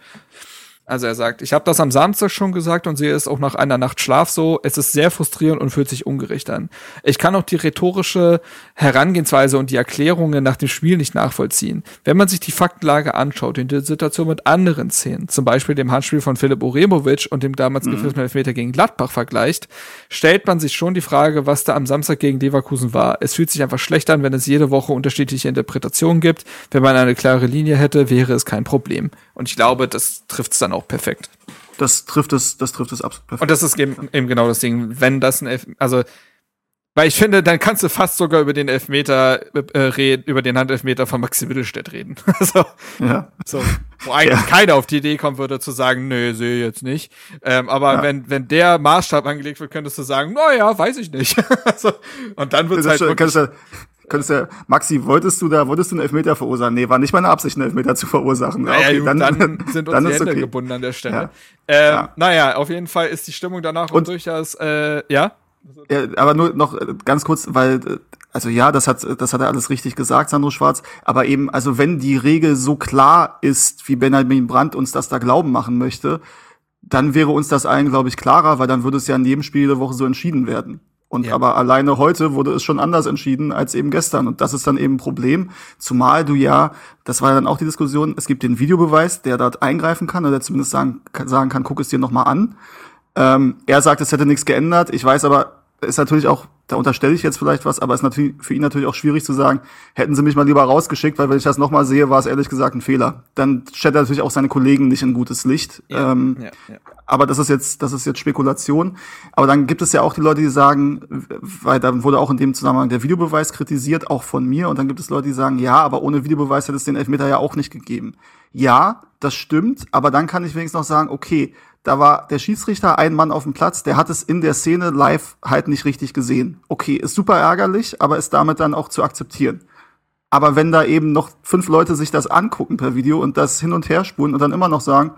Also er sagt, ich habe das am Samstag schon gesagt und sehe es auch nach einer Nacht Schlaf so. Es ist sehr frustrierend und fühlt sich ungerecht an. Ich kann auch die rhetorische Herangehensweise und die Erklärungen nach dem Spiel nicht nachvollziehen. Wenn man sich die Faktenlage anschaut, in der Situation mit anderen Szenen, zum Beispiel dem Handspiel von Philipp Oremovic und dem damals mhm. geführten Elfmeter gegen Gladbach vergleicht, stellt man sich schon die Frage, was da am Samstag gegen Leverkusen war. Es fühlt sich einfach schlecht an, wenn es jede Woche unterschiedliche Interpretationen gibt. Wenn man eine klare Linie hätte, wäre es kein Problem. Und ich glaube, das trifft es dann auch perfekt. Das trifft es, das trifft es absolut perfekt. Und das ist eben, eben genau das Ding. Wenn das ein Elf, also, weil ich finde, dann kannst du fast sogar über den Elfmeter äh, reden, über den Handelfmeter von Maxi Mittelstädt reden. so, ja. so, wo eigentlich ja. keiner auf die Idee kommen würde zu sagen, nö, sehe jetzt nicht. Ähm, aber ja. wenn wenn der Maßstab angelegt wird, könntest du sagen, na ja, weiß ich nicht. so, und dann wird es halt wirklich, könntest ja, Maxi, wolltest du da, wolltest du einen Elfmeter verursachen? Nee, war nicht meine Absicht, einen Elfmeter zu verursachen. Naja, okay, gut, dann, dann, sind uns dann die Hände okay. gebunden an der Stelle. Ja. Ähm, ja. Naja, auf jeden Fall ist die Stimmung danach und durchaus, äh, ja? Ja, aber nur noch äh, ganz kurz, weil, äh, also ja, das hat, das hat er alles richtig gesagt, Sandro Schwarz, aber eben, also wenn die Regel so klar ist, wie Benjamin Brandt uns das da glauben machen möchte, dann wäre uns das allen, glaube ich, klarer, weil dann würde es ja in jedem Spiel der Woche so entschieden werden. Und ja. aber alleine heute wurde es schon anders entschieden als eben gestern. Und das ist dann eben ein Problem. Zumal du ja, das war ja dann auch die Diskussion, es gibt den Videobeweis, der dort eingreifen kann oder der zumindest sagen, sagen kann, guck es dir nochmal an. Ähm, er sagt, es hätte nichts geändert. Ich weiß aber, ist natürlich auch, da unterstelle ich jetzt vielleicht was, aber ist natürlich für ihn natürlich auch schwierig zu sagen, hätten sie mich mal lieber rausgeschickt, weil wenn ich das nochmal sehe, war es ehrlich gesagt ein Fehler. Dann stellt er natürlich auch seine Kollegen nicht in gutes Licht. Ja, ähm, ja, ja. Aber das ist jetzt, das ist jetzt Spekulation. Aber dann gibt es ja auch die Leute, die sagen, weil dann wurde auch in dem Zusammenhang der Videobeweis kritisiert, auch von mir. Und dann gibt es Leute, die sagen, ja, aber ohne Videobeweis hätte es den Elfmeter ja auch nicht gegeben. Ja, das stimmt. Aber dann kann ich wenigstens noch sagen, okay, da war der Schiedsrichter ein Mann auf dem Platz, der hat es in der Szene live halt nicht richtig gesehen. Okay, ist super ärgerlich, aber ist damit dann auch zu akzeptieren. Aber wenn da eben noch fünf Leute sich das angucken per Video und das hin und her spulen und dann immer noch sagen,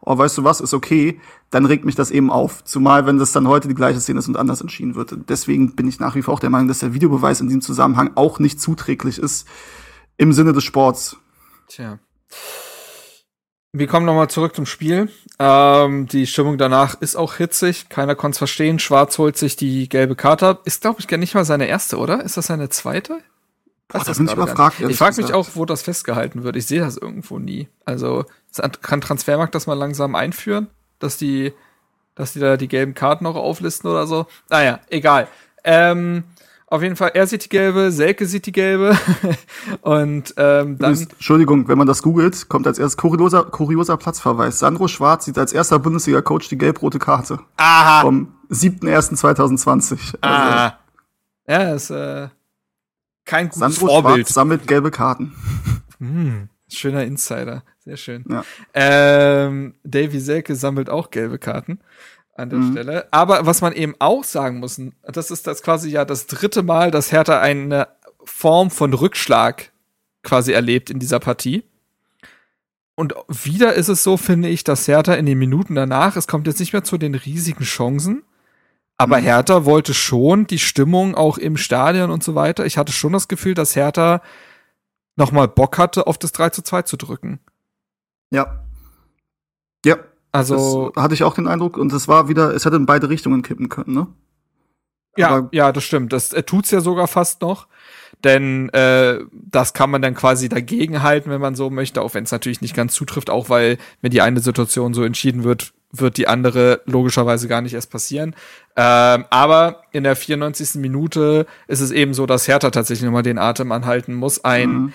oh, weißt du was, ist okay, dann regt mich das eben auf. Zumal, wenn das dann heute die gleiche Szene ist und anders entschieden wird. Deswegen bin ich nach wie vor auch der Meinung, dass der Videobeweis in diesem Zusammenhang auch nicht zuträglich ist im Sinne des Sports. Tja. Wir kommen nochmal zurück zum Spiel. Ähm, die Stimmung danach ist auch hitzig. Keiner konnte es verstehen. Schwarz holt sich die gelbe Karte. Ist, glaube ich, gar nicht mal seine erste, oder? Ist das seine zweite? Boah, das bin ich überfragt. Ich frage mich auch, wo das festgehalten wird. Ich sehe das irgendwo nie. Also kann Transfermarkt das mal langsam einführen, dass die, dass die da die gelben Karten auch auflisten oder so. Naja, egal. Ähm, auf jeden Fall, er sieht die gelbe, Selke sieht die gelbe. und ähm, dann. Entschuldigung, wenn man das googelt, kommt als erstes kurioser, kurioser Platzverweis. Sandro Schwarz sieht als erster Bundesliga-Coach die gelb-rote Karte. Aha. Vom 7.1.2020. Aha. Also, ja, ist äh, kein gutes Sandro Vorbild. Schwarz sammelt gelbe Karten. Hm, schöner Insider. Sehr schön. Ja. Ähm, Davy Selke sammelt auch gelbe Karten an der mhm. Stelle. Aber was man eben auch sagen muss, das ist das quasi ja das dritte Mal, dass Hertha eine Form von Rückschlag quasi erlebt in dieser Partie. Und wieder ist es so, finde ich, dass Hertha in den Minuten danach, es kommt jetzt nicht mehr zu den riesigen Chancen, aber mhm. Hertha wollte schon die Stimmung auch im Stadion und so weiter. Ich hatte schon das Gefühl, dass Hertha nochmal Bock hatte, auf das 3 zu 2 zu drücken. Ja. Ja, also das hatte ich auch den Eindruck und es war wieder, es hätte in beide Richtungen kippen können, ne? Ja, Aber ja, das stimmt. Das äh, tut's ja sogar fast noch, denn äh, das kann man dann quasi dagegen halten, wenn man so möchte, auch wenn es natürlich nicht ganz zutrifft, auch weil wenn die eine Situation so entschieden wird, wird die andere logischerweise gar nicht erst passieren. Ähm, aber in der 94. Minute ist es eben so, dass Hertha tatsächlich nochmal den Atem anhalten muss. Ein mhm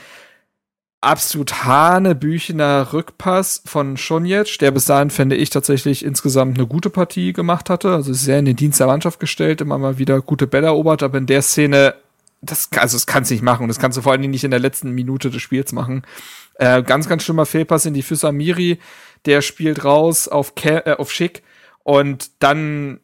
absolut hanebüchener Rückpass von Schonjetsch, der bis dahin, finde ich, tatsächlich insgesamt eine gute Partie gemacht hatte. Also sehr in den Dienst der Mannschaft gestellt, immer mal wieder gute Bälle erobert, aber in der Szene, das, also das kannst du nicht machen. Das kannst du vor allen Dingen nicht in der letzten Minute des Spiels machen. Äh, ganz, ganz schlimmer Fehlpass in die Füße Amiri, der spielt raus auf, Ke äh, auf Schick und dann,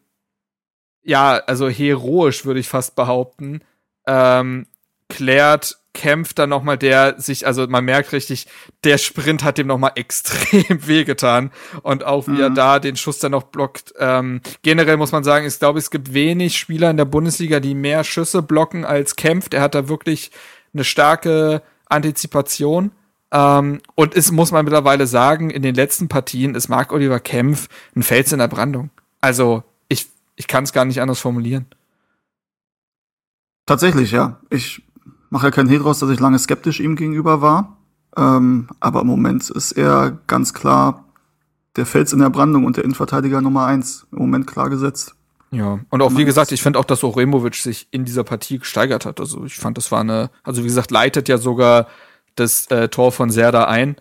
ja, also heroisch würde ich fast behaupten, ähm, klärt kämpft dann noch mal der sich, also man merkt richtig, der Sprint hat dem noch mal extrem wehgetan und auch wie mhm. er da den Schuss dann noch blockt. Ähm, generell muss man sagen, ich glaube, es gibt wenig Spieler in der Bundesliga, die mehr Schüsse blocken als kämpft. Er hat da wirklich eine starke Antizipation. Ähm, und es muss man mittlerweile sagen, in den letzten Partien ist Marc Oliver Kempf ein Fels in der Brandung. Also ich, ich kann es gar nicht anders formulieren. Tatsächlich, ja. Ich mache ja keinen Hehl draus, dass ich lange skeptisch ihm gegenüber war. Ähm, aber im Moment ist er ganz klar der Fels in der Brandung und der Innenverteidiger Nummer eins. Im Moment klar gesetzt. Ja, und auch wie gesagt, ich finde auch, dass Oremovic sich in dieser Partie gesteigert hat. Also ich fand, das war eine, also wie gesagt, leitet ja sogar das äh, Tor von Serda ein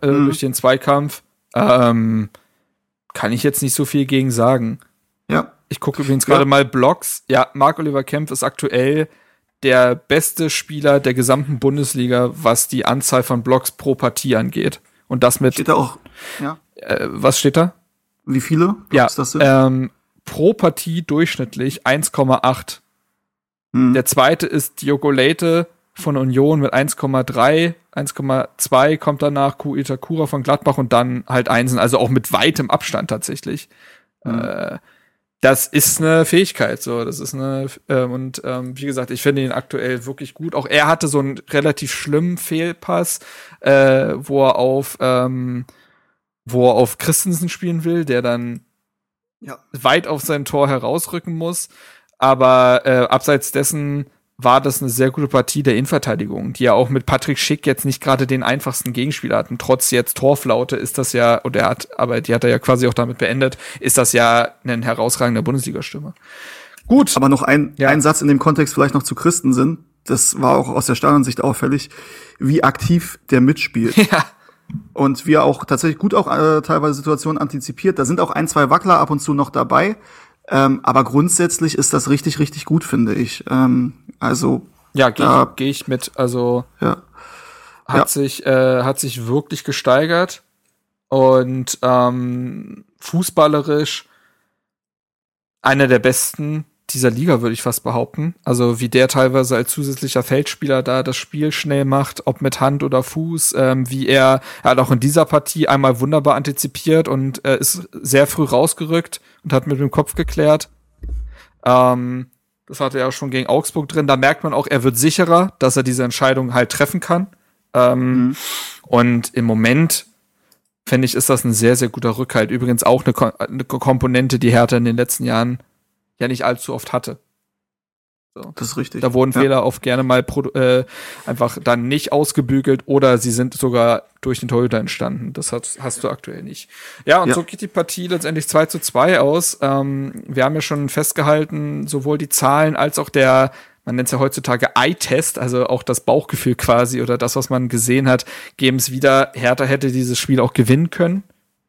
äh, mhm. durch den Zweikampf. Ähm, kann ich jetzt nicht so viel gegen sagen. Ja. Ich gucke übrigens ja. gerade mal Blogs. Ja, Marc-Oliver Kempf ist aktuell der beste Spieler der gesamten Bundesliga, was die Anzahl von Blocks pro Partie angeht. Und das mit. Steht da auch, ja. Äh, was steht da? Wie viele ja, das sind? Ähm, pro Partie durchschnittlich 1,8. Hm. Der zweite ist Diogo Leite von Union mit 1,3, 1,2 kommt danach Ku Itakura von Gladbach und dann halt Einsen, also auch mit weitem Abstand tatsächlich. Hm. Äh, das ist eine Fähigkeit, so, das ist eine, äh, und ähm, wie gesagt, ich finde ihn aktuell wirklich gut. Auch er hatte so einen relativ schlimmen Fehlpass, äh, wo er auf, ähm, wo er auf Christensen spielen will, der dann ja. weit auf sein Tor herausrücken muss. Aber äh, abseits dessen war das eine sehr gute Partie der Innenverteidigung, die ja auch mit Patrick Schick jetzt nicht gerade den einfachsten Gegenspieler hatten. Trotz jetzt Torflaute ist das ja, und er hat, aber die hat er ja quasi auch damit beendet, ist das ja ein herausragender Bundesliga-Stimme. Gut. Aber noch ein, ja. ein Satz in dem Kontext vielleicht noch zu Christensen. Das war auch aus der Stadionsicht auffällig, wie aktiv der mitspielt. Ja. Und wie er auch tatsächlich gut auch äh, teilweise Situationen antizipiert. Da sind auch ein, zwei Wackler ab und zu noch dabei. Ähm, aber grundsätzlich ist das richtig, richtig gut, finde ich. Ähm, also ja, gehe ich, geh ich mit. Also ja. hat ja. sich äh, hat sich wirklich gesteigert und ähm, fußballerisch einer der besten dieser Liga, würde ich fast behaupten. Also wie der teilweise als zusätzlicher Feldspieler da das Spiel schnell macht, ob mit Hand oder Fuß, ähm, wie er, er hat auch in dieser Partie einmal wunderbar antizipiert und äh, ist sehr früh rausgerückt und hat mit dem Kopf geklärt. Ähm, das hatte er auch schon gegen Augsburg drin. Da merkt man auch, er wird sicherer, dass er diese Entscheidung halt treffen kann. Ähm, mhm. Und im Moment finde ich, ist das ein sehr, sehr guter Rückhalt. Übrigens auch eine, Ko eine Komponente, die Hertha in den letzten Jahren ja nicht allzu oft hatte. So. Das ist richtig. Da wurden ja. Fehler oft gerne mal äh, einfach dann nicht ausgebügelt oder sie sind sogar durch den Torhüter entstanden. Das hast, hast du aktuell nicht. Ja, und ja. so geht die Partie letztendlich 2 zu 2 aus. Ähm, wir haben ja schon festgehalten, sowohl die Zahlen als auch der, man nennt es ja heutzutage Eye-Test, also auch das Bauchgefühl quasi oder das, was man gesehen hat, geben es wieder. Hertha hätte dieses Spiel auch gewinnen können.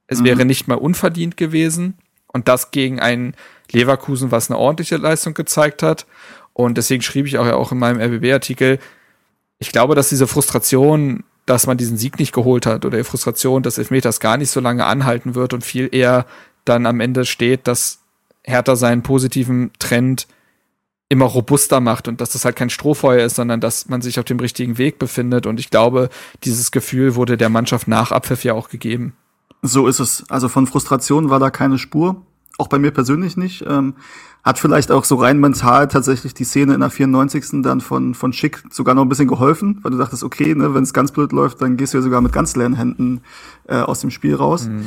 Es mhm. wäre nicht mal unverdient gewesen. Und das gegen ein Leverkusen, was eine ordentliche Leistung gezeigt hat. Und deswegen schrieb ich auch ja auch in meinem RBB-Artikel, ich glaube, dass diese Frustration, dass man diesen Sieg nicht geholt hat oder die Frustration, dass Elfmeters gar nicht so lange anhalten wird und viel eher dann am Ende steht, dass Hertha seinen positiven Trend immer robuster macht und dass das halt kein Strohfeuer ist, sondern dass man sich auf dem richtigen Weg befindet. Und ich glaube, dieses Gefühl wurde der Mannschaft nach Abpfiff ja auch gegeben. So ist es. Also von Frustration war da keine Spur auch bei mir persönlich nicht. Ähm, hat vielleicht auch so rein mental tatsächlich die Szene in der 94. dann von, von Schick sogar noch ein bisschen geholfen, weil du dachtest, okay, ne, wenn es ganz blöd läuft, dann gehst du ja sogar mit ganz leeren Händen äh, aus dem Spiel raus. Mhm.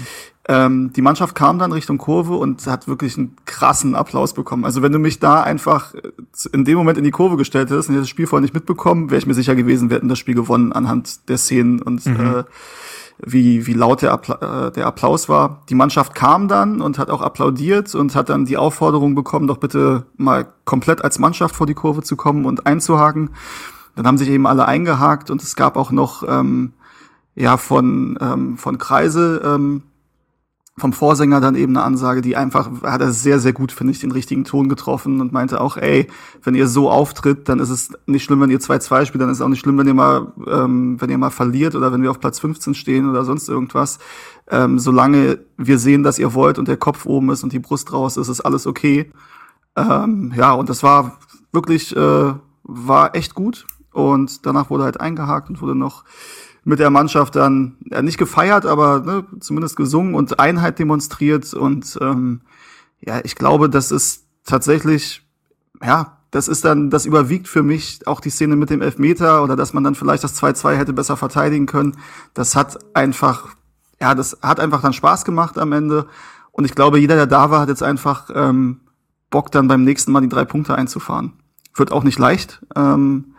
Ähm, die Mannschaft kam dann Richtung Kurve und hat wirklich einen krassen Applaus bekommen. Also wenn du mich da einfach äh, in dem Moment in die Kurve gestellt hättest und hättest das Spiel vorher nicht mitbekommen, wäre ich mir sicher gewesen, wir hätten das Spiel gewonnen anhand der Szenen und mhm. äh, wie, wie laut der, Appla äh, der Applaus war. Die Mannschaft kam dann und hat auch applaudiert und hat dann die Aufforderung bekommen, doch bitte mal komplett als Mannschaft vor die Kurve zu kommen und einzuhaken. Dann haben sich eben alle eingehakt und es gab auch noch ähm, ja von ähm, von Kreise ähm, vom Vorsänger dann eben eine Ansage, die einfach, hat er sehr, sehr gut, finde ich, den richtigen Ton getroffen und meinte auch, ey, wenn ihr so auftritt, dann ist es nicht schlimm, wenn ihr 2-2 spielt, dann ist es auch nicht schlimm, wenn ihr mal, ähm, wenn ihr mal verliert oder wenn wir auf Platz 15 stehen oder sonst irgendwas. Ähm, solange wir sehen, dass ihr wollt und der Kopf oben ist und die Brust raus ist, ist alles okay. Ähm, ja, und das war wirklich, äh, war echt gut. Und danach wurde halt eingehakt und wurde noch mit der Mannschaft dann ja, nicht gefeiert, aber ne, zumindest gesungen und Einheit demonstriert. Und ähm, ja, ich glaube, das ist tatsächlich, ja, das ist dann, das überwiegt für mich auch die Szene mit dem Elfmeter oder dass man dann vielleicht das 2-2 hätte besser verteidigen können. Das hat einfach, ja, das hat einfach dann Spaß gemacht am Ende. Und ich glaube, jeder, der da war, hat jetzt einfach ähm, Bock, dann beim nächsten Mal die drei Punkte einzufahren. Wird auch nicht leicht, ähm,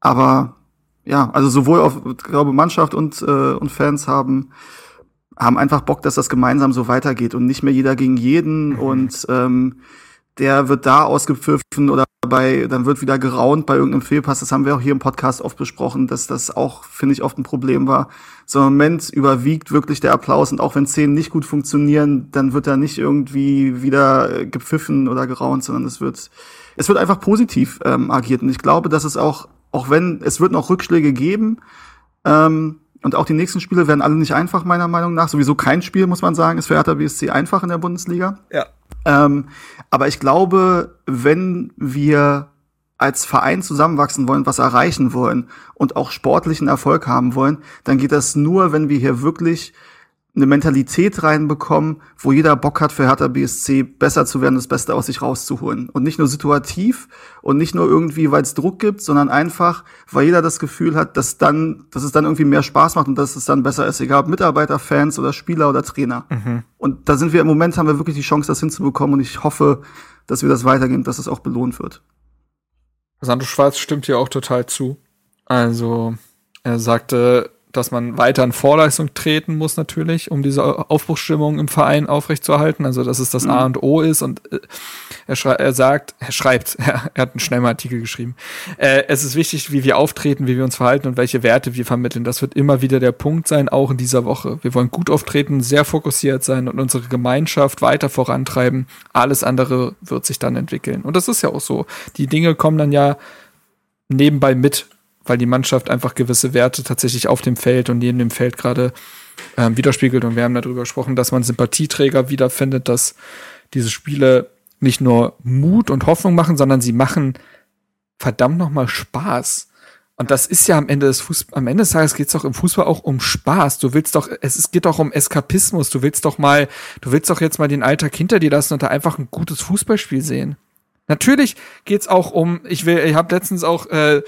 aber ja, also sowohl auf, glaube, Mannschaft und, äh, und Fans haben, haben einfach Bock, dass das gemeinsam so weitergeht und nicht mehr jeder gegen jeden mhm. und ähm, der wird da ausgepfiffen oder bei, dann wird wieder geraunt bei irgendeinem Fehlpass. Das haben wir auch hier im Podcast oft besprochen, dass das auch, finde ich, oft ein Problem war. So im Moment überwiegt wirklich der Applaus und auch wenn Szenen nicht gut funktionieren, dann wird da nicht irgendwie wieder gepfiffen oder geraunt, sondern es wird, es wird einfach positiv ähm, agiert. Und ich glaube, dass es auch auch wenn es wird noch Rückschläge geben. Ähm, und auch die nächsten Spiele werden alle nicht einfach, meiner Meinung nach. Sowieso kein Spiel, muss man sagen, ist für Hertha BSC einfach in der Bundesliga. Ja. Ähm, aber ich glaube, wenn wir als Verein zusammenwachsen wollen, was erreichen wollen und auch sportlichen Erfolg haben wollen, dann geht das nur, wenn wir hier wirklich eine Mentalität reinbekommen, wo jeder Bock hat für Hertha BSC besser zu werden, das Beste aus sich rauszuholen. Und nicht nur situativ und nicht nur irgendwie, weil es Druck gibt, sondern einfach, weil jeder das Gefühl hat, dass dann, dass es dann irgendwie mehr Spaß macht und dass es dann besser ist, egal ob Mitarbeiter, Fans oder Spieler oder Trainer. Mhm. Und da sind wir im Moment, haben wir wirklich die Chance, das hinzubekommen und ich hoffe, dass wir das weitergehen, dass es auch belohnt wird. Sandro Schwarz stimmt hier auch total zu. Also, er sagte, dass man weiter in Vorleistung treten muss natürlich, um diese Aufbruchsstimmung im Verein aufrechtzuerhalten. Also dass es das mhm. A und O ist. Und äh, er, er sagt, er schreibt, er, er hat einen schnellen Artikel geschrieben. Äh, es ist wichtig, wie wir auftreten, wie wir uns verhalten und welche Werte wir vermitteln. Das wird immer wieder der Punkt sein, auch in dieser Woche. Wir wollen gut auftreten, sehr fokussiert sein und unsere Gemeinschaft weiter vorantreiben. Alles andere wird sich dann entwickeln. Und das ist ja auch so. Die Dinge kommen dann ja nebenbei mit weil die Mannschaft einfach gewisse Werte tatsächlich auf dem Feld und neben dem Feld gerade ähm, widerspiegelt. Und wir haben darüber gesprochen, dass man Sympathieträger wiederfindet, dass diese Spiele nicht nur Mut und Hoffnung machen, sondern sie machen verdammt nochmal Spaß. Und das ist ja am Ende des Fußball, am Ende des Tages geht es doch im Fußball auch um Spaß. Du willst doch, es, es geht doch um Eskapismus. Du willst doch mal, du willst doch jetzt mal den Alltag hinter dir lassen und da einfach ein gutes Fußballspiel sehen. Natürlich geht's auch um, ich will, ich habe letztens auch äh,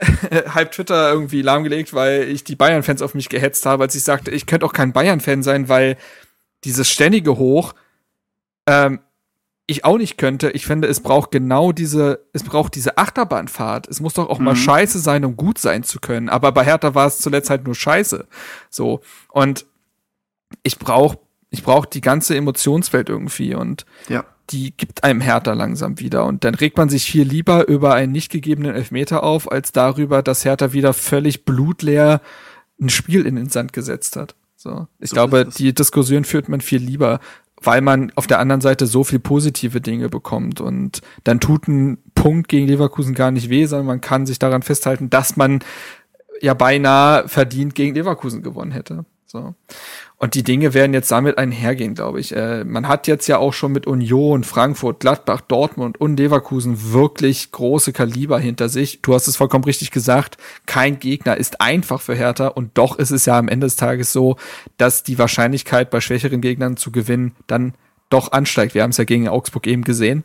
halb Twitter irgendwie lahmgelegt, weil ich die Bayern-Fans auf mich gehetzt habe, als ich sagte, ich könnte auch kein Bayern-Fan sein, weil dieses ständige Hoch ähm, ich auch nicht könnte. Ich finde, es braucht genau diese, es braucht diese Achterbahnfahrt. Es muss doch auch mhm. mal scheiße sein, um gut sein zu können. Aber bei Hertha war es zuletzt halt nur scheiße. So. Und ich brauche ich brauch die ganze Emotionswelt irgendwie. Und ja die gibt einem Hertha langsam wieder. Und dann regt man sich viel lieber über einen nicht gegebenen Elfmeter auf, als darüber, dass Hertha wieder völlig blutleer ein Spiel in den Sand gesetzt hat. So. Ich so glaube, die Diskussion führt man viel lieber, weil man auf der anderen Seite so viel positive Dinge bekommt. Und dann tut ein Punkt gegen Leverkusen gar nicht weh, sondern man kann sich daran festhalten, dass man ja beinahe verdient gegen Leverkusen gewonnen hätte. So. Und die Dinge werden jetzt damit einhergehen, glaube ich. Äh, man hat jetzt ja auch schon mit Union, Frankfurt, Gladbach, Dortmund und Leverkusen wirklich große Kaliber hinter sich. Du hast es vollkommen richtig gesagt. Kein Gegner ist einfach für Hertha und doch ist es ja am Ende des Tages so, dass die Wahrscheinlichkeit bei schwächeren Gegnern zu gewinnen dann doch ansteigt. Wir haben es ja gegen Augsburg eben gesehen.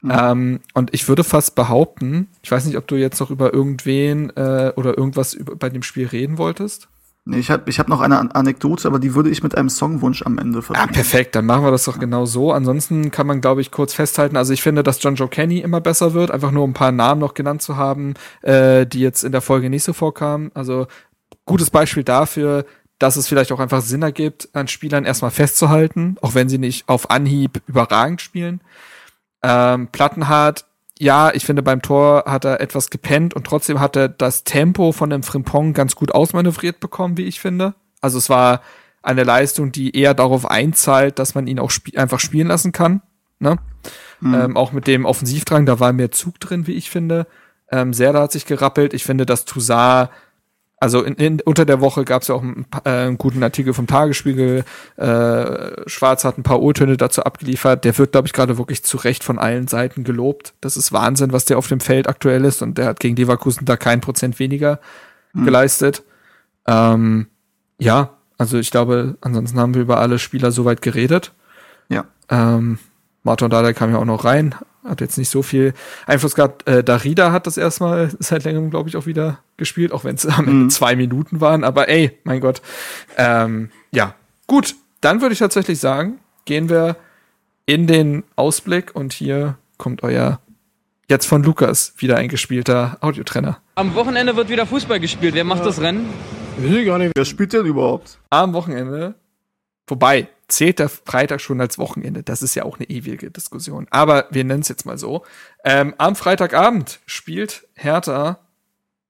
Mhm. Ähm, und ich würde fast behaupten, ich weiß nicht, ob du jetzt noch über irgendwen äh, oder irgendwas über, bei dem Spiel reden wolltest. Nee, ich habe ich hab noch eine Anekdote, aber die würde ich mit einem Songwunsch am Ende verbinden. Ah, perfekt, dann machen wir das doch genau so. Ansonsten kann man, glaube ich, kurz festhalten, also ich finde, dass John Joe Kenny immer besser wird, einfach nur ein paar Namen noch genannt zu haben, äh, die jetzt in der Folge nicht so vorkamen. Also gutes Beispiel dafür, dass es vielleicht auch einfach Sinn ergibt, an Spielern erstmal festzuhalten, auch wenn sie nicht auf Anhieb überragend spielen. Ähm, Plattenhardt ja, ich finde, beim Tor hat er etwas gepennt und trotzdem hat er das Tempo von dem Frimpong ganz gut ausmanövriert bekommen, wie ich finde. Also es war eine Leistung, die eher darauf einzahlt, dass man ihn auch sp einfach spielen lassen kann. Ne? Mhm. Ähm, auch mit dem Offensivdrang, da war mehr Zug drin, wie ich finde. Ähm, Serda hat sich gerappelt. Ich finde, dass Toussaint also in, in, unter der Woche gab es ja auch einen, äh, einen, guten Artikel vom Tagesspiegel. Äh, Schwarz hat ein paar O-Töne dazu abgeliefert. Der wird, glaube ich, gerade wirklich zu Recht von allen Seiten gelobt. Das ist Wahnsinn, was der auf dem Feld aktuell ist. Und der hat gegen Leverkusen da kein Prozent weniger mhm. geleistet. Ähm, ja, also ich glaube, ansonsten haben wir über alle Spieler soweit geredet. Ja. Ähm, Martin Dada kam ja auch noch rein, hat jetzt nicht so viel Einfluss gehabt. Äh, Darida hat das erstmal seit längerem, glaube ich, auch wieder gespielt, auch wenn es am Ende mhm. zwei Minuten waren. Aber ey, mein Gott. Ähm, ja, gut. Dann würde ich tatsächlich sagen, gehen wir in den Ausblick und hier kommt euer jetzt von Lukas wieder eingespielter Audiotrenner. Am Wochenende wird wieder Fußball gespielt. Wer macht ja. das Rennen? Ich gar nicht. Wer spielt denn überhaupt? Am Wochenende. Vorbei zählt der Freitag schon als Wochenende? Das ist ja auch eine ewige Diskussion. Aber wir nennen es jetzt mal so. Ähm, am Freitagabend spielt Hertha.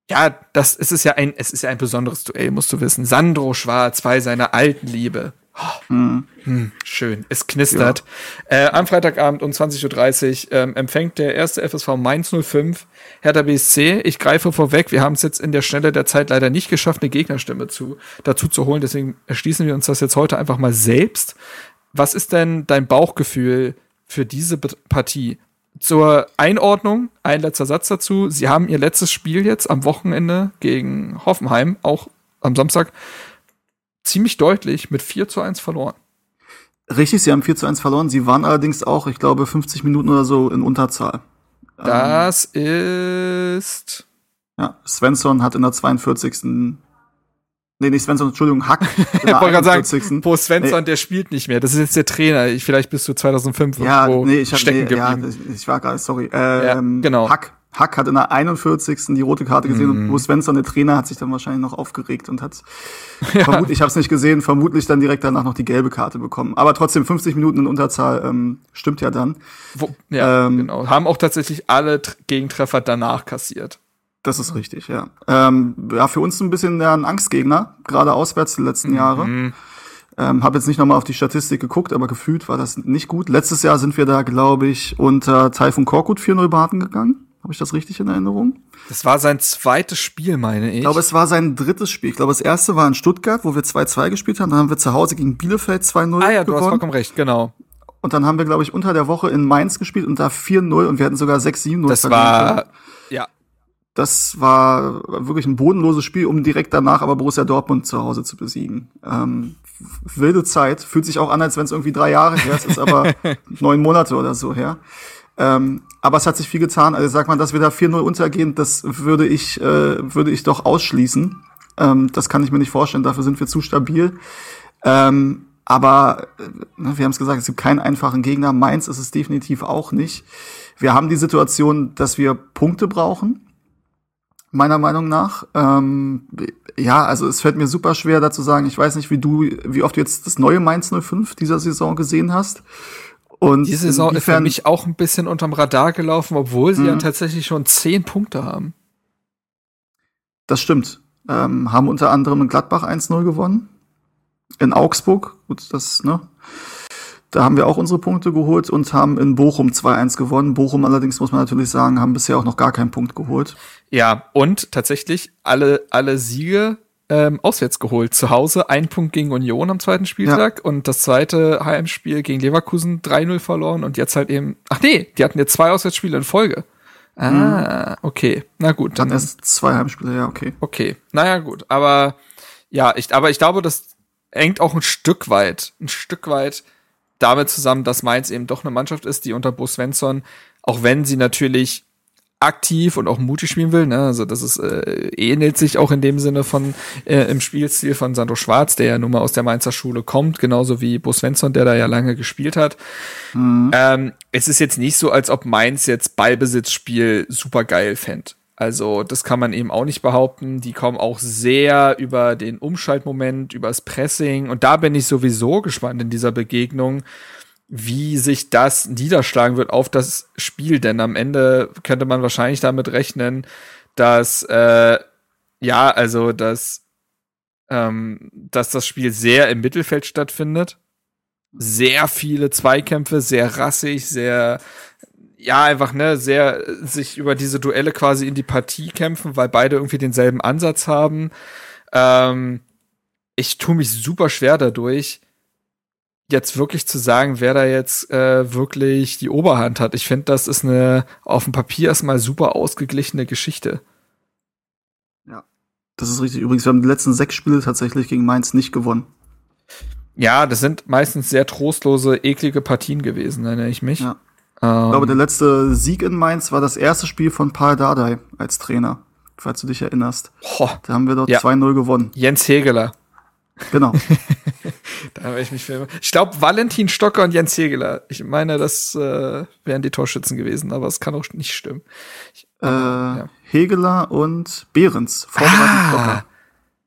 Ja, das es ist ja ein, es ist ja ein besonderes Duell, musst du wissen. Sandro Schwarz bei seiner alten Liebe. Hm. Hm, schön, es knistert. Ja. Äh, am Freitagabend um 20.30 Uhr ähm, empfängt der erste FSV Mainz 05 Hertha BSC. Ich greife vorweg, wir haben es jetzt in der Schnelle der Zeit leider nicht geschafft, eine Gegnerstimme zu, dazu zu holen. Deswegen erschließen wir uns das jetzt heute einfach mal selbst. Was ist denn dein Bauchgefühl für diese Partie? Zur Einordnung, ein letzter Satz dazu. Sie haben ihr letztes Spiel jetzt am Wochenende gegen Hoffenheim, auch am Samstag, ziemlich deutlich mit 4 zu 1 verloren. Richtig, sie haben 4 zu 1 verloren. Sie waren allerdings auch, ich glaube, 50 Minuten oder so in Unterzahl. Das ähm, ist. Ja, Svensson hat in der 42. Nee, nicht Svensson, Entschuldigung, Hack. ich wollte gerade sagen, Bo Svensson, nee. der spielt nicht mehr. Das ist jetzt der Trainer. Ich, vielleicht bist du 2005 ja, nee, ich hab, stecken nee, geblieben. Ja, ich war gerade, sorry. Ähm, ja, genau. Hack Hack hat in der 41. die rote Karte gesehen mm. und mhm. Bo Svensson, der Trainer, hat sich dann wahrscheinlich noch aufgeregt und hat, ja. vermutlich, ich habe es nicht gesehen, vermutlich dann direkt danach noch die gelbe Karte bekommen. Aber trotzdem 50 Minuten in Unterzahl ähm, stimmt ja dann. Wo, ja, ähm, genau. Haben auch tatsächlich alle Gegentreffer danach kassiert. Das ist richtig, ja. Ähm, ja, für uns ein bisschen ein Angstgegner, gerade auswärts die letzten mhm. Jahre. Ähm, habe jetzt nicht nochmal auf die Statistik geguckt, aber gefühlt war das nicht gut. Letztes Jahr sind wir da, glaube ich, unter Taifun Korkut 4-0 Baden gegangen. Habe ich das richtig in Erinnerung? Das war sein zweites Spiel, meine ich. Ich glaube, es war sein drittes Spiel. Ich glaube, das erste war in Stuttgart, wo wir 2-2 gespielt haben. Dann haben wir zu Hause gegen Bielefeld 2-0 Ah ja, du hast vollkommen recht, genau. Und dann haben wir, glaube ich, unter der Woche in Mainz gespielt und da 4-0 und wir hatten sogar 6-7-0. Das war, ja. Das war wirklich ein bodenloses Spiel, um direkt danach aber Borussia Dortmund zu Hause zu besiegen. Ähm, wilde Zeit. Fühlt sich auch an, als wenn es irgendwie drei Jahre her ist, ist aber neun Monate oder so her. Ähm, aber es hat sich viel getan. Also sagt man, dass wir da 4-0 untergehen, das würde ich, äh, würde ich doch ausschließen. Ähm, das kann ich mir nicht vorstellen, dafür sind wir zu stabil. Ähm, aber äh, ne, wir haben es gesagt, es gibt keinen einfachen Gegner. Mainz ist es definitiv auch nicht. Wir haben die Situation, dass wir Punkte brauchen, meiner Meinung nach. Ähm, ja, also es fällt mir super schwer, da zu sagen, ich weiß nicht, wie du, wie oft du jetzt das neue Mainz 05 dieser Saison gesehen hast. Und die Saison ist für mich auch ein bisschen unterm Radar gelaufen, obwohl sie ja mhm. tatsächlich schon zehn Punkte haben. Das stimmt. Ähm, haben unter anderem in Gladbach 1-0 gewonnen. In Augsburg, gut, das, ne? Da haben wir auch unsere Punkte geholt und haben in Bochum 2-1 gewonnen. Bochum allerdings, muss man natürlich sagen, haben bisher auch noch gar keinen Punkt geholt. Ja, und tatsächlich alle, alle Siege ähm, auswärts geholt. Zu Hause ein Punkt gegen Union am zweiten Spieltag ja. und das zweite Heimspiel gegen Leverkusen 3-0 verloren und jetzt halt eben, ach nee, die hatten jetzt zwei Auswärtsspiele in Folge. Ah, mhm. okay. Na gut. Dann, dann erst zwei Heimspiele, ja, okay. Okay. Naja, gut. Aber ja, ich, aber ich glaube, das hängt auch ein Stück weit, ein Stück weit damit zusammen, dass Mainz eben doch eine Mannschaft ist, die unter Bo Svensson, auch wenn sie natürlich aktiv und auch mutig spielen will. Ne? Also das ist äh, ähnelt sich auch in dem Sinne von äh, im Spielstil von Sandro Schwarz, der ja nun mal aus der Mainzer Schule kommt, genauso wie Bo Svensson, der da ja lange gespielt hat. Mhm. Ähm, es ist jetzt nicht so, als ob Mainz jetzt Ballbesitzspiel super geil fände. Also das kann man eben auch nicht behaupten. Die kommen auch sehr über den Umschaltmoment, übers Pressing. Und da bin ich sowieso gespannt in dieser Begegnung, wie sich das niederschlagen wird auf das Spiel, denn am Ende könnte man wahrscheinlich damit rechnen, dass äh, ja, also dass ähm, dass das Spiel sehr im Mittelfeld stattfindet, sehr viele Zweikämpfe, sehr rassig, sehr ja, einfach, ne, sehr sich über diese Duelle quasi in die Partie kämpfen, weil beide irgendwie denselben Ansatz haben. Ähm, ich tue mich super schwer dadurch, jetzt wirklich zu sagen, wer da jetzt äh, wirklich die Oberhand hat. Ich finde, das ist eine auf dem Papier erstmal super ausgeglichene Geschichte. Ja, das ist richtig. Übrigens, wir haben die letzten sechs Spiele tatsächlich gegen Mainz nicht gewonnen. Ja, das sind meistens sehr trostlose, eklige Partien gewesen, erinnere ich mich. Ja. Ähm, ich glaube, der letzte Sieg in Mainz war das erste Spiel von Paul Dardai als Trainer, falls du dich erinnerst. Boah. Da haben wir dort ja. 2-0 gewonnen. Jens Hegeler. Genau. da habe ich mich für. Ich glaube, Valentin Stocker und Jens Hegeler. Ich meine, das äh, wären die Torschützen gewesen, aber es kann auch nicht stimmen. Ich, äh, ja. Hegeler und Behrens. Ah, Stocker.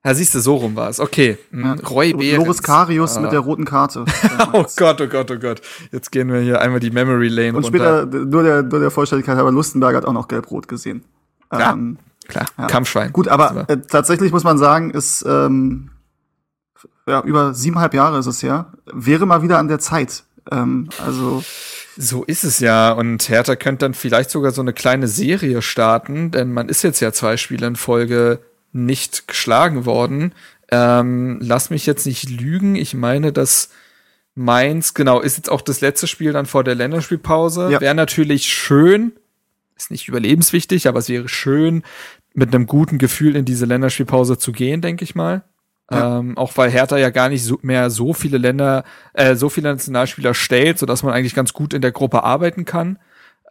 Ja, siehst du, so rum war es. Okay. Hm, ja. Roy Behrens. Loris Karius ah. mit der roten Karte. oh Gott, oh Gott, oh Gott. Jetzt gehen wir hier einmal die Memory Lane Und runter. später, nur der, nur der Vollständigkeit, aber Lustenberg hat auch noch gelb-rot gesehen. Ja, ähm, klar. Ja. Kampfschwein. Gut, aber äh, tatsächlich muss man sagen, ist ähm, ja, über siebeneinhalb Jahre ist es ja, wäre mal wieder an der Zeit. Ähm, also so ist es ja. Und Hertha könnte dann vielleicht sogar so eine kleine Serie starten, denn man ist jetzt ja zwei Spiele in Folge nicht geschlagen worden. Ähm, lass mich jetzt nicht lügen. Ich meine, dass Mainz, genau, ist jetzt auch das letzte Spiel dann vor der Länderspielpause. Ja. Wäre natürlich schön, ist nicht überlebenswichtig, aber es wäre schön, mit einem guten Gefühl in diese Länderspielpause zu gehen, denke ich mal. Ja. Ähm, auch weil Hertha ja gar nicht so, mehr so viele Länder, äh, so viele Nationalspieler stellt, sodass man eigentlich ganz gut in der Gruppe arbeiten kann.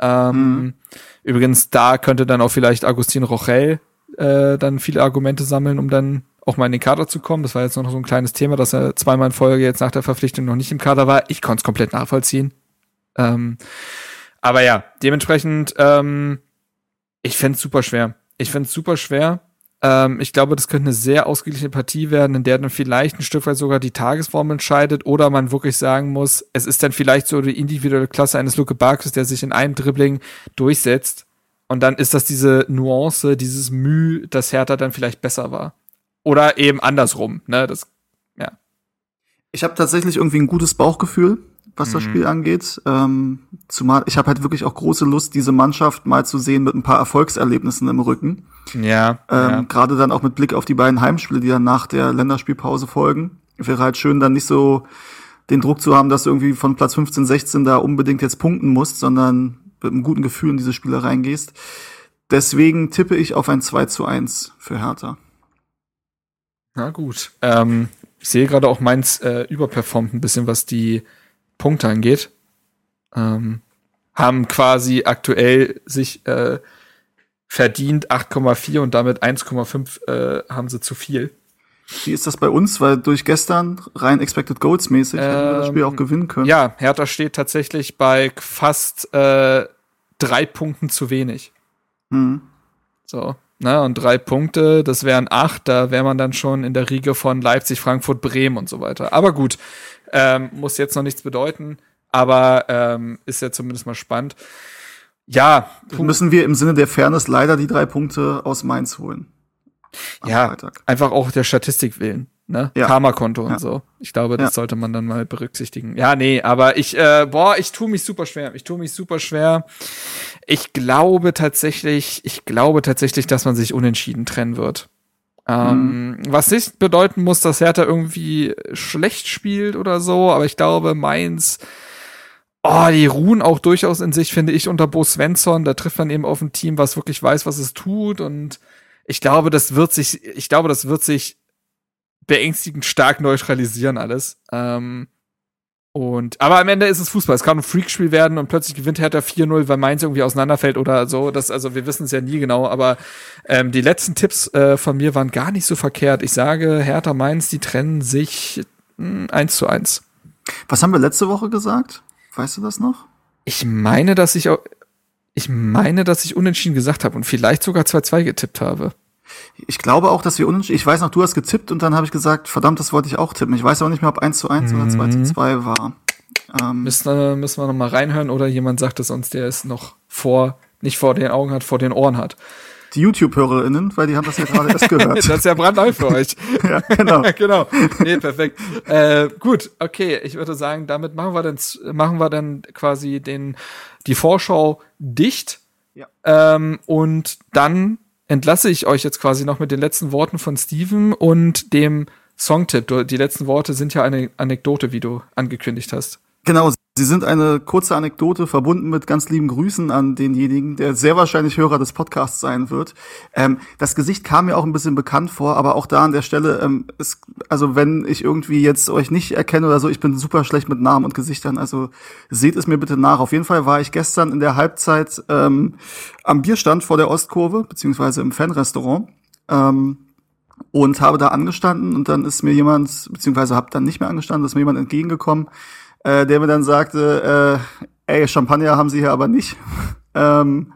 Ähm, mhm. Übrigens, da könnte dann auch vielleicht Agustin Rochel äh, dann viele Argumente sammeln, um dann auch mal in den Kader zu kommen. Das war jetzt noch so ein kleines Thema, dass er zweimal in Folge jetzt nach der Verpflichtung noch nicht im Kader war. Ich konnte es komplett nachvollziehen. Ähm, aber ja, dementsprechend, ähm, ich fände super schwer. Ich fände super schwer. Ähm, ich glaube, das könnte eine sehr ausgeglichene Partie werden, in der dann vielleicht ein Stück weit sogar die Tagesform entscheidet oder man wirklich sagen muss, es ist dann vielleicht so die individuelle Klasse eines Luke Barkus, der sich in einem Dribbling durchsetzt und dann ist das diese Nuance, dieses Mühe, dass Hertha dann vielleicht besser war. Oder eben andersrum, ne? Das, ja. Ich habe tatsächlich irgendwie ein gutes Bauchgefühl, was mhm. das Spiel angeht. Ähm, zumal ich habe halt wirklich auch große Lust, diese Mannschaft mal zu sehen mit ein paar Erfolgserlebnissen im Rücken. Ja. Ähm, ja. Gerade dann auch mit Blick auf die beiden Heimspiele, die dann nach der Länderspielpause folgen. Wäre halt schön, dann nicht so den Druck zu haben, dass du irgendwie von Platz 15, 16 da unbedingt jetzt punkten musst, sondern mit einem guten Gefühl in diese Spiele reingehst. Deswegen tippe ich auf ein 2 zu 1 für Hertha. Na gut. Ähm, ich sehe gerade auch Mainz äh, überperformt ein bisschen, was die Punkte angeht. Ähm, haben quasi aktuell sich äh, verdient 8,4 und damit 1,5 äh, haben sie zu viel. Wie ist das bei uns? Weil durch gestern rein Expected Goals mäßig ähm, hätten wir das Spiel auch ähm, gewinnen können. Ja, Hertha steht tatsächlich bei fast äh, drei Punkten zu wenig. Mhm. So. Na, ne, und drei Punkte, das wären acht, da wäre man dann schon in der Riege von Leipzig, Frankfurt, Bremen und so weiter. Aber gut, ähm, muss jetzt noch nichts bedeuten, aber ähm, ist ja zumindest mal spannend. Ja. Müssen wir im Sinne der Fairness leider die drei Punkte aus Mainz holen ja, Freitag. einfach auch der Statistik willen. Ne? Ja. Karma-Konto und ja. so. Ich glaube, das ja. sollte man dann mal berücksichtigen. Ja, nee, aber ich, äh, boah, ich tue mich super schwer. Ich tue mich super schwer. Ich glaube tatsächlich, ich glaube tatsächlich, dass man sich unentschieden trennen wird. Ähm, mhm. Was nicht bedeuten muss, dass Hertha irgendwie schlecht spielt oder so, aber ich glaube, Mainz, oh, die ruhen auch durchaus in sich, finde ich, unter Bo Svensson. Da trifft man eben auf ein Team, was wirklich weiß, was es tut und ich glaube, das wird sich, ich glaube, das wird sich beängstigend stark neutralisieren alles. Ähm, und, aber am Ende ist es Fußball. Es kann ein Freakspiel werden und plötzlich gewinnt Hertha 4-0, weil Mainz irgendwie auseinanderfällt oder so. Das, also wir wissen es ja nie genau, aber ähm, die letzten Tipps äh, von mir waren gar nicht so verkehrt. Ich sage, Hertha Mainz, die trennen sich mh, hm, 1 zu 1. Was haben wir letzte Woche gesagt? Weißt du das noch? Ich meine, dass ich auch, ich meine, dass ich unentschieden gesagt habe und vielleicht sogar 2-2 getippt habe. Ich glaube auch, dass wir unentschieden. Ich weiß noch, du hast getippt und dann habe ich gesagt, verdammt, das wollte ich auch tippen. Ich weiß aber nicht mehr, ob 1 zu 1 mhm. oder 2 zu 2 war. Ähm, müssen, müssen wir noch mal reinhören oder jemand sagt es uns, der es noch vor, nicht vor den Augen hat, vor den Ohren hat. Die YouTube-HörerInnen, weil die haben das ja gerade erst gehört. das ist ja brandneu für euch. ja, genau. genau. Nee, perfekt. Äh, gut, okay. Ich würde sagen, damit machen wir dann, machen wir dann quasi den, die Vorschau dicht. Ja. Ähm, und dann entlasse ich euch jetzt quasi noch mit den letzten Worten von Steven und dem Songtipp. Die letzten Worte sind ja eine Anekdote, wie du angekündigt hast. Genau, sie sind eine kurze Anekdote verbunden mit ganz lieben Grüßen an denjenigen, der sehr wahrscheinlich Hörer des Podcasts sein wird. Ähm, das Gesicht kam mir auch ein bisschen bekannt vor, aber auch da an der Stelle, ähm, ist, also wenn ich irgendwie jetzt euch nicht erkenne oder so, ich bin super schlecht mit Namen und Gesichtern, also seht es mir bitte nach. Auf jeden Fall war ich gestern in der Halbzeit ähm, am Bierstand vor der Ostkurve, beziehungsweise im Fanrestaurant. Ähm, und habe da angestanden und dann ist mir jemand, beziehungsweise habe dann nicht mehr angestanden, ist mir jemand entgegengekommen, äh, der mir dann sagte, äh, ey, Champagner haben sie hier aber nicht. ähm,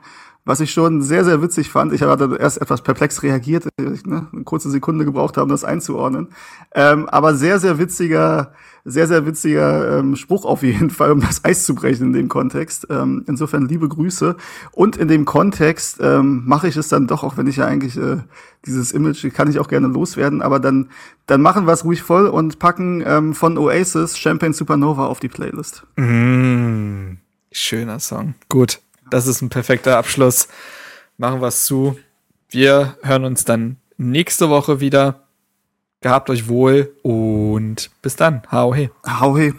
was ich schon sehr, sehr witzig fand. Ich hatte erst etwas perplex reagiert, ne, eine kurze Sekunde gebraucht haben, das einzuordnen. Ähm, aber sehr, sehr witziger, sehr, sehr witziger ähm, Spruch auf jeden Fall, um das Eis zu brechen in dem Kontext. Ähm, insofern liebe Grüße. Und in dem Kontext ähm, mache ich es dann doch, auch wenn ich ja eigentlich äh, dieses Image kann ich auch gerne loswerden, aber dann, dann machen wir es ruhig voll und packen ähm, von Oasis Champagne Supernova auf die Playlist. Mm, schöner Song. Gut. Das ist ein perfekter Abschluss. Machen wir es zu. Wir hören uns dann nächste Woche wieder. Gehabt euch wohl und bis dann. Hau he. Hau he.